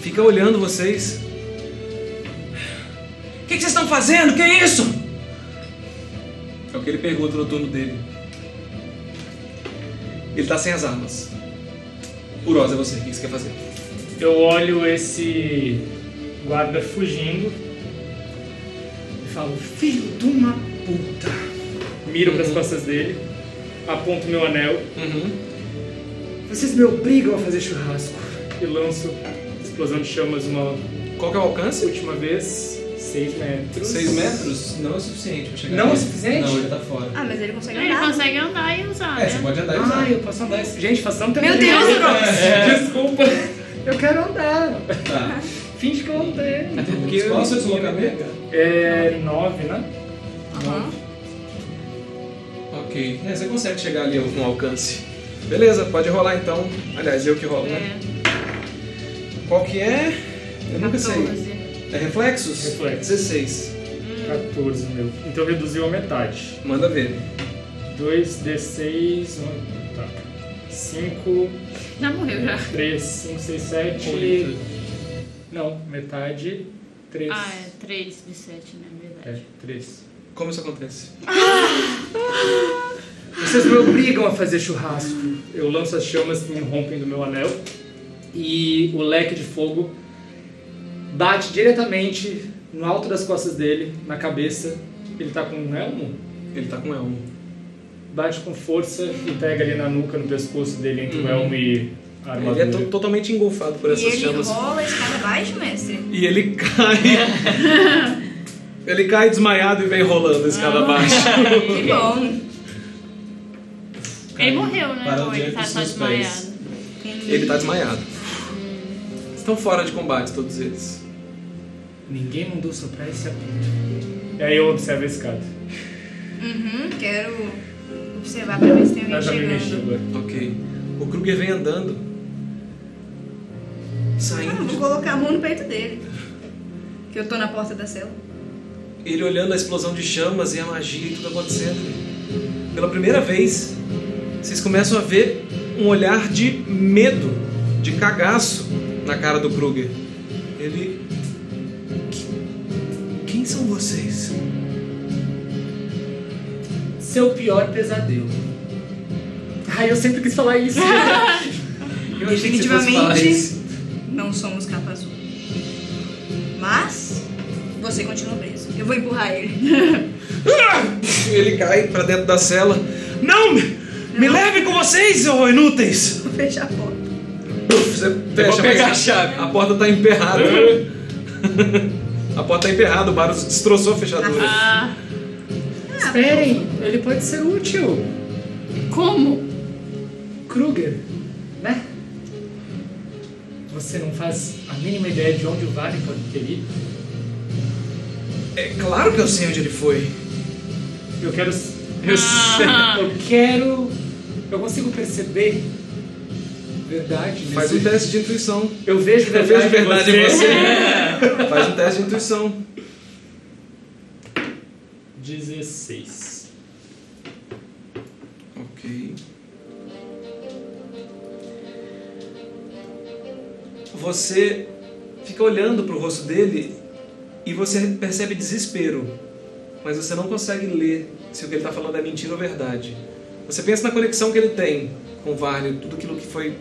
fica olhando vocês. Estão fazendo? Que é isso? É o que ele pergunta no turno dele. Ele tá sem as armas. Uroz, é você. O que você quer fazer? Eu olho esse guarda fugindo e falo, filho de uma puta. Miro pras costas dele, aponto meu anel. Uhum. Vocês me obrigam a fazer churrasco. E lanço explosão de chamas uma Qual que é o alcance? última vez, 6 metros. 6 metros? Não é o suficiente pra chegar Não é nele. suficiente? Não, ele tá fora. Ah, mas ele consegue Ele andar. consegue andar e usar, É, você né? pode andar e usar. Ah, eu posso andar. Gente, faz tanto tempo Meu Deus, não- Ross. É, Desculpa. Eu quero andar. Tá. Finge que eu andei. Porque Qual é o seu deslocamento? É 9, né? Aham. Ok. É, você consegue chegar ali com alcance. Beleza, pode rolar então. Aliás, eu que rolo, né? É, Qual que é? Eu nunca sei. 14. É reflexos? Reflexos. 16. 14, meu. Então reduziu a metade. Manda ver. 2d6. Tá. 5, Já morreu já. 3, 5, 6, 7. Não, metade. 3. Ah, é 3 de 7, né? Verdade. É, 3. Como isso acontece? Vocês me obrigam a fazer churrasco. Eu lanço as chamas que me rompem do meu anel. E o leque de fogo bate diretamente no alto das costas dele, na cabeça. Ele tá com um elmo? Ele tá com elmo. Bate com força e pega ali na nuca, no pescoço dele, entre o elmo e a Ele é armadura. to- totalmente engolfado por E essas ele chamas. rola a escada abaixo, mestre? E ele cai. ele cai desmaiado e vem rolando a escada abaixo. Que bom. Ele morreu, né? Ou ele tá só desmaiado? ele tá desmaiado. Estão fora de combate todos eles. Ninguém mandou soprar esse apito. E aí eu observo a escada. Uhum, quero observar pra ver se tem Eu alguém já me mexi chegando. agora. Ok. O Kruger vem andando. Ah, Saindo vou de... colocar a mão no peito dele. Que eu tô na porta da cela. Ele olhando a explosão de chamas e a magia e tudo acontecendo. Pela primeira vez, vocês começam a ver um olhar de medo, de cagaço na cara do Kruger. Ele. "Que- Quem são vocês? Seu pior pesadelo. Ai, eu sempre quis falar isso. Eu Definitivamente isso. não somos capa azul. Mas você continua preso. Eu vou empurrar ele. Ele cai pra dentro da cela. Não! Me, me leve com vocês, ô inúteis! Vou fechar a porta. Você fecha, pegar mas a chave. A porta tá emperrada. a porta tá emperrada, o Barus destroçou a fechadura. Ah, Esperem, ele pode ser útil. como? Kruger, né? Você não faz a mínima ideia de onde o Vale pode ter ido? É claro que eu sei onde ele foi. Eu quero. Ah. Eu quero. Eu consigo perceber Verdade. Né? Faz um teste de intuição. Eu vejo verdade, Eu vejo verdade em você. Em você. Faz um teste de intuição. 16. Ok. Você fica olhando para o rosto dele e você percebe desespero, mas você não consegue ler se o que ele está falando é mentira ou verdade. Você pensa na conexão que ele tem com Varney, tudo aquilo que foi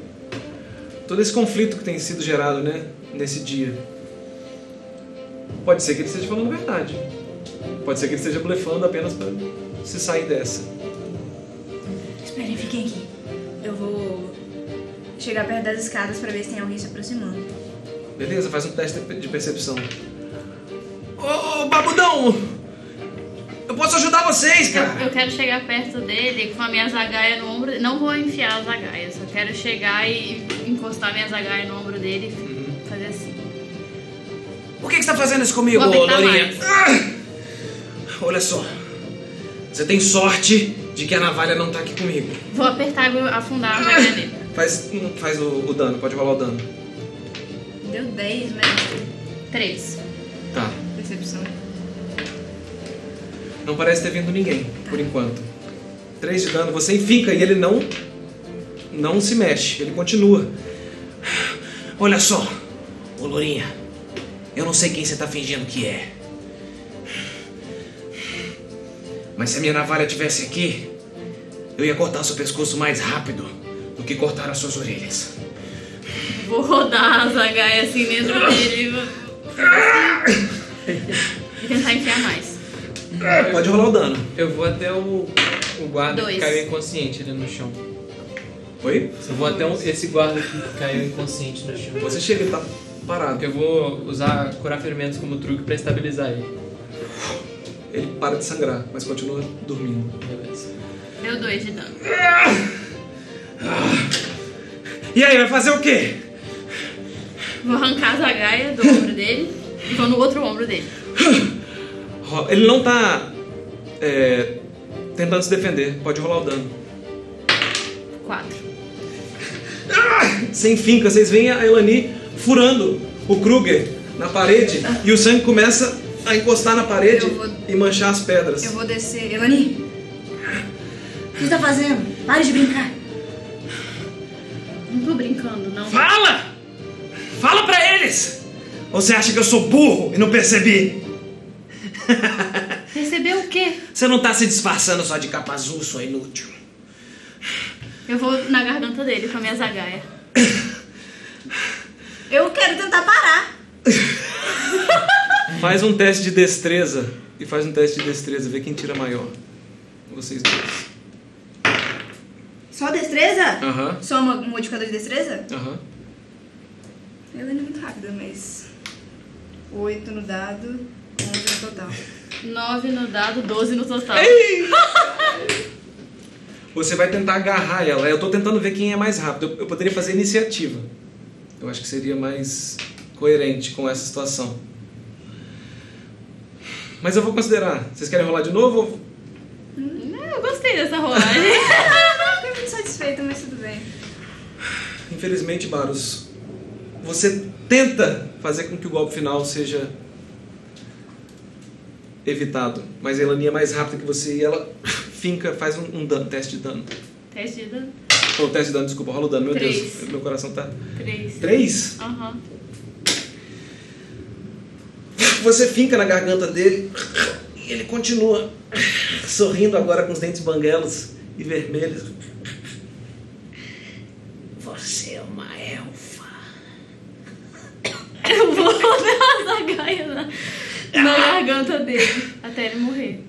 todo esse conflito que tem sido gerado né, nesse dia. Pode ser que ele esteja falando a verdade. Pode ser que ele esteja blefando apenas para se sair dessa. Esperem, fiquem aqui. Eu vou chegar perto das escadas pra ver se tem alguém se aproximando. Beleza, faz um teste de percepção. Ô, ô, babudão! Eu posso ajudar vocês, Eu, cara! eu quero chegar perto dele com a minha zagaia no ombro. Não vou enfiar a zagaia, só quero chegar e encostar minha zagaia no ombro dele e fazer assim. Por que, que você tá fazendo isso comigo, Lourinha? mais. Ah! Olha só. Você tem sorte de que a navalha não tá aqui comigo. Vou apertar e vou afundar a zagaia nele. Faz, hum, faz o, o dano, pode rolar o dano. Deu 10, mestre. Três. Tá. Percepção. Não parece ter vindo ninguém, por enquanto. 3 de dano, você enfica e ele não. não se mexe, ele continua. Olha só, ô Lourinha, eu não sei quem você tá fingindo que é. Mas se a minha navalha tivesse aqui, eu ia cortar seu pescoço mais rápido do que cortar as suas orelhas. Vou rodar a zagaia assim dentro dele e vou- tentar enfiar mais. Pode rolar o dano. Eu vou até o, o guarda Dois. que caiu inconsciente ali no chão. Oi? Eu vou até um- esse guarda que caiu inconsciente no chão. Você chega e tá parado. Porque eu vou usar curar ferimentos como truque pra estabilizar ele. Ele para de sangrar, mas continua dormindo. Beleza. Deu dois de dano. E aí, vai fazer o quê? Vou arrancar a zagaia do ombro dele e vou no outro ombro dele. Ele não tá é, tentando se defender. Pode rolar o dano. Quatro. Sem finca, vocês veem a Elani furando o Kruger na parede e o sangue começa a encostar na parede vou- e manchar as pedras. Eu vou descer. Elani! O que você tá fazendo? Pare de brincar. Não tô brincando, não. Fala! Fala pra eles! Ou você acha que eu sou burro e não percebi? Percebeu o quê? Você não tá se disfarçando só de capa azul, sua inútil. Eu vou na garganta dele com a minha zagaia. Eu quero tentar parar. Faz um teste de destreza e faz um teste de destreza, vê quem tira maior. Vocês dois. Só destreza? Aham, Só uma- um modificador de destreza? aham. Elani é muito rápida, mas. 8 no dado, 11 no total. Nove no dado, doze no total. Você vai tentar agarrar ela. Eu tô tentando ver quem é mais rápido. Eu, eu poderia fazer iniciativa. Eu acho que seria mais coerente com essa situação. Mas eu vou considerar. Vocês querem rolar de novo? ou- Eu gostei dessa rolagem. Fiquei muito satisfeita, mas tudo bem. Infelizmente, Baros, você tenta fazer com que o golpe final seja evitado. Mas a Elani é mais rápida que você e ela finca, faz um, um dano- teste de dano. Teste de dano. Ou teste de dano, desculpa, rola o dano. Meu Três. Deus, meu coração tá. Três. Três? Aham. Você finca na garganta dele e ele continua sorrindo agora com os dentes banguelos e vermelhos. Você é uma elfa. Eu vou dar a zagaia na, na garganta dele até ele morrer.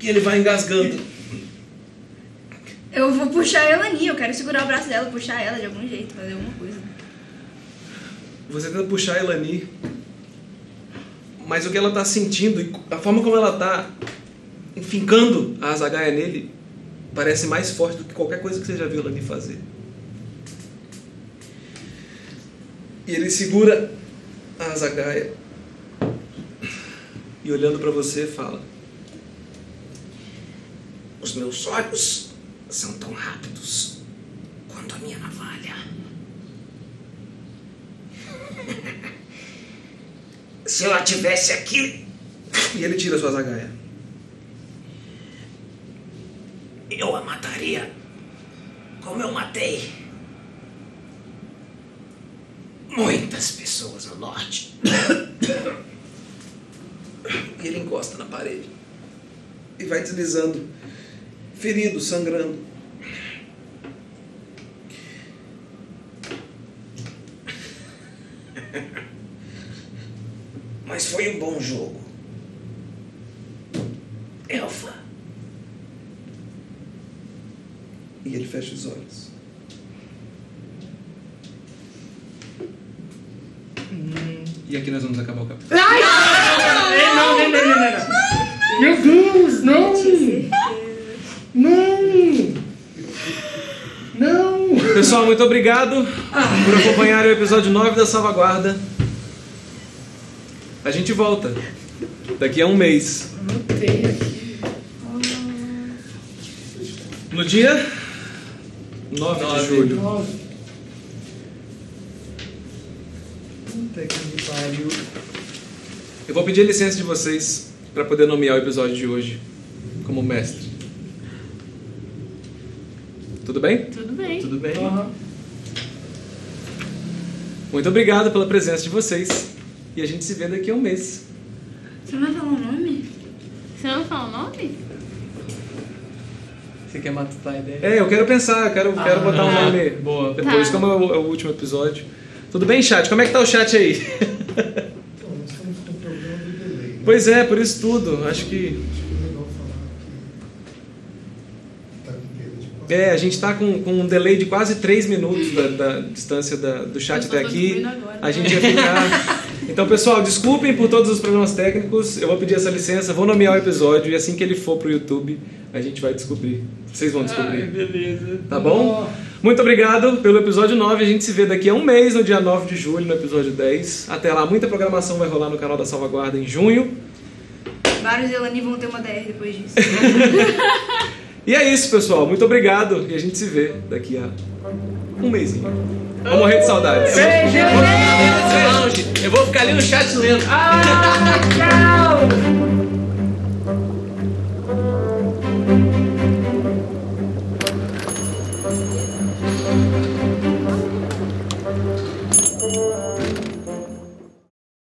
E ele vai engasgando. Eu vou puxar a Elani, eu quero segurar o braço dela, puxar ela de algum jeito, fazer alguma coisa. Você tenta puxar a Elani, mas o que ela tá sentindo e a forma como ela tá enfincando a zagaia nele parece mais forte do que qualquer coisa que você já viu Elani fazer. E ele segura a zagaia e olhando pra você fala: Os meus olhos são tão rápidos quanto a minha navalha. Se ela tivesse aqui. E ele tira sua zagaia. Eu a mataria como eu matei muitas pessoas no norte. E ele encosta na parede. E vai deslizando, ferido, sangrando. Mas foi um bom jogo. Elfa. E ele fecha os olhos. E aqui nós vamos acabar o capítulo. Ei, não, não, não, não, não, não. Meu Deus, não! Não! Não! Pessoal, muito obrigado por acompanhar o episódio 9 da Salvaguarda. A gente volta daqui a um mês. Anotei aqui. No dia 9 de julho. Nove. Puta que me pariu. Eu vou pedir licença de vocês para poder nomear o episódio de hoje como mestre. Tudo bem? Tudo bem. Tudo bem. Aham. Muito obrigado pela presença de vocês. E a gente se vê daqui a um mês. Você não vai falar o nome? Você não fala o nome? Você quer matar a ideia? É, eu quero pensar, eu quero, quero botar um nome Boa. depois, Tá. como é o, é o último episódio. Tudo bem, chat? Como é que tá o chat aí? Nós estamos com o problema do delay. Né? pois é, por isso tudo. Acho que. Acho que é legal falar que com perda de quase. A gente tá com, com um delay de quase 3 minutos da, da distância da- do chat até aqui. agora. A gente ia ficar. Então, pessoal, desculpem por todos os problemas técnicos. Eu vou pedir essa licença, vou nomear o episódio e assim que ele for pro YouTube, a gente vai descobrir. Vocês vão descobrir. beleza. Tá bom? Muito obrigado pelo episódio 9. A gente se vê daqui a um mês, no dia 9 de julho, no episódio 10. Até lá, muita programação vai rolar no canal da Salvaguarda em junho. Vários Elani vão ter uma DR depois disso. E é isso, pessoal. Muito obrigado e a gente se vê daqui a um mêsinho. Vou morrer de saudades. Eu vou ficar ali no chat lendo. Ah, tchau!